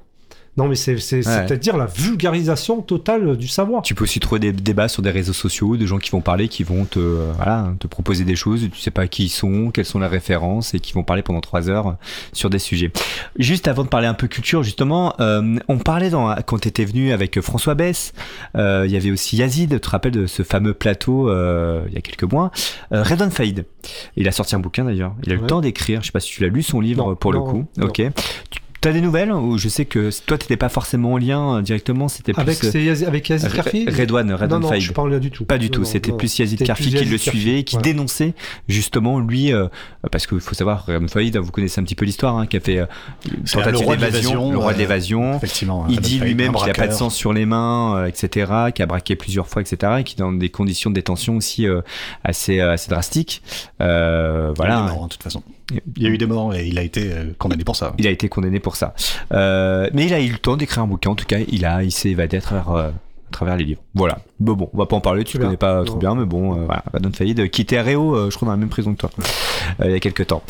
Non, mais c'est Ouais. c'est-à-dire la vulgarisation totale du savoir. Tu peux aussi trouver des débats sur des réseaux sociaux, de gens qui vont parler, qui vont te, euh, voilà, te proposer des choses, tu sais pas qui ils sont, quelles sont leurs références, et qui vont parler pendant trois heures sur des sujets. Juste avant de parler un peu culture, justement, euh, on parlait dans, quand tu étais venu avec François Bess, euh, il y avait aussi Yazid, tu te rappelles de ce fameux plateau euh, il y a quelques mois, euh, Redon Faïd. Il a sorti un bouquin d'ailleurs, il a eu le temps d'écrire, je sais pas si tu l'as lu son livre Non, pour le coup. non. Ok. Tu as des nouvelles ou je sais que toi t'étais pas forcément en lien euh, directement, c'était plus Avec, euh, c'est Yazi- avec Yazid Karfi? Redouane, Non, Redouane non, Faïd. je parle du tout. Pas du Non, tout, non, c'était non. plus Yazid Karfi qui Yazid le suivait, qui ouais. dénonçait justement lui, euh, parce qu'il faut savoir, Redouane Faïd, vous connaissez un petit peu l'histoire, hein, qui a fait euh, tentative d'évasion, le roi de euh, l'évasion. Effectivement. Il dit lui-même qu'il a pas de sang sur les mains, euh, etc., qui a braqué plusieurs fois, etc., et qui est dans des conditions de détention aussi euh, assez, euh, assez drastiques. Euh, voilà. hein, de toute façon. Il y a eu des morts et il a été euh, condamné pour ça. Il a été condamné pour ça. Euh, mais il a eu le temps d'écrire un bouquin. En tout cas, il a, il s'est évadé à travers, euh, à travers les livres. Voilà. Bon, bon, on va pas en parler. Tu C'est connais pas trop bien, mais bon, euh, voilà. Faïd, qui était à euh, je crois dans la même prison que toi, euh, il y a quelques temps.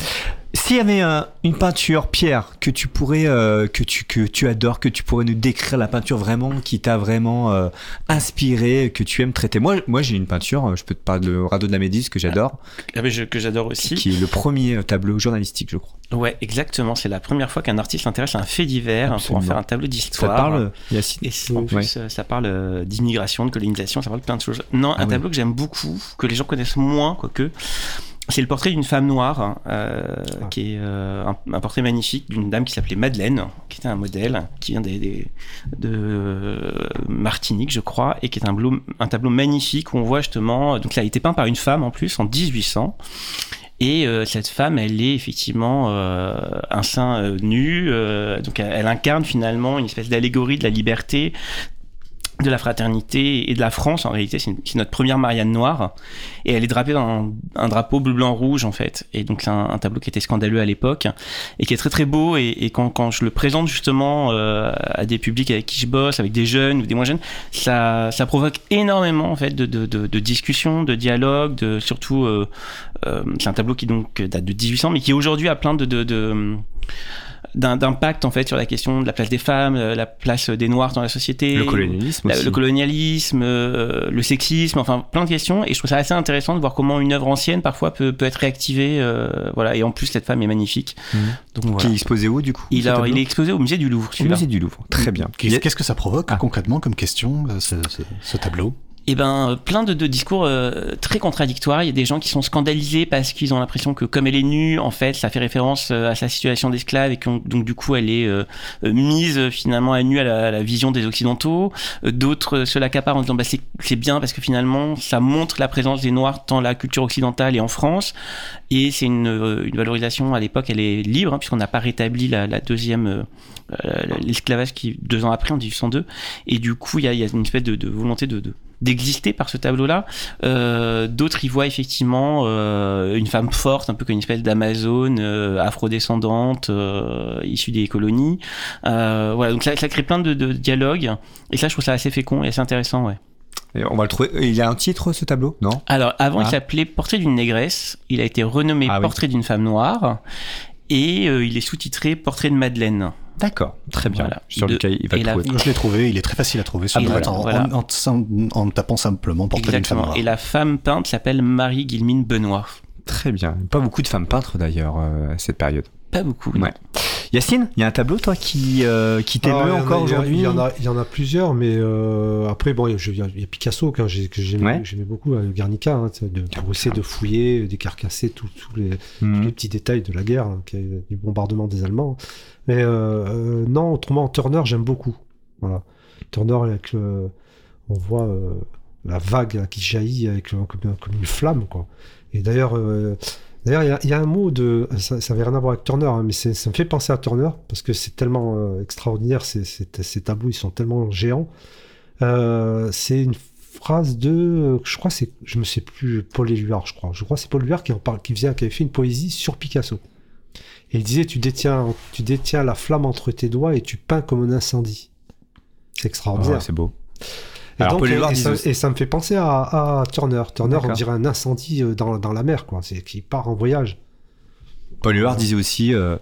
S'il y avait une peinture, Pierre, que tu pourrais, euh, que tu, que tu adores, que tu pourrais nous décrire la peinture vraiment qui t'a vraiment euh, inspiré, que tu aimes traiter? Moi, moi, j'ai une peinture. euh, Je peux te parler de Radeau de la Médis que j'adore, Ah, mais je- que j'adore aussi. qui est le premier tableau journalistique, je crois. Ouais, exactement. C'est la première fois qu'un artiste s'intéresse à un fait divers pour en faire un tableau Ça d'histoire. parle, Yacine Et en plus, ça parle d'immigration, de colonisation, ça parle de plein de choses. Non, Ah un tableau que j'aime beaucoup, que les gens connaissent moins, quoique. C'est le portrait d'une femme noire, hein, euh, Ah. qui est euh, un, un portrait magnifique d'une dame qui s'appelait Madeleine, qui était un modèle, qui vient des, des- de Martinique, je crois, et qui est un, tableau- un tableau magnifique où on voit justement. Donc, il a été peint par une femme en plus en 1800. Et euh, cette femme, elle est effectivement euh, un sein euh, nu, donc elle, elle incarne finalement une espèce d'allégorie de la liberté, de la fraternité et de la France. En réalité, c'est notre première Marianne noire, et elle est drapée dans un, drapeau bleu, blanc, rouge en fait. Et donc c'est un, tableau qui était scandaleux à l'époque et qui est très très beau. Et, quand, je le présente justement euh, à des publics avec qui je bosse, avec des jeunes ou des moins jeunes, ça, ça provoque énormément en fait de, de, discussions, de dialogues, de surtout. euh, euh, c'est un tableau qui donc date de 1800, mais qui aujourd'hui a plein de, de, d'impact en fait sur la question de la place des femmes, euh, la place des noirs dans la société, Le colonialisme la- aussi. le colonialisme, euh, le sexisme, enfin plein de questions. Et je trouve ça assez intéressant de voir comment une œuvre ancienne parfois peut, peut être réactivée. euh, voilà. Et en plus, cette femme est magnifique. Mhm. Donc Qui voilà. est exposé où du coup Il, est exposé au musée du Louvre. Au musée du Louvre. Très bien. Il y Qu'est-ce que ça provoque Ah. concrètement comme question, euh, ce, ce- ce tableau? Eh ben, plein de, de discours euh, très contradictoires. Il y a des gens qui sont scandalisés parce qu'ils ont l'impression que comme elle est nue, en fait, ça fait référence euh, à sa situation d'esclave et que donc du coup elle est euh, euh, mise finalement à nu à la, à la vision des occidentaux. Euh, D'autres se l'accaparent en disant bah c'est bien parce que finalement ça montre la présence des noirs dans la culture occidentale et en France. Et c'est une, une valorisation à l'époque, elle est libre hein, puisqu'on n'a pas rétabli la, la deuxième euh, l'esclavage qui deux ans après en 1802. Et du coup il y a, y a une espèce de, de volonté de, de d'exister par ce tableau-là. Euh, D'autres y voient effectivement euh, une femme forte, un peu comme une espèce d'Amazone euh, afrodescendante, euh, issue des colonies. Euh, voilà, donc ça, ça crée plein de, de dialogues. Et ça, je trouve ça assez fécond et assez intéressant, ouais. Et on va le trouver. Il a un titre ce tableau? Non? Alors, avant, Ah. il s'appelait Portrait d'une négresse. Il a été renommé Ah oui. Portrait d'une femme noire. Et euh, il est sous-titré Portrait de Madeleine. D'accord, très bien. Voilà. Sur lequel il va la-. Je l'ai trouvé, il est très facile à trouver sur net la- en, voilà. en- en- en tapant simplement portrait d'une femme. Et la femme peinte s'appelle Marie Guillemine Benoît. Très bien. Pas beaucoup de femmes peintres d'ailleurs euh, à cette période. Pas beaucoup. Ouais. Yacine, il y a un tableau toi qui, euh, qui t'émeut Ah, encore aujourd'hui Il y, en a, il y en a plusieurs, mais euh, après, bon, il y a- y, Picasso que j'ai- que j'aimais Ouais. beaucoup, euh, Guernica, hein, de, pour essayer de fouiller, décarcasser tous tous les, tous Mhm. les petits détails de la guerre, hein, du bombardement des Allemands. Mais euh, euh, non, autrement, Turner, j'aime beaucoup. Voilà. Turner, avec le- on voit euh, la vague qui jaillit avec, comme, comme une flamme, quoi. Et d'ailleurs, il y a- un mot de, ça, n'avait rien à voir avec Turner, hein, mais ça me fait penser à Turner parce que c'est tellement extraordinaire, ces, ces, tableaux, ils sont tellement géants. C'est une phrase de, je crois, c'est, je ne sais plus, Paul Éluard, je crois. Je crois c'est Paul Éluard qui parle, qui faisait, qui avait fait une poésie sur Picasso. Et il disait, tu détiens, tu détiens la flamme entre tes doigts et tu peins comme un incendie. C'est extraordinaire. Ah, c'est beau. Et, Alors, donc, et- ça, aussi- et ça me fait penser à, à Turner. Turner, on dirait un incendie euh, dans, dans la mer, quoi. C'est qui part en voyage. Paul Huard disait aussi, euh,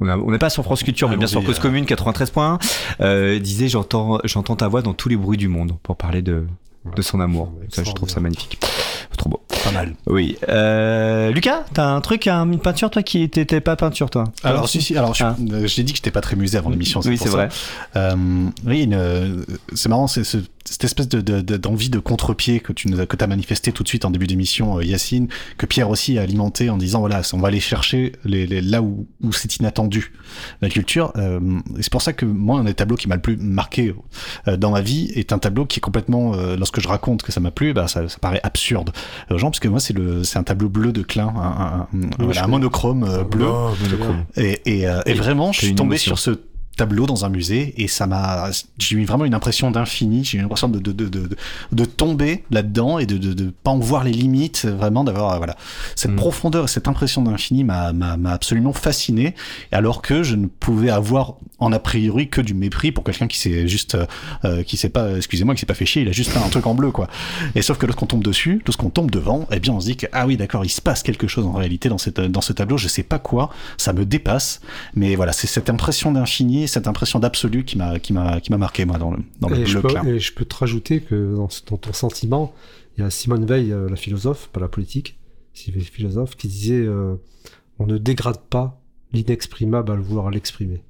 on a- on n'est pas sur France Culture, mais bien sur Cause euh. Commune 93.1, euh, disait j'entends j'entends ta voix dans tous les bruits du monde pour parler de de son amour. Ça, je trouve ça magnifique. Trop beau. Pas mal. Oui. Euh, Lucas, t'as un truc, un- une peinture, toi qui t'étais pas peinture, toi? Alors, si, si, alors, je, Ah. euh, je t'ai dit que j'étais pas très musée avant l'émission. Oui, c'est vrai. Euh, oui, une, euh, c'est marrant, c'est ce- cette espèce de, de- de- d'envie de contre-pied que tu nous as, que as manifesté tout de suite en début d'émission, euh, Yacine, que Pierre aussi a alimenté en disant voilà, on va aller chercher les, les- là où, où c'est inattendu la culture. Euh, et c'est pour ça que moi, un des tableaux qui m'a le plus marqué euh, dans ma vie est un tableau qui est complètement, euh, lorsque je raconte que ça m'a plu, bah, ça, ça paraît absurde aux gens, parce que moi, c'est le, c'est un tableau bleu de Klein, un, un- un- voilà, un monochrome euh, bleu. Oh, monochrome. Et, et, euh, et vraiment, je suis tombé émotion. sur ce tableau dans un musée et ça m'a j'ai eu vraiment une impression d'infini. J'ai eu l'impression de, de, de, de, de- de tomber là-dedans et de, de, de pas en voir les limites vraiment d'avoir euh, voilà. Cette Mm. profondeur et cette impression d'infini m'a m'a m'a absolument fasciné alors que je ne pouvais avoir en a priori que du mépris pour quelqu'un qui s'est juste euh, euh, qui s'est pas excusez-moi qui s'est pas fait chier. Il a juste un truc en bleu quoi. Et sauf que lorsqu'on tombe dessus lorsqu'on tombe devant eh bien on se dit que ah oui d'accord il se passe quelque chose en réalité dans cette dans ce tableau. Je sais pas quoi. Ça me dépasse. Mais voilà c'est cette impression d'infini cette impression d'absolu qui m'a qui m'a qui m'a marqué moi dans le dans le Et je, peux, et je peux te rajouter que dans, ton sentiment, il y a Simone Veil, euh, la philosophe, pas la politique, philosophe, qui disait euh, on ne dégrade pas l'inexprimable à le vouloir l'exprimer.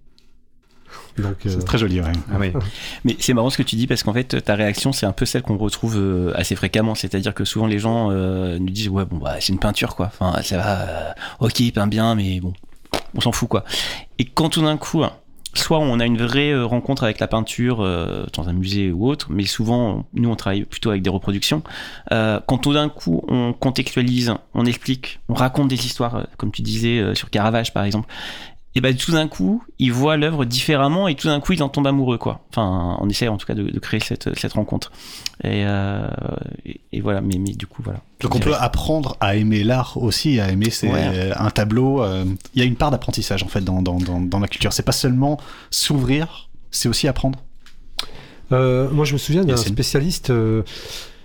Euh, c'est très joli ouais. Ah oui. <laughs> Mais c'est marrant ce que tu dis parce qu'en fait ta réaction c'est un peu celle qu'on retrouve euh, assez fréquemment, c'est-à-dire que souvent les gens euh, nous disent ouais bon bah c'est une peinture quoi, enfin ça va, euh, ok il peint bien mais bon on s'en fout quoi. Et quand tout d'un coup soit on a une vraie euh, rencontre avec la peinture euh, dans un musée ou autre, mais souvent nous on travaille plutôt avec des reproductions. Euh, quand tout d'un coup on contextualise, on explique, on raconte des histoires, comme tu disais sur Caravage par exemple, et ben tout d'un coup il voit l'œuvre différemment et tout d'un coup il en tombe amoureux quoi. Enfin on essaie en tout cas de, de créer cette, cette rencontre. Et, euh, et, et voilà, mais, mais du coup voilà. Donc on peut apprendre à aimer l'art aussi, à aimer c'est Ouais. un tableau. euh, Il y a une part d'apprentissage en fait dans, dans, dans, dans la culture. C'est pas seulement s'ouvrir, c'est aussi apprendre. Euh, moi, je me souviens d'un spécialiste. euh,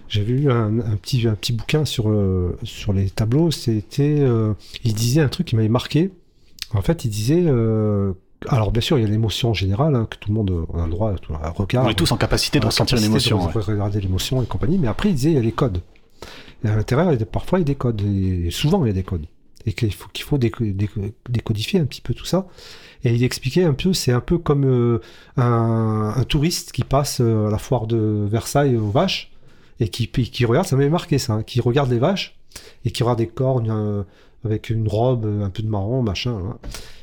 J'avais lu un, un petit, un petit bouquin sur, euh, sur les tableaux. C'était, euh, il disait un truc qui m'avait marqué. En fait, il disait. euh, alors, bien sûr, il y a l'émotion générale, hein, que tout le monde on a le droit tout le regard. on est tous en capacité de ressentir une capacité émotion. de ouais. regarder l'émotion et compagnie. Mais après, il disait il y a les codes. Et à l'intérieur, parfois, il y a des codes. Et souvent, il y a des codes. Et qu'il faut, qu'il décodifier un petit peu tout ça. Et il expliquait un peu, c'est un peu comme euh, un, un touriste qui passe euh, à la foire de Versailles aux vaches et qui, regarde, ça m'avait marqué ça, hein, qui regarde les vaches et qui regarde des cornes avec une robe, un peu de marron, machin. hein.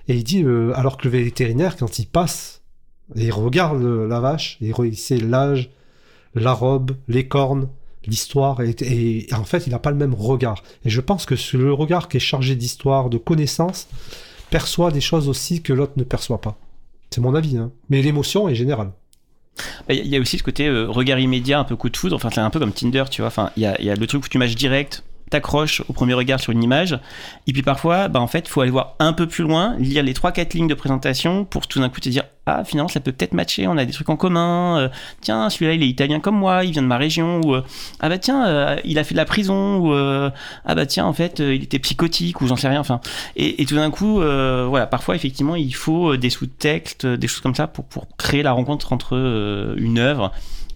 Et il dit, euh, alors que le vétérinaire, quand il passe, et il regarde euh, la vache, et il sait l'âge, la robe, les cornes, l'histoire, et, en fait, il n'a pas le même regard. Et je pense que le regard qui est chargé d'histoire, de connaissances, perçoit des choses aussi que l'autre ne perçoit pas. C'est mon avis, hein. mais l'émotion est générale. Il y a- il y a aussi ce côté euh, regard immédiat, un peu coup de foudre. Enfin, c'est un peu comme Tinder, tu vois. Enfin, il y a, y le truc où tu matches direct, t'accroches au premier regard sur une image. Et puis parfois, bah, en fait, il faut aller voir un peu plus loin, lire les 3-4 lignes de présentation pour tout d'un coup te dire Ah, finalement, ça peut peut-être matcher, on a des trucs en commun. euh, tiens, celui-là, il est italien comme moi, il vient de ma région. Ou euh, Ah, bah tiens, euh, il a fait de la prison. Ou Ah, bah tiens, en fait, il était psychotique, ou j'en sais rien. Enfin, et, et tout d'un coup, voilà, parfois, effectivement, il faut des sous-textes, des choses comme ça pour, pour créer la rencontre entre une œuvre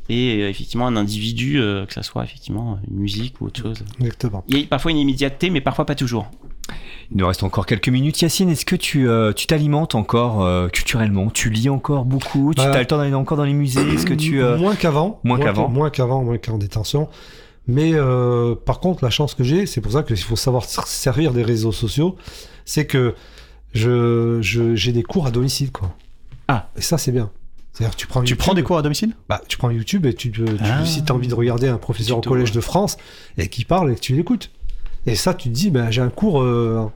et euh, effectivement un individu, euh, que ça soit effectivement une musique ou autre chose. Exactement. Il y a parfois une immédiateté, mais parfois pas toujours. Il nous reste encore quelques minutes. Yacine, est-ce que tu euh, tu t'alimentes encore euh, culturellement? Tu lis encore beaucoup? Tu Bah, as le temps d'aller encore dans les musées? Est-ce que tu euh, Moins qu'avant. moins qu'avant. Moins qu'avant, moins qu'en détention. Mais euh, par contre, la chance que j'ai, c'est pour ça qu'il faut savoir se servir des réseaux sociaux, c'est que je, je- j'ai des cours à domicile, quoi. Ah. Et ça, c'est bien. C'est-à-dire tu prends Tu YouTube, prends des cours à domicile? Bah, tu prends YouTube et tu, Ah. si tu as envie de regarder un professeur au collège ouais. de France et qui parle et que tu l'écoutes. Et ça, tu te dis, ben, j'ai un cours, euh,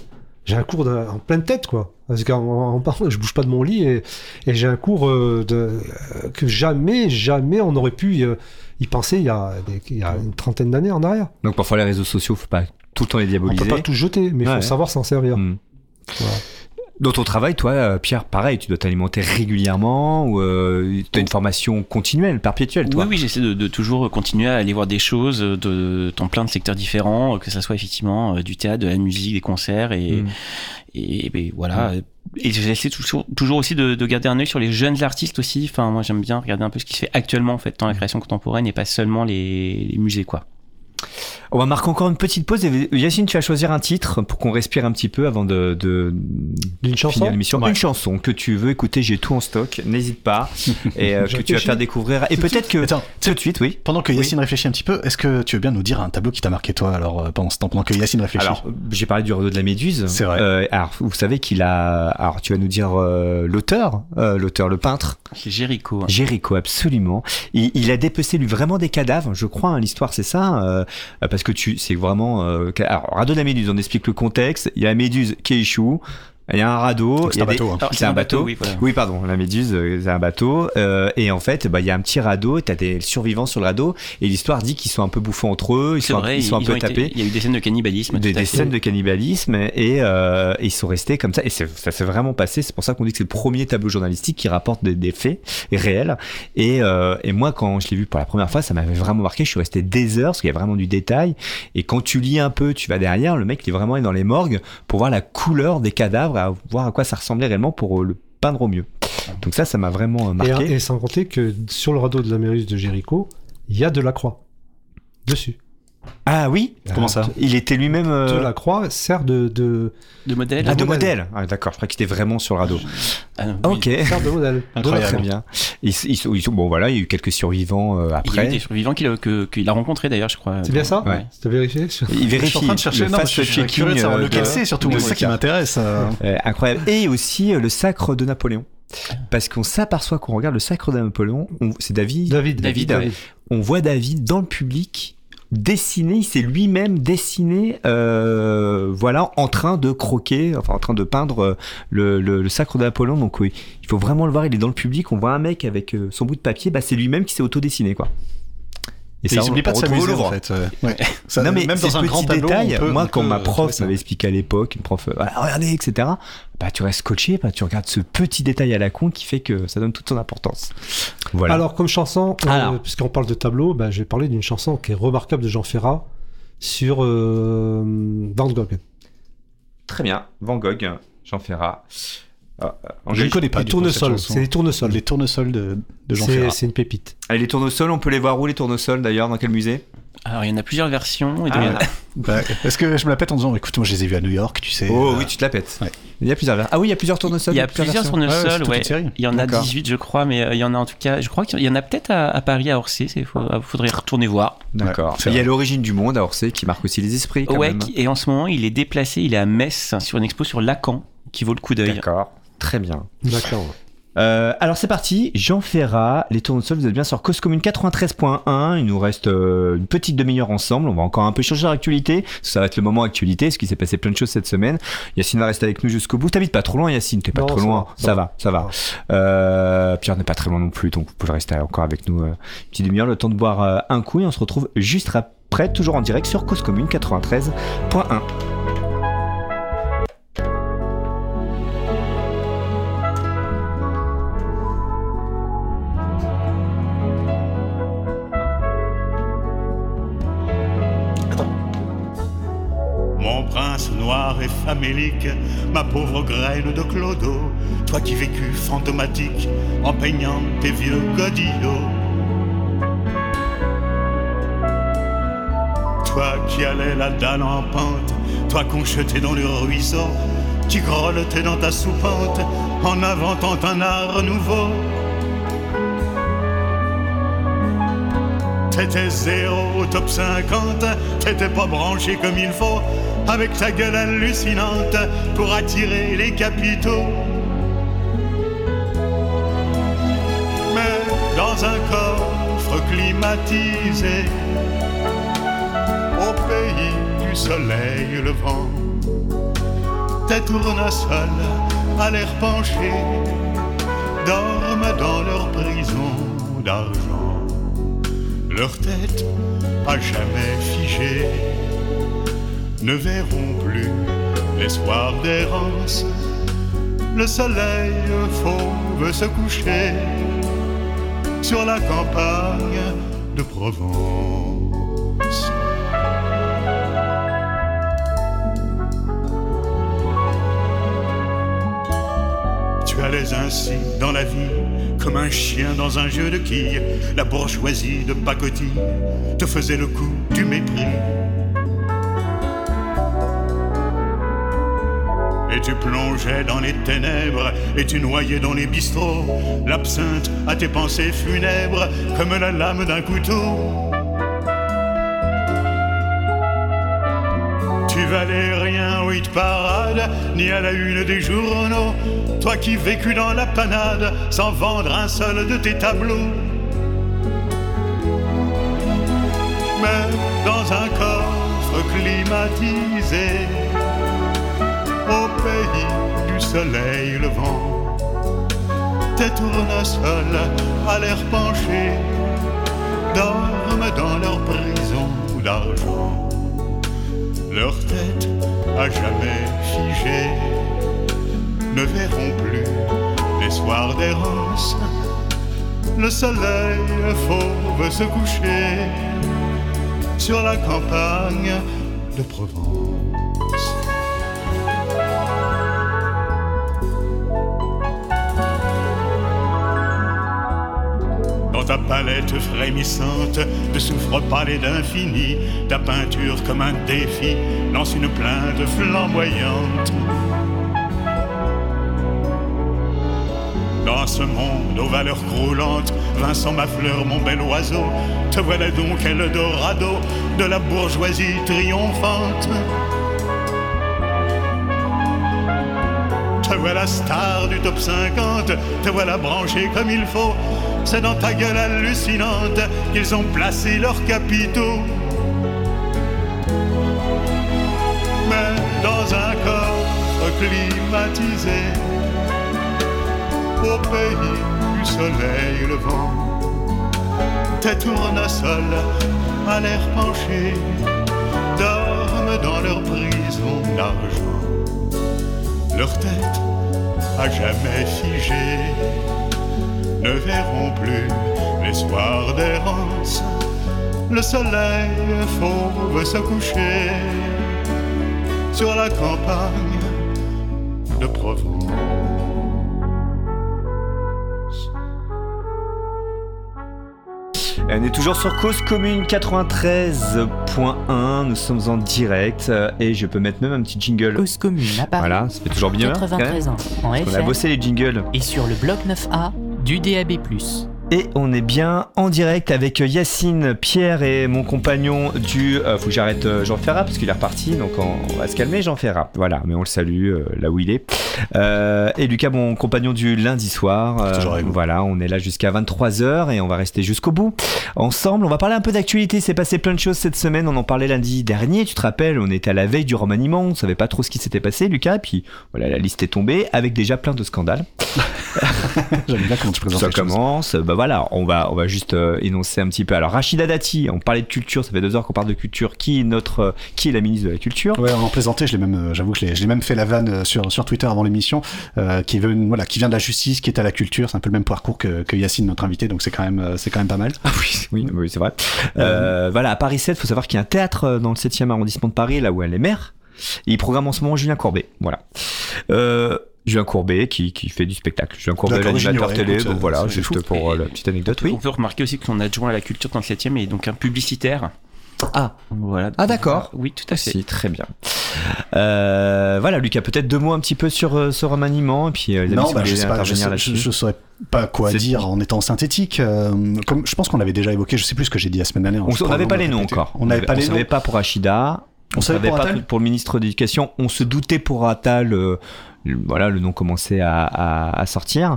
j'ai un cours de- en pleine tête, quoi. Parce qu'en en parlant, je bouge pas de mon lit et, et j'ai un cours euh, de, euh, que jamais, jamais on aurait pu y penser il y a, des- il y a une trentaine d'années en arrière. Donc parfois les réseaux sociaux, faut pas tout le temps les On diaboliser. peut pas tout jeter, mais il Ouais. faut savoir s'en servir. Hmm. Voilà. Dans ton travail, toi, euh, Pierre, pareil, tu dois t'alimenter régulièrement ou euh, tu as une formation continuelle, perpétuelle, toi Oui, oui, j'essaie de, de toujours continuer à aller voir des choses de, dans plein de secteurs différents, que ça soit effectivement euh, du théâtre, de la musique, des concerts et, Mm. et, et voilà. Et j'essaie toujours, toujours aussi de, de garder un œil sur les jeunes artistes aussi. Enfin, moi, j'aime bien regarder un peu ce qui se fait actuellement en fait dans la création contemporaine et pas seulement les, les musées, quoi. On va marquer encore une petite pause. Et Yacine, tu vas choisir un titre pour qu'on respire un petit peu avant de, de D'une chanson finir l'émission. Ouais. Une chanson que tu veux écouter, j'ai tout en stock, n'hésite pas. <laughs> et euh, que tu vas faire découvrir. Et peut-être que Attends, tout de suite, oui. pendant que Oui. Yacine réfléchit un petit peu, est-ce que tu veux bien nous dire un tableau qui t'a marqué toi alors euh, pendant ce temps, pendant que Yacine réfléchit Alors, j'ai parlé du radeau de la Méduse. C'est vrai. Euh, alors, vous savez qu'il a. Alors, tu vas nous dire euh, l'auteur, euh, l'auteur, le peintre, C'est Jericho. hein. Jéricho, absolument. Il, il a dépecé lui vraiment des cadavres, je crois. hein, L'histoire, c'est ça, euh, parce que tu, c'est vraiment. Euh, alors, de la Méduse, on explique le contexte. Il y a la Méduse qui échoue. Il y a un radeau. Donc, c'est un des- bateau, hein. Un bateau. oui, voilà. Oui, pardon, la Méduse, euh, c'est un bateau. euh, et en fait, bah, il y a un petit radeau, t'as des survivants sur le radeau, et l'histoire dit qu'ils sont un peu bouffons entre eux, ils sont, un- vrai, ils sont un ils peu été- tapés. Il y a eu des scènes de cannibalisme. Des, des scènes de cannibalisme et, euh, et ils sont restés comme ça et ça s'est vraiment passé c'est pour ça qu'on dit que c'est le premier tableau journalistique qui rapporte des, des faits réels et, euh, et moi quand je l'ai vu pour la première fois ça m'avait vraiment marqué je suis resté des heures parce qu'il y a vraiment du détail et quand tu lis un peu tu vas derrière le mec il est vraiment allé dans les morgues pour voir la couleur des cadavres à voir à quoi ça ressemblait réellement pour euh, le peindre au mieux donc ça ça m'a vraiment euh, marqué et sans compter que sur le radeau de la Méruse de Jéricho, il y a de la croix. Dessus. Ah oui Comment ça il était lui-même euh, De la croix sert de, de, De modèle. ah, de modèle. modèle ah, d'accord je crois qu'il était vraiment sur le radeau Ah, ok sert de modèle. <laughs> Incroyable. Très bien. Ils, bon voilà, il y a eu quelques survivants euh, Il y a eu après. des survivants qu'il a, que- qu'il a rencontrés d'ailleurs, je crois. C'est bien ça Ouais. T'as vérifié Il Je suis vérifie en train de chercher, le non, je suis curieux de savoir euh, lequel c'est surtout, c'est ça qui m'intéresse. euh. Incroyable. Et aussi euh, le sacre de Napoléon. Parce qu'on s'aperçoit qu'on regarde le sacre de Napoléon, on- c'est David. David. David, David. On voit David dans le public dessiner, il s'est lui-même dessiné, euh, voilà, en train de croquer, enfin en train de peindre euh, le, le- le sacre de Napoléon. Donc oui, il faut vraiment le voir, il est dans le public, on voit un mec avec euh, son bout de papier, bah, c'est lui-même qui s'est auto-dessiné quoi. Et ça, ils s'oublient pas de s'amuser en fait. ouais. Ça, non mais même dans un grand tableau, peut- moi quand ma prof m'avait expliqué à l'époque, une prof, euh, voilà, regardez, etc. Bah tu restes scotché, bah tu regardes ce petit détail à la con qui fait que ça donne toute son importance. Voilà. Alors, comme chanson, euh, puisqu'on parle de tableau, bah, je vais parler d'une chanson qui est remarquable de Jean Ferrat sur euh, Van Gogh. très bien, Van Gogh, Jean Ferrat. Ah, ah, Je ne connais pas Les tournesols, c'est les tournesols. Les tournesols de, de Jean C'est Ferrat. c'est une pépite. Ah, les tournesols, on peut les voir où les tournesols d'ailleurs Dans quel musée? Alors, il y en a plusieurs versions. Et Ah. <laughs> Bah, Est-ce que je me la pète en disant, écoute, moi je les ai vus à New York, tu sais. Oh euh, oui, tu te la pètes. ouais. Il y a plusieurs Ah oui, il y a plusieurs tournesols. Il y a plusieurs plusieurs versions. Ouais, ouais, c'est tournesols. Il y en a D'accord. 18, je crois, mais euh, il y en a en tout cas. Je crois qu'il y en a peut-être à, à Paris, à Orsay. Il faudrait retourner voir. D'accord. Il y a l'origine du monde à Orsay qui marque aussi les esprits. Quand Ouais, même. qui- et en ce moment, il est déplacé. Il est à Metz sur une expo sur Lacan qui vaut le coup d'œil. D'accord. Très bien. D'accord. Euh, alors c'est parti, Jean Ferrat, les tournesols, vous êtes bien sur Cause Commune 93.1, il nous reste euh, une petite demi-heure ensemble, on va encore un peu changer l'actualité, ça va être le moment actualité, parce qu'il s'est passé plein de choses cette semaine. Yacine va rester avec nous jusqu'au bout, t'habites pas trop loin Yacine, t'es pas Non, trop ça loin, va, ça, va, ça va. Euh, Pierre n'est pas très loin non plus, donc vous pouvez rester encore avec nous une petite demi-heure, le temps de boire un coup, et on se retrouve juste après, toujours en direct sur Cause Commune 93.1. noir et famélique, ma pauvre graine de clodo, toi qui vécus fantomatique en peignant tes vieux godillots. Toi qui allais la dalle en pente, toi qu'on jetait dans le ruisseau, qui grelottais dans ta soupente en inventant un art nouveau. T'étais zéro au top 50, t'étais pas branché comme il faut, avec ta gueule hallucinante pour attirer les capitaux. Mais dans un coffre climatisé, au pays du soleil levant, tes tournesols à l'air penché dorment dans leur prison d'argent leur tête à jamais figée ne verront plus l'espoir d'errance le soleil fauve se coucher sur la campagne de Provence. Tu allais ainsi dans la vie, comme un chien dans un jeu de quilles. La bourgeoisie de pacotille te faisait le coup du mépris. Tu plongeais dans les ténèbres et tu noyais dans les bistrots l'absinthe à tes pensées funèbres comme la lame d'un couteau. Tu valais rien au hit parade, ni à la une des journaux. Toi qui vécus dans la panade, sans vendre un seul de tes tableaux. Mais dans un coffre climatisé, soleil levant, tes tournesols à l'air penché dorment dans leur prison d'argent leur tête à jamais figée ne verront plus les soirs d'errance. Le soleil fauve se coucher sur la campagne de Provence. Frémissante ne souffre pas les d'infini. Ta peinture comme un défi lance une plainte flamboyante. Dans ce monde aux valeurs croulantes, Vincent ma fleur, mon bel oiseau, te voilà donc Eldorado de la bourgeoisie triomphante. Te voilà star du top 50, te voilà branché comme il faut. C'est dans ta gueule hallucinante qu'ils ont placé leurs capitaux. Mais dans un coffre climatisé, au pays du soleil levant, tes tournesols à l'air penché dorment dans leur prison d'argent leur tête à jamais figée ne verront plus les soirs d'errance. Le soleil fauve se coucher sur la campagne de Provence. On est toujours sur Cause Commune 93.1, nous sommes en direct euh, et je peux mettre même un petit jingle. Cause commune à Paris. Voilà, ça fait toujours bien. quand même. 93 ans en On a bossé les jingles. et sur le bloc 9A du DAB+. Et on est bien en direct avec Yacine, Pierre et mon compagnon du. euh, faut que j'arrête euh, Jean Ferrat parce qu'il est reparti, donc on, va se calmer Jean Ferrat. Voilà, mais on le salue euh, là où il est. Euh, et Lucas, mon compagnon du lundi soir. Toujours avec vous. voilà, on est là jusqu'à 23h et on va rester jusqu'au bout. Ensemble, on va parler un peu d'actualité. C'est passé plein de choses cette semaine. On en parlait lundi dernier, tu te rappelles. On était à la veille du remaniement, on savait pas trop ce qui s'était passé, Lucas. Puis voilà, la liste est tombée avec déjà plein de scandales. <laughs> J'aime bien comment tu présentes Ça les commence, bah voilà, on va, on va juste euh, énoncer un petit peu. Alors Rachida Dati, on parlait de culture, ça fait deux heures qu'on parle de culture. Qui est notre, euh, qui est la ministre de la culture? Ouais, on en plaisantait, je l'ai même, euh, j'avoue que je l'ai- même fait la vanne euh, sur, sur Twitter avant l'émission, euh, qui, veut, voilà, qui vient de la justice, qui est à la culture, c'est un peu le même parcours que, que Yacine, notre invité, donc c'est quand même, c'est quand même pas mal. Ah oui, oui, oui, c'est vrai. Euh, voilà, à Paris 7, faut savoir qu'il y a un théâtre dans le 7e arrondissement de Paris, là où elle est maire. Et il programme en ce moment Julien Courbet. Voilà. Euh, Julien Courbet qui, qui fait du spectacle. Julien Courbet, l'animateur télé. écoute, Donc euh, voilà, juste fou. pour euh, la petite anecdote. Oui. On peut remarquer aussi que son adjoint à la culture dans le 7 est donc un publicitaire. Ah, Voilà. Ah, d'accord. Oui, tout à fait. Si, très bien. Euh, voilà, Lucas, peut-être deux mots un petit peu sur euh, ce remaniement, et puis euh, les Non, bah, je sais pas, je, sais- là-dessus. je, je saurais pas quoi dire en étant synthétique. euh, comme je pense qu'on l'avait déjà évoqué, je sais plus ce que j'ai dit la semaine dernière. On n'avait pas les le noms encore. On n'avait pas on les savait noms. pas pour Achida. On, On savait savait pour pas pour le ministre de l'Éducation. On se doutait pour Attal. Voilà, le nom commençait à, à- à sortir.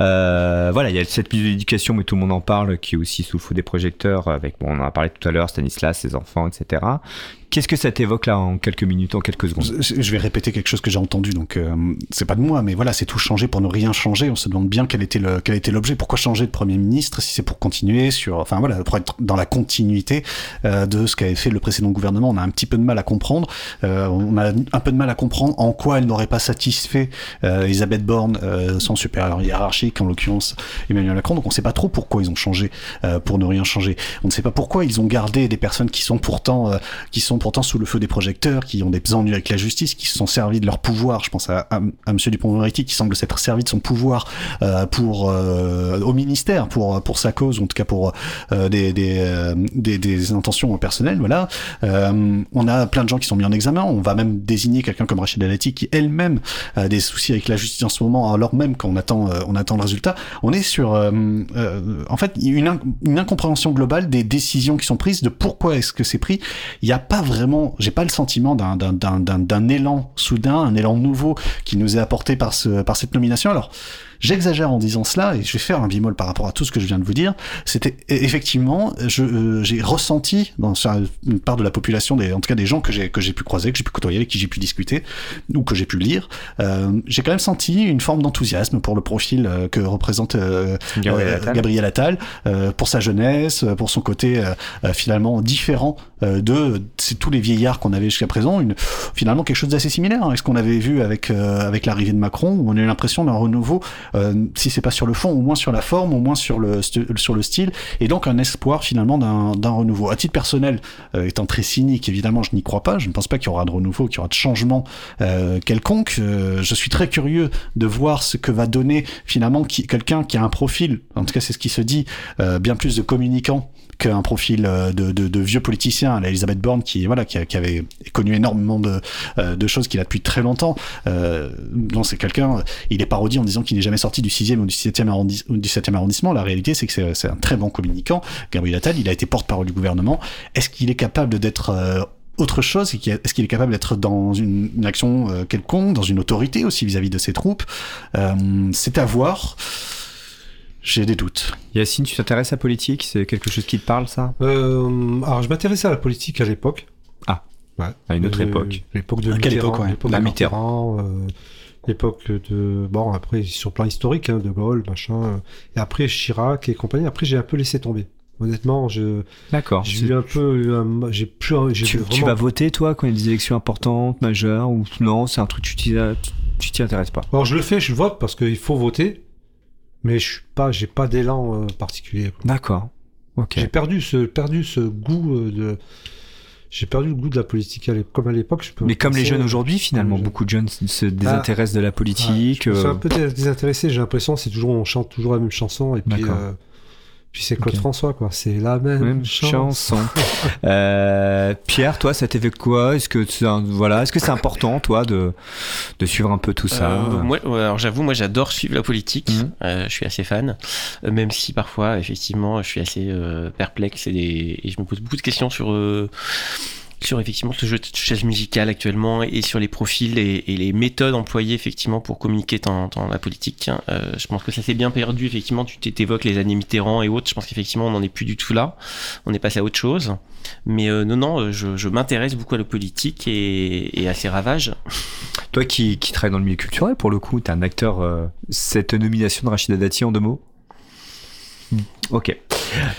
Euh, voilà, il y a cette ministre de l'Éducation, mais tout le monde en parle, qui est aussi sous le feu des projecteurs. Avec, bon, on en a parlé tout à l'heure, Stanislas, ses enfants, etc. Qu'est-ce que ça t'évoque là en quelques minutes, en quelques secondes? Je vais répéter quelque chose que j'ai entendu, donc euh, c'est pas de moi, mais voilà, c'est tout changer pour ne rien changer. On se demande bien quel était le quel était l'objet. Pourquoi changer de premier ministre si c'est pour continuer sur, enfin voilà, pour être dans la continuité euh, de ce qu'avait fait le précédent gouvernement. On a un petit peu de mal à comprendre. Euh, on a un peu de mal à comprendre en quoi elle n'aurait pas satis- se fait euh, Elisabeth Borne, euh, son supérieur hiérarchique, en l'occurrence Emmanuel Macron. Donc on ne sait pas trop pourquoi ils ont changé euh, pour ne rien changer. On ne sait pas pourquoi ils ont gardé des personnes qui sont pourtant qui sont pourtant sous le feu des projecteurs, qui ont des ennuis avec la justice, qui se sont servis de leur pouvoir. Je pense à, à, à Monsieur Dupond-Moretti qui semble s'être servi de son pouvoir euh, pour euh, au ministère pour pour sa cause, en tout cas pour euh, des des, euh, des des intentions personnelles. Voilà. Euh, on a plein de gens qui sont mis en examen. On va même désigner quelqu'un comme Rachida Dati qui elle-même a des soucis avec la justice en ce moment, alors même qu'on attend euh, on attend le résultat. On est sur en fait une, une incompréhension globale des décisions qui sont prises, de pourquoi est-ce que c'est pris. Il n'y a pas vraiment, j'ai pas le sentiment d'un d'un d'un d'un élan soudain, un élan nouveau qui nous est apporté par ce par cette nomination. Alors J'exagère en disant cela et je vais faire un bimol par rapport à tout ce que je viens de vous dire. C'était e- effectivement, euh, j'ai ressenti dans une part de la population, des, en tout cas des gens que j'ai que j'ai pu croiser, que j'ai pu côtoyer, avec qui j'ai pu discuter ou que j'ai pu lire, euh, j'ai quand même senti une forme d'enthousiasme pour le profil euh, que représente euh, Gabriel euh, Attal. Gabriel Attal, euh, pour sa jeunesse, euh, pour son côté euh, euh, finalement différent euh, de tous les vieillards qu'on avait jusqu'à présent, une, finalement quelque chose d'assez similaire hein, à ce qu'on avait vu avec euh, avec l'arrivée de Macron, où on a eu l'impression d'un renouveau, euh, si c'est pas sur le fond, au moins sur la forme, au moins sur le sur le style, et donc un espoir finalement d'un renouveau. À titre personnel, euh, étant très cynique, évidemment, je n'y crois pas. Je ne pense pas qu'il y aura de renouveau, qu'il y aura de changement euh, quelconque. Euh, je suis très curieux de voir ce que va donner finalement quelqu'un qui a un profil, en tout cas c'est ce qui se dit, euh, bien plus de communicant qu'un profil euh, de, de, de vieux politicien, Elisabeth Borne qui voilà qui, avait connu énormément de, euh, de choses qu'il a depuis très longtemps. Euh, non, c'est quelqu'un, il est parodie en disant qu'il n'est jamais sorti du 6e ou du 7e, arrondi- ou du 7e arrondissement. La réalité, c'est que c'est un très bon communicant. Gabriel Attal, il a été porte-parole du gouvernement. Est-ce qu'il est capable d'être euh, autre chose? Est-ce qu'il est capable d'être dans une, action euh, quelconque, dans une autorité aussi vis-à-vis de ses troupes? Euh, C'est à voir. J'ai des doutes. Yacine, tu t'intéresses à la politique? C'est quelque chose qui te parle, ça? Euh, alors, je m'intéressais à la politique à l'époque. Ah. Ouais. À une autre Euh, époque. L'époque de À quelle Mitterrand. époque, ouais? l'époque La de Mitterrand. Euh, l'époque de. Bon, après, sur le plan historique, hein, de Gaulle, machin. euh, et après, Chirac et compagnie. Après, j'ai un peu laissé tomber. Honnêtement, je, D'accord. j'ai eu un peu. eu un- J'ai plus. j'ai Tu, vraiment- tu vas voter, toi, quand il y a des élections importantes, majeures, ou non C'est un truc, tu t'y tu t'y intéresses pas? Alors, je le fais, je vote parce qu'il faut voter. Mais je suis pas, j'ai pas d'élan euh, particulier. D'accord. Ok. J'ai perdu ce, perdu ce goût euh, de. J'ai perdu le goût de la politique comme à l'époque. je peux Mais comme les jeunes aujourd'hui, finalement, jeunes. beaucoup de jeunes se- se désintéressent de la politique. Ouais, je me suis euh, un peu dé- désintéressé, j'ai l'impression, c'est toujours, on chante toujours la même chanson, et puis, D'accord. euh, puis c'est Claude. François, quoi, c'est la même, Même chanson. <laughs> Euh, Pierre, toi, ça t'évoque quoi? Est-ce que c'est voilà, est-ce que c'est important, toi, de de suivre un peu tout ça? Euh, moi, alors j'avoue, moi j'adore suivre la politique. Mhm. Euh, je suis assez fan, Euh, même si parfois, effectivement, je suis assez euh, perplexe et, des- et je me pose beaucoup de questions sur euh, sur effectivement ce jeu de chaise musicale actuellement et sur les profils et, les méthodes employées effectivement pour communiquer dans, la politique. Euh, je pense que ça s'est bien perdu effectivement. Tu t'évoques les années Mitterrand et autres. Je pense qu'effectivement on n'en est plus du tout là. On est passé à autre chose. Mais euh, non, non, euh, je, m'intéresse beaucoup à la politique et, à ses ravages. Toi qui, travailles dans le milieu culturel, pour le coup, t'es un acteur. cette nomination de Rachida Dati en deux mots? Ok.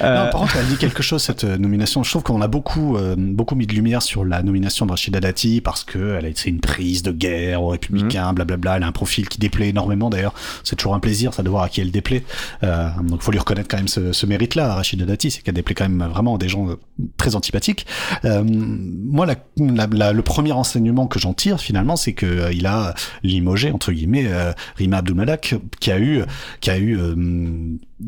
Euh, Non, par contre, elle dit quelque chose cette euh, nomination. Je trouve qu'on a beaucoup, euh, beaucoup mis de lumière sur la nomination de Rachida Dati parce que elle a été une prise de guerre aux républicains, blablabla. Elle a un profil qui déplaît énormément. D'ailleurs, c'est toujours un plaisir, ça de voir à qui elle déplaît. Euh, donc, faut lui reconnaître quand même ce, ce mérite-là, Rachida Dati, c'est qu'elle déplaît quand même vraiment des gens euh, très antipathiques. Euh, moi, la, la- la- le premier enseignement que j'en tire finalement, c'est que il a limogé entre guillemets Rima Abdulmalak, qui a eu, qui a eu euh,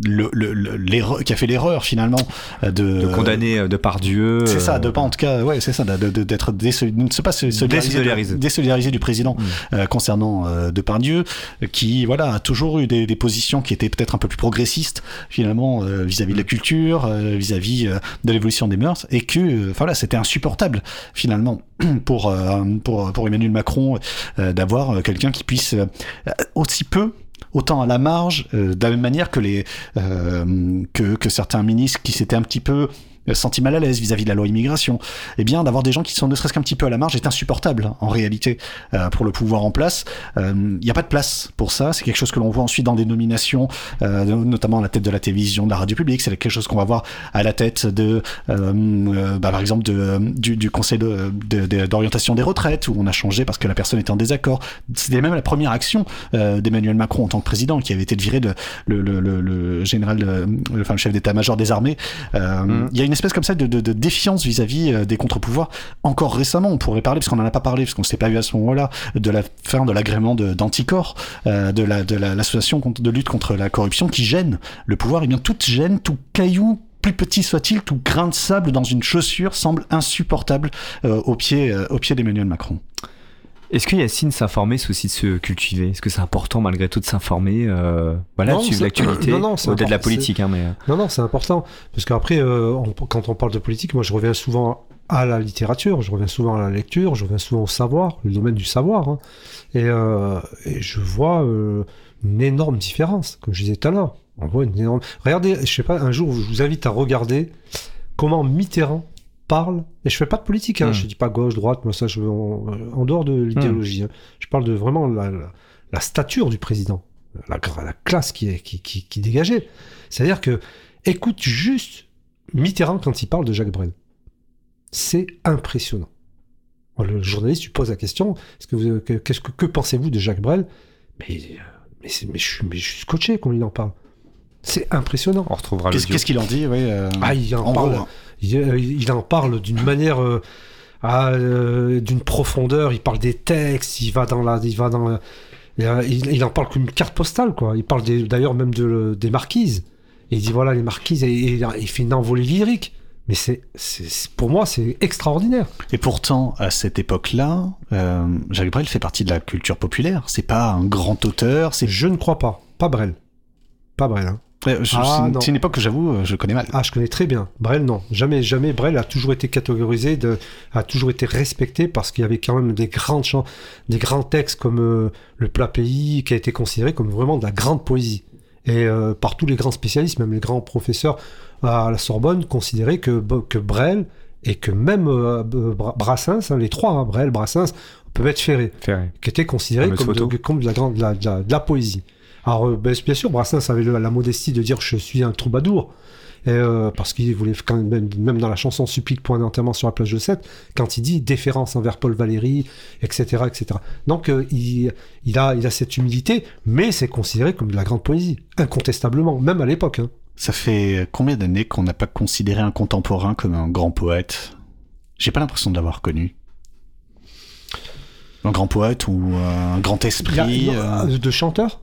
le, le, le- qui a fait l'erreur finalement euh, de, de condamner euh, de par Dieu. c'est ça, de euh, pas en tout cas, ouais, c'est ça, de- de- d'être de ne pas Désolidarisé. de- désolidarisé du président Mm. euh, concernant Depardieu, qui voilà a toujours eu des, des positions qui étaient peut-être un peu plus progressistes finalement vis-à-vis de la culture, vis-à-vis de l'évolution des mœurs, et que voilà c'était insupportable finalement <clears throat> pour pour pour Emmanuel Macron d'avoir quelqu'un qui puisse aussi peu autant à la marge, euh, de la même manière que les euh, que, que certains ministres qui s'étaient un petit peu euh, senti mal à l'aise vis-à-vis de la loi immigration. Eh bien, d'avoir des gens qui sont ne serait-ce qu'un petit peu à la marge est insupportable hein, en réalité euh, pour le pouvoir en place. Il n'y a pas de place pour ça. C'est quelque chose que l'on voit ensuite dans des nominations, notamment à la tête de la télévision, de la radio publique. C'est quelque chose qu'on va voir à la tête de, bah, par exemple, de, du, du, conseil d'orientation de, des retraites où on a changé parce que la personne était en désaccord. C'était même la première action d'Emmanuel Macron en tant que président qui avait été de virer de, le, le, le, le général, le, enfin, le chef d'état-major des armées. Mm. Il y a une espèce comme ça de, de, de défiance vis-à-vis euh, des contre-pouvoirs. Encore récemment, on pourrait parler, parce qu'on n'en a pas parlé, parce qu'on ne s'est pas vu à ce moment-là, de la fin de l'agrément d'anticorps, euh, de la de l'association de lutte contre la corruption qui gêne le pouvoir. Et eh bien toute gêne, tout caillou plus petit soit-il, tout grain de sable dans une chaussure semble insupportable euh, au pied, euh, au pied d'Emmanuel Macron. Est-ce que Yacine s'informer, c'est aussi de se cultiver? Est-ce que c'est important malgré tout de s'informer euh, Voilà, de suivre l'actualité? <coughs> au-delà de la politique. Hein, mais... Euh. Non, non, c'est important. Parce qu'après, euh, quand on parle de politique, moi je reviens souvent à la littérature, je reviens souvent à la lecture, je reviens souvent au savoir, le domaine du savoir. Hein. Et, euh, et, je vois une énorme différence, comme je disais tout à l'heure. On voit une énorme. Regardez, je sais pas, un jour, je vous invite à regarder comment Mitterrand parle, et je fais pas de politique, hein, hmm. je dis pas gauche, droite, moi ça, je, en, dehors de l'idéologie, hein. je parle de vraiment la, la, stature du président, la, la classe qui, est, qui, qui, qui dégageait. C'est-à-dire que, écoute juste Mitterrand quand il parle de Jacques Brel. C'est impressionnant. Le journaliste lui pose la question, est-ce que vous, que pensez-vous de Jacques Brel? Mais, euh, mais, mais, je, mais je suis scotché quand il en parle. C'est impressionnant. On retrouvera Qu'est-ce qu'il en dit oui, euh, ah, il en, parle, hein. euh, il, en parle d'une manière, euh, d'une profondeur. Il parle des textes. Il va dans la, il va dans, il, en parle comme une carte postale, quoi. Il parle d'ailleurs même de, des marquises. Et il dit voilà les marquises et, il fait une envolée lyrique. Mais c'est, pour moi, c'est extraordinaire. Et pourtant, à cette époque-là, Jacques Brel fait partie de la culture populaire. C'est pas un grand auteur. C'est. Je ne crois pas. Pas Brel. Pas Brel. Hein. Ah, c'est une époque que j'avoue, euh, je connais mal. Ah, je connais très bien. Brel, non. Jamais, jamais. Brel a toujours été catégorisé, de, a toujours été respecté parce qu'il y avait quand même des grands chants, des grands textes comme euh, Le plat pays, qui a été considéré comme vraiment de la grande poésie. Et euh, par tous les grands spécialistes, même les grands professeurs à la Sorbonne, considéraient que, que Brel et que même Brassens, hein, les trois, hein, Brel, Brassens, peuvent être ferrés, qui étaient considérés comme de, comme de, la grande, de la poésie. Alors, euh, ben, bien sûr, Brassens avait la modestie de dire je suis un troubadour. Euh, parce qu'il voulait quand même, même dans la chanson Supplique pour un enterrement sur la plage de Sète, quand il dit déférence envers Paul Valéry, etc., etc. Donc euh, il, il, a, il a cette humilité, mais c'est considéré comme de la grande poésie, incontestablement, même à l'époque. Hein. Ça fait combien d'années qu'on n'a pas considéré un contemporain comme un grand poète? J'ai pas l'impression de l'avoir connu. Un grand poète ou un grand esprit. De chanteur?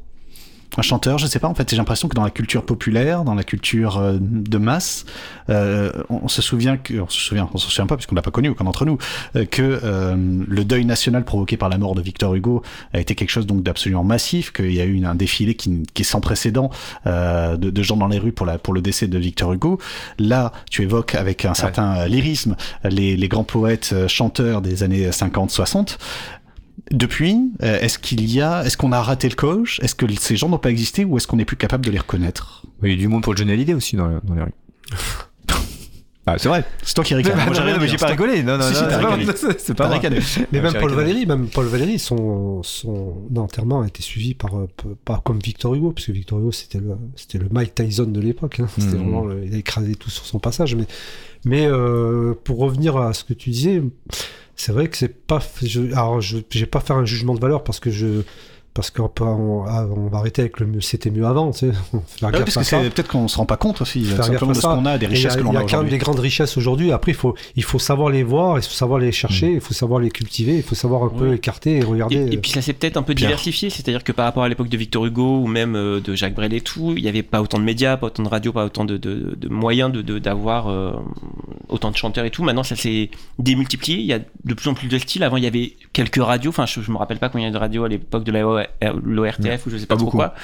Un chanteur, je sais pas. En fait, j'ai l'impression que dans la culture populaire, dans la culture euh, de masse, euh, on, se souvient que, on se souvient, on se souvient pas puisqu'on l'a pas connu aucun d'entre nous, euh, que le deuil national provoqué par la mort de Victor Hugo a été quelque chose donc d'absolument massif, qu'il y a eu un défilé qui, qui est sans précédent de, de, gens dans les rues pour la pour le décès de Victor Hugo. Là, tu évoques avec un certain lyrisme les, les grands poètes chanteurs des années 50-60 depuis, euh, est-ce qu'il y a, est-ce qu'on a raté le coche? Est-ce que ces gens n'ont pas existé ou est-ce qu'on n'est plus capable de les reconnaître? Il y a du monde pour Johnny Hallyday aussi dans, dans les rues. <laughs> Ah, c'est vrai, c'est toi qui ricanes. <laughs> Moi, mais j'ai pas rigolé. Non, non, non, c'est pas, vrai. Mais même Paul Valéry, même Paul Valéry, son, son enterrement a été suivi par, euh, pas comme Victor Hugo, parce que Victor Hugo, c'était le, c'était le Mike Tyson de l'époque. Hein. C'était hmm. vraiment, il a écrasé tout sur son passage. Mais, mais euh, pour revenir à ce que tu disais, c'est vrai que c'est pas. Je, alors, je j'ai pas faire un jugement de valeur parce que je parce qu'on ah, on, va arrêter avec le c'était mieux avant, tu sais. <laughs> Ah parce que c'est peut-être qu'on se rend pas compte aussi, simplement de ce qu'on a, des richesses que l'on a. Il y a quand même des grandes richesses aujourd'hui. Après, il faut, il faut savoir les voir, il faut savoir les chercher, mm. il faut savoir les cultiver, il faut savoir un peu écarter et regarder. Et, puis ça s'est peut-être un peu diversifié, c'est-à-dire que par rapport à l'époque de Victor Hugo ou même euh, de Jacques Brel et tout, il n'y avait pas autant de médias, pas autant de radios, pas autant de, de, de moyens d'avoir euh, autant de chanteurs et tout. Maintenant, ça s'est démultiplié. Il y a de plus en plus de styles. Avant, il y avait quelques radios. Enfin, je, je me rappelle pas combien il y a de radios à l'époque de l'ORT ou je sais pas, trop quoi.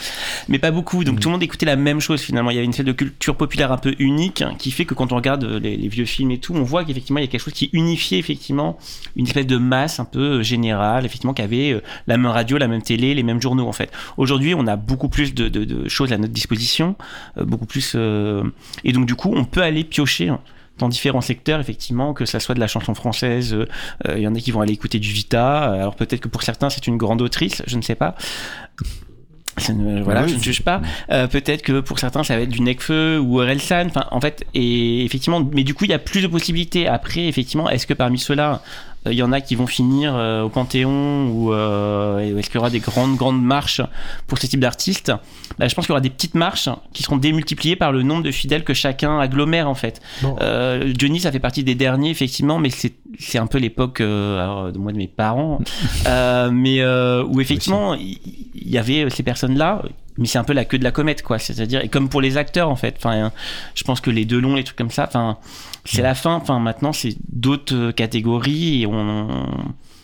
Mais pas beaucoup. Donc mm. tout le monde écoutait la même chose finalement. Il y avait une espèce de culture populaire un peu unique qui fait que quand on regarde les, vieux films et tout, on voit qu'effectivement il y a quelque chose qui unifiait effectivement une espèce de masse un peu générale, effectivement qui avait euh, la même radio, la même télé, les mêmes journaux en fait. Aujourd'hui, on a beaucoup plus de, choses à notre disposition, euh, beaucoup plus. Euh, et donc du coup, on peut aller piocher dans différents secteurs, effectivement, que ça soit de la chanson française, euh, euh, il y en a qui vont aller écouter du Vita, alors peut-être que pour certains c'est une grande autrice, je ne sais pas. Ne- voilà, Oui, je ne juge pas. Euh, peut-être que pour certains ça va être du Necfeu ou Orelsan. Enfin, en fait, et effectivement, mais du coup il y a plus de possibilités. Après, effectivement, est-ce que parmi ceux-là, euh, il y en a qui vont finir euh, au Panthéon ou euh, est-ce qu'il y aura des grandes grandes marches pour ce type d'artistes Bah, Je pense qu'il y aura des petites marches qui seront démultipliées par le nombre de fidèles que chacun agglomère en fait. Euh, Johnny, ça fait partie des derniers, effectivement, mais c'est c'est un peu l'époque euh, de moi de mes parents, <laughs> euh, mais euh, où effectivement il y, avait ces personnes-là, mais c'est un peu la queue de la comète, quoi. C'est-à-dire, et comme pour les acteurs, en fait. Enfin, je pense que les deux longs, les trucs comme ça, enfin, c'est la fin. Enfin, maintenant, c'est d'autres euh, catégories et on,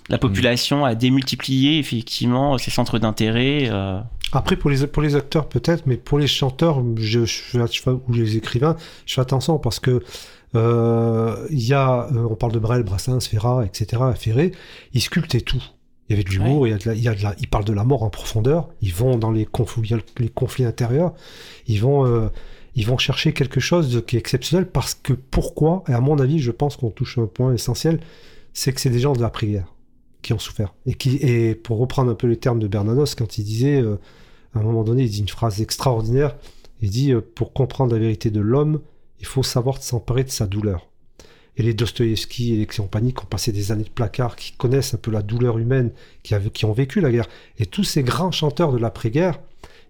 la population a démultiplié effectivement ses centres d'intérêt. euh, Après, pour les, pour les acteurs, peut-être, mais pour les chanteurs je, je je ou les écrivains, je fais attention parce que euh, il y a, on parle de Brel, Brassens, Ferrat, etc., Ferré, ils sculptaient tout. Il y avait de l'humour, il y a de la- il y a de la- ils parlent de la mort en profondeur, ils vont dans les conflits, les conflits intérieurs, ils vont, euh, ils vont chercher quelque chose qui est exceptionnel parce que pourquoi, et à mon avis, je pense qu'on touche un point essentiel, c'est que c'est des gens de la prière qui ont souffert. Et, qui, et pour reprendre un peu les termes de Bernanos, quand il disait, euh, à un moment donné, il dit une phrase extraordinaire, il dit, euh, pour comprendre la vérité de l'homme, il faut savoir s'emparer de sa douleur. Et les Dostoïevski et les compagnies qui ont passé des années de placard, qui connaissent un peu la douleur humaine, qui, ont vécu la guerre, et tous ces grands chanteurs de l'après-guerre,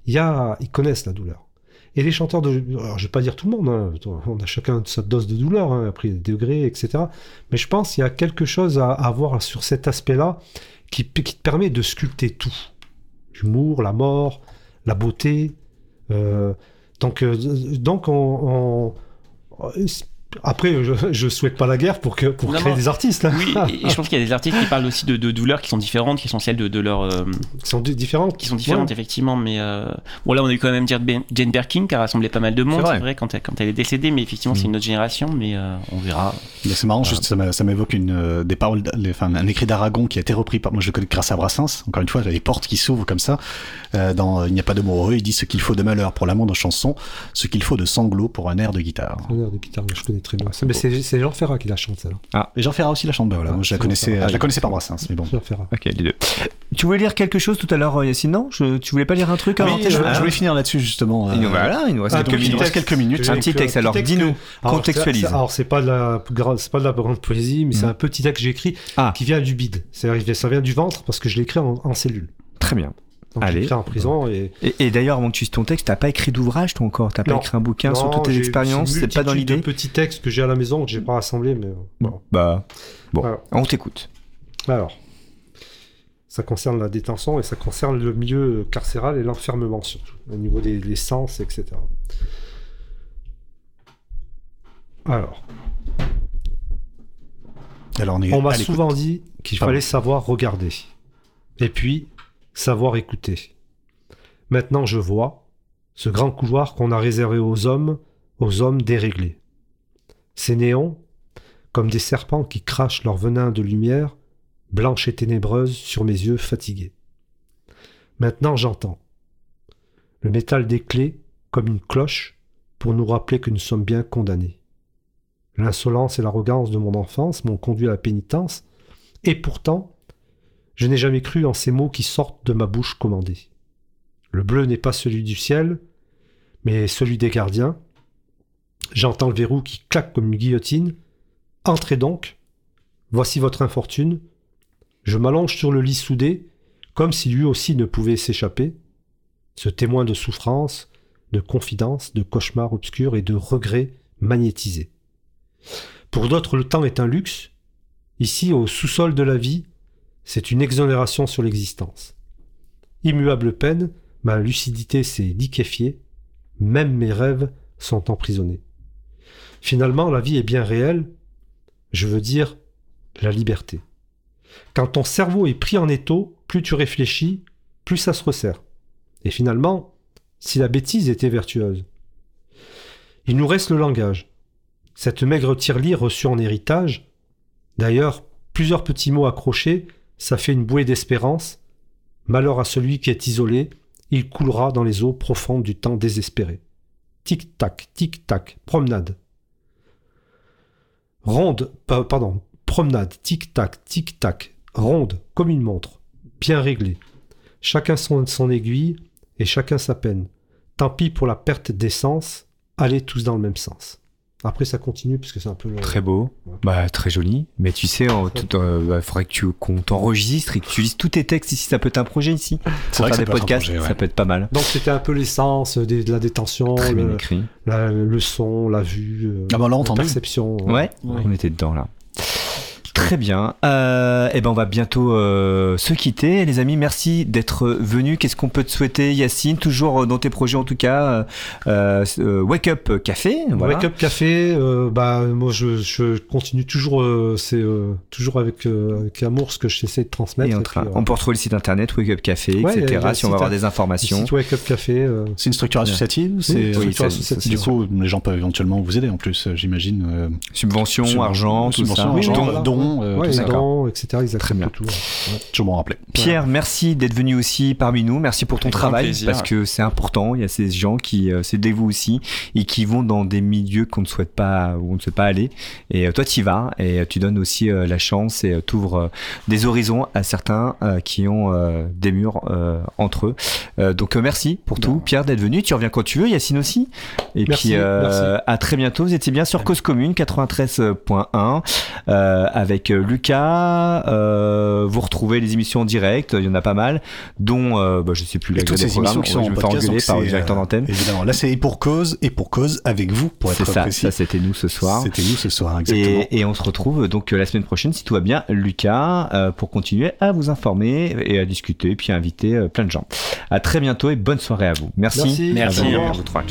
ils connaissent la douleur. Et les chanteurs de... Alors, je vais pas dire tout le monde, hein, on a chacun sa dose de douleur, hein, après des degrés, etc. Mais je pense qu'il y a quelque chose à, à voir sur cet aspect-là qui, te permet de sculpter tout. L'humour, la mort, la beauté. euh, donc, euh, donc on, on- après, je, je souhaite pas la guerre pour, que, pour Non, créer non. des artistes. Oui, et, et je pense qu'il y a des artistes qui parlent aussi de, de douleurs qui sont différentes, qui sont celles de, de leur, euh, qui sont di- différentes. qui sont différentes Ouais. effectivement, mais euh, bon là on a eu quand même Jane Ben- Jane Birkin qui a rassemblé pas mal de monde, C'est vrai. quand, elle, quand elle est décédée, mais effectivement c'est Mm. une autre génération, mais euh, on verra. Mais c'est marrant, juste, ça m'évoque une, euh, des paroles, les- enfin, un écrit d'Aragon qui a été repris par, moi je le connais grâce à Brassens, encore une fois, les portes qui s'ouvrent comme ça, euh, dans Il n'y a pas de mots heureux, il dit ce qu'il faut de malheur pour l'amour de chanson, ce qu'il faut de sanglots pour un air de guitare. Un air de guitare, je connais très bien. c'est mais c'est c'est Jean Ferrat qui la chante, celle-là. Et Jean Ferrat aussi la chante, bah voilà, Ah, moi je la c'est connaissais, je la connaissais par Brassens, mais bon. Jean Ferrat. Ok, les deux. Tu voulais lire quelque chose tout à l'heure, euh, Yacine Non? Je, Tu voulais pas lire un truc avant? Oui, je, je voulais finir là-dessus justement. Il nous, euh, voilà, il nous reste Ah, quelques donc, il nous minutes. reste quelques minutes. Un petit texte, alors, dis-nous, contextualise. c'est- Alors, c'est pas de la grande, c'est pas de la grande poésie, mais c'est Mhm. un petit texte que j'ai écrit Ah. qui vient du bide. C'est-à-dire, ça vient du ventre parce que je l'ai écrit en, en cellule. Très bien. Donc, Allez. en prison et Et, et d'ailleurs, avant que tu lises ton texte, t'as pas écrit d'ouvrage, toi encore? T'as pas écrit un bouquin sur toutes tes expériences? C'est pas dans l'idée de petits textes que j'ai à la maison que j'ai pas rassemblés, mais euh, bon. Bah, bon, on t'écoute. Alors, ça concerne la détention et ça concerne le milieu carcéral et l'enfermement surtout, au niveau des des sens, etc. Alors, Alors on m'a souvent dit qu'il fallait savoir regarder. Et puis savoir écouter. Maintenant, je vois ce grand couloir qu'on a réservé aux hommes, aux hommes déréglés. Ces néons, comme des serpents qui crachent leur venin de lumière, blanche et ténébreuse sur mes yeux fatigués. Maintenant j'entends. Le métal des clés comme une cloche pour nous rappeler que nous sommes bien condamnés. L'insolence et l'arrogance de mon enfance m'ont conduit à la pénitence, et pourtant, je n'ai jamais cru en ces mots qui sortent de ma bouche commandée. Le bleu n'est pas celui du ciel, mais celui des gardiens. J'entends le verrou qui claque comme une guillotine. Entrez donc. Voici votre infortune. Je m'allonge sur le lit soudé, comme si lui aussi ne pouvait s'échapper. Ce témoin de souffrance, de confidence, de cauchemar obscur et de regret magnétisé. Pour d'autres, le temps est un luxe. Ici, au sous-sol de la vie, c'est une exonération sur l'existence. Immuable peine, ma lucidité s'est liquéfiée, même mes rêves sont emprisonnés. Finalement, la vie est bien réelle, je veux dire la liberté. Quand ton cerveau est pris en étau, plus tu réfléchis, plus ça se resserre. Et finalement, si la bêtise était vertueuse. Il nous reste le langage. Cette maigre tirelire reçue en héritage, d'ailleurs, plusieurs petits mots accrochés, ça fait une bouée d'espérance. Malheur à celui qui est isolé, il coulera dans les eaux profondes du temps désespéré. Tic-tac, tic-tac, promenade. Ronde, pa- pardon, promenade, tic-tac, tic-tac, ronde, comme une montre, bien réglée. Chacun son, son aiguille et chacun sa peine. Tant pis pour la perte d'essence, allez tous dans le même sens. Après, ça continue puisque c'est un peu le. Très beau, Ouais. bah très joli. Mais tu sais, en tout, euh, bah, faudrait que tu qu'on t'enregistre et que tu lises tous tes textes ici. Ça peut être un projet ici. Pour que faire ça des peut être un podcasts, projet, ouais. ça peut être pas mal. Donc, c'était un peu l'essence des- de la détention, Très bien le, écrit. la- le son, la vue, euh, Ah bah, on l'a perception. Ouais, on était dedans là. Très bien. Euh, et ben on va bientôt euh, se quitter, les amis. Merci d'être venus. Qu'est-ce qu'on peut te souhaiter, Yacine? Toujours euh, dans tes projets en tout cas. euh, euh, Wake Up Café. Voilà. Wake Up Café, euh, bah moi je, je continue toujours, euh, c'est euh, toujours avec, euh, avec amour ce que j'essaie de transmettre. Et en et train- puis, On peut retrouver le site internet Wake Up Café, Ouais, il y a- etc. il y a si on va avoir des informations. site Wake Up Café. euh, C'est une structure associative c'est Oui, structure ça- associative. Du coup, les gens peuvent éventuellement vous aider en plus, j'imagine. euh, Subvention, Sub- argent, tout subvention, ça. argent, Donc, voilà. Euh, ouais, tout les ça. dents, etc. Ils Très bien. tout. ouais. Toujours m'en rappeler. Pierre, merci d'être venu aussi parmi nous. Merci pour ton Avec travail parce que c'est important. Il y a ces gens qui euh, se dévouent aussi et qui vont dans des milieux qu'on ne souhaite pas où on ne souhaite pas aller. Et euh, toi, tu y vas et euh, tu donnes aussi euh, la chance et tu ouvres des horizons à certains euh, qui ont euh, des murs euh, entre eux. Euh, donc euh, merci pour tout, Pierre, d'être venu. Tu reviens quand tu veux, Yacine aussi. Et Merci, puis euh, merci. à très bientôt. Vous étiez bien sur Cause Commune 93.1 euh, avec euh, Lucas. Euh, vous retrouvez les émissions en direct, il y en a pas mal, dont euh, bah, je sais plus la toutes ces émissions qui sont je en me fais podcast, engueuler donc par le directeur d'antenne. Évidemment, là c'est pour cause, et pour cause avec vous, pour être ça, précis. ça c'était nous ce soir. C'était nous ce soir, exactement. Et, et on se retrouve donc la semaine prochaine, si tout va bien, Lucas, euh, pour continuer à vous informer et à discuter, puis à inviter euh, plein de gens. À très bientôt et bonne soirée à vous. Merci. Merci. Merci. À vous, à trois.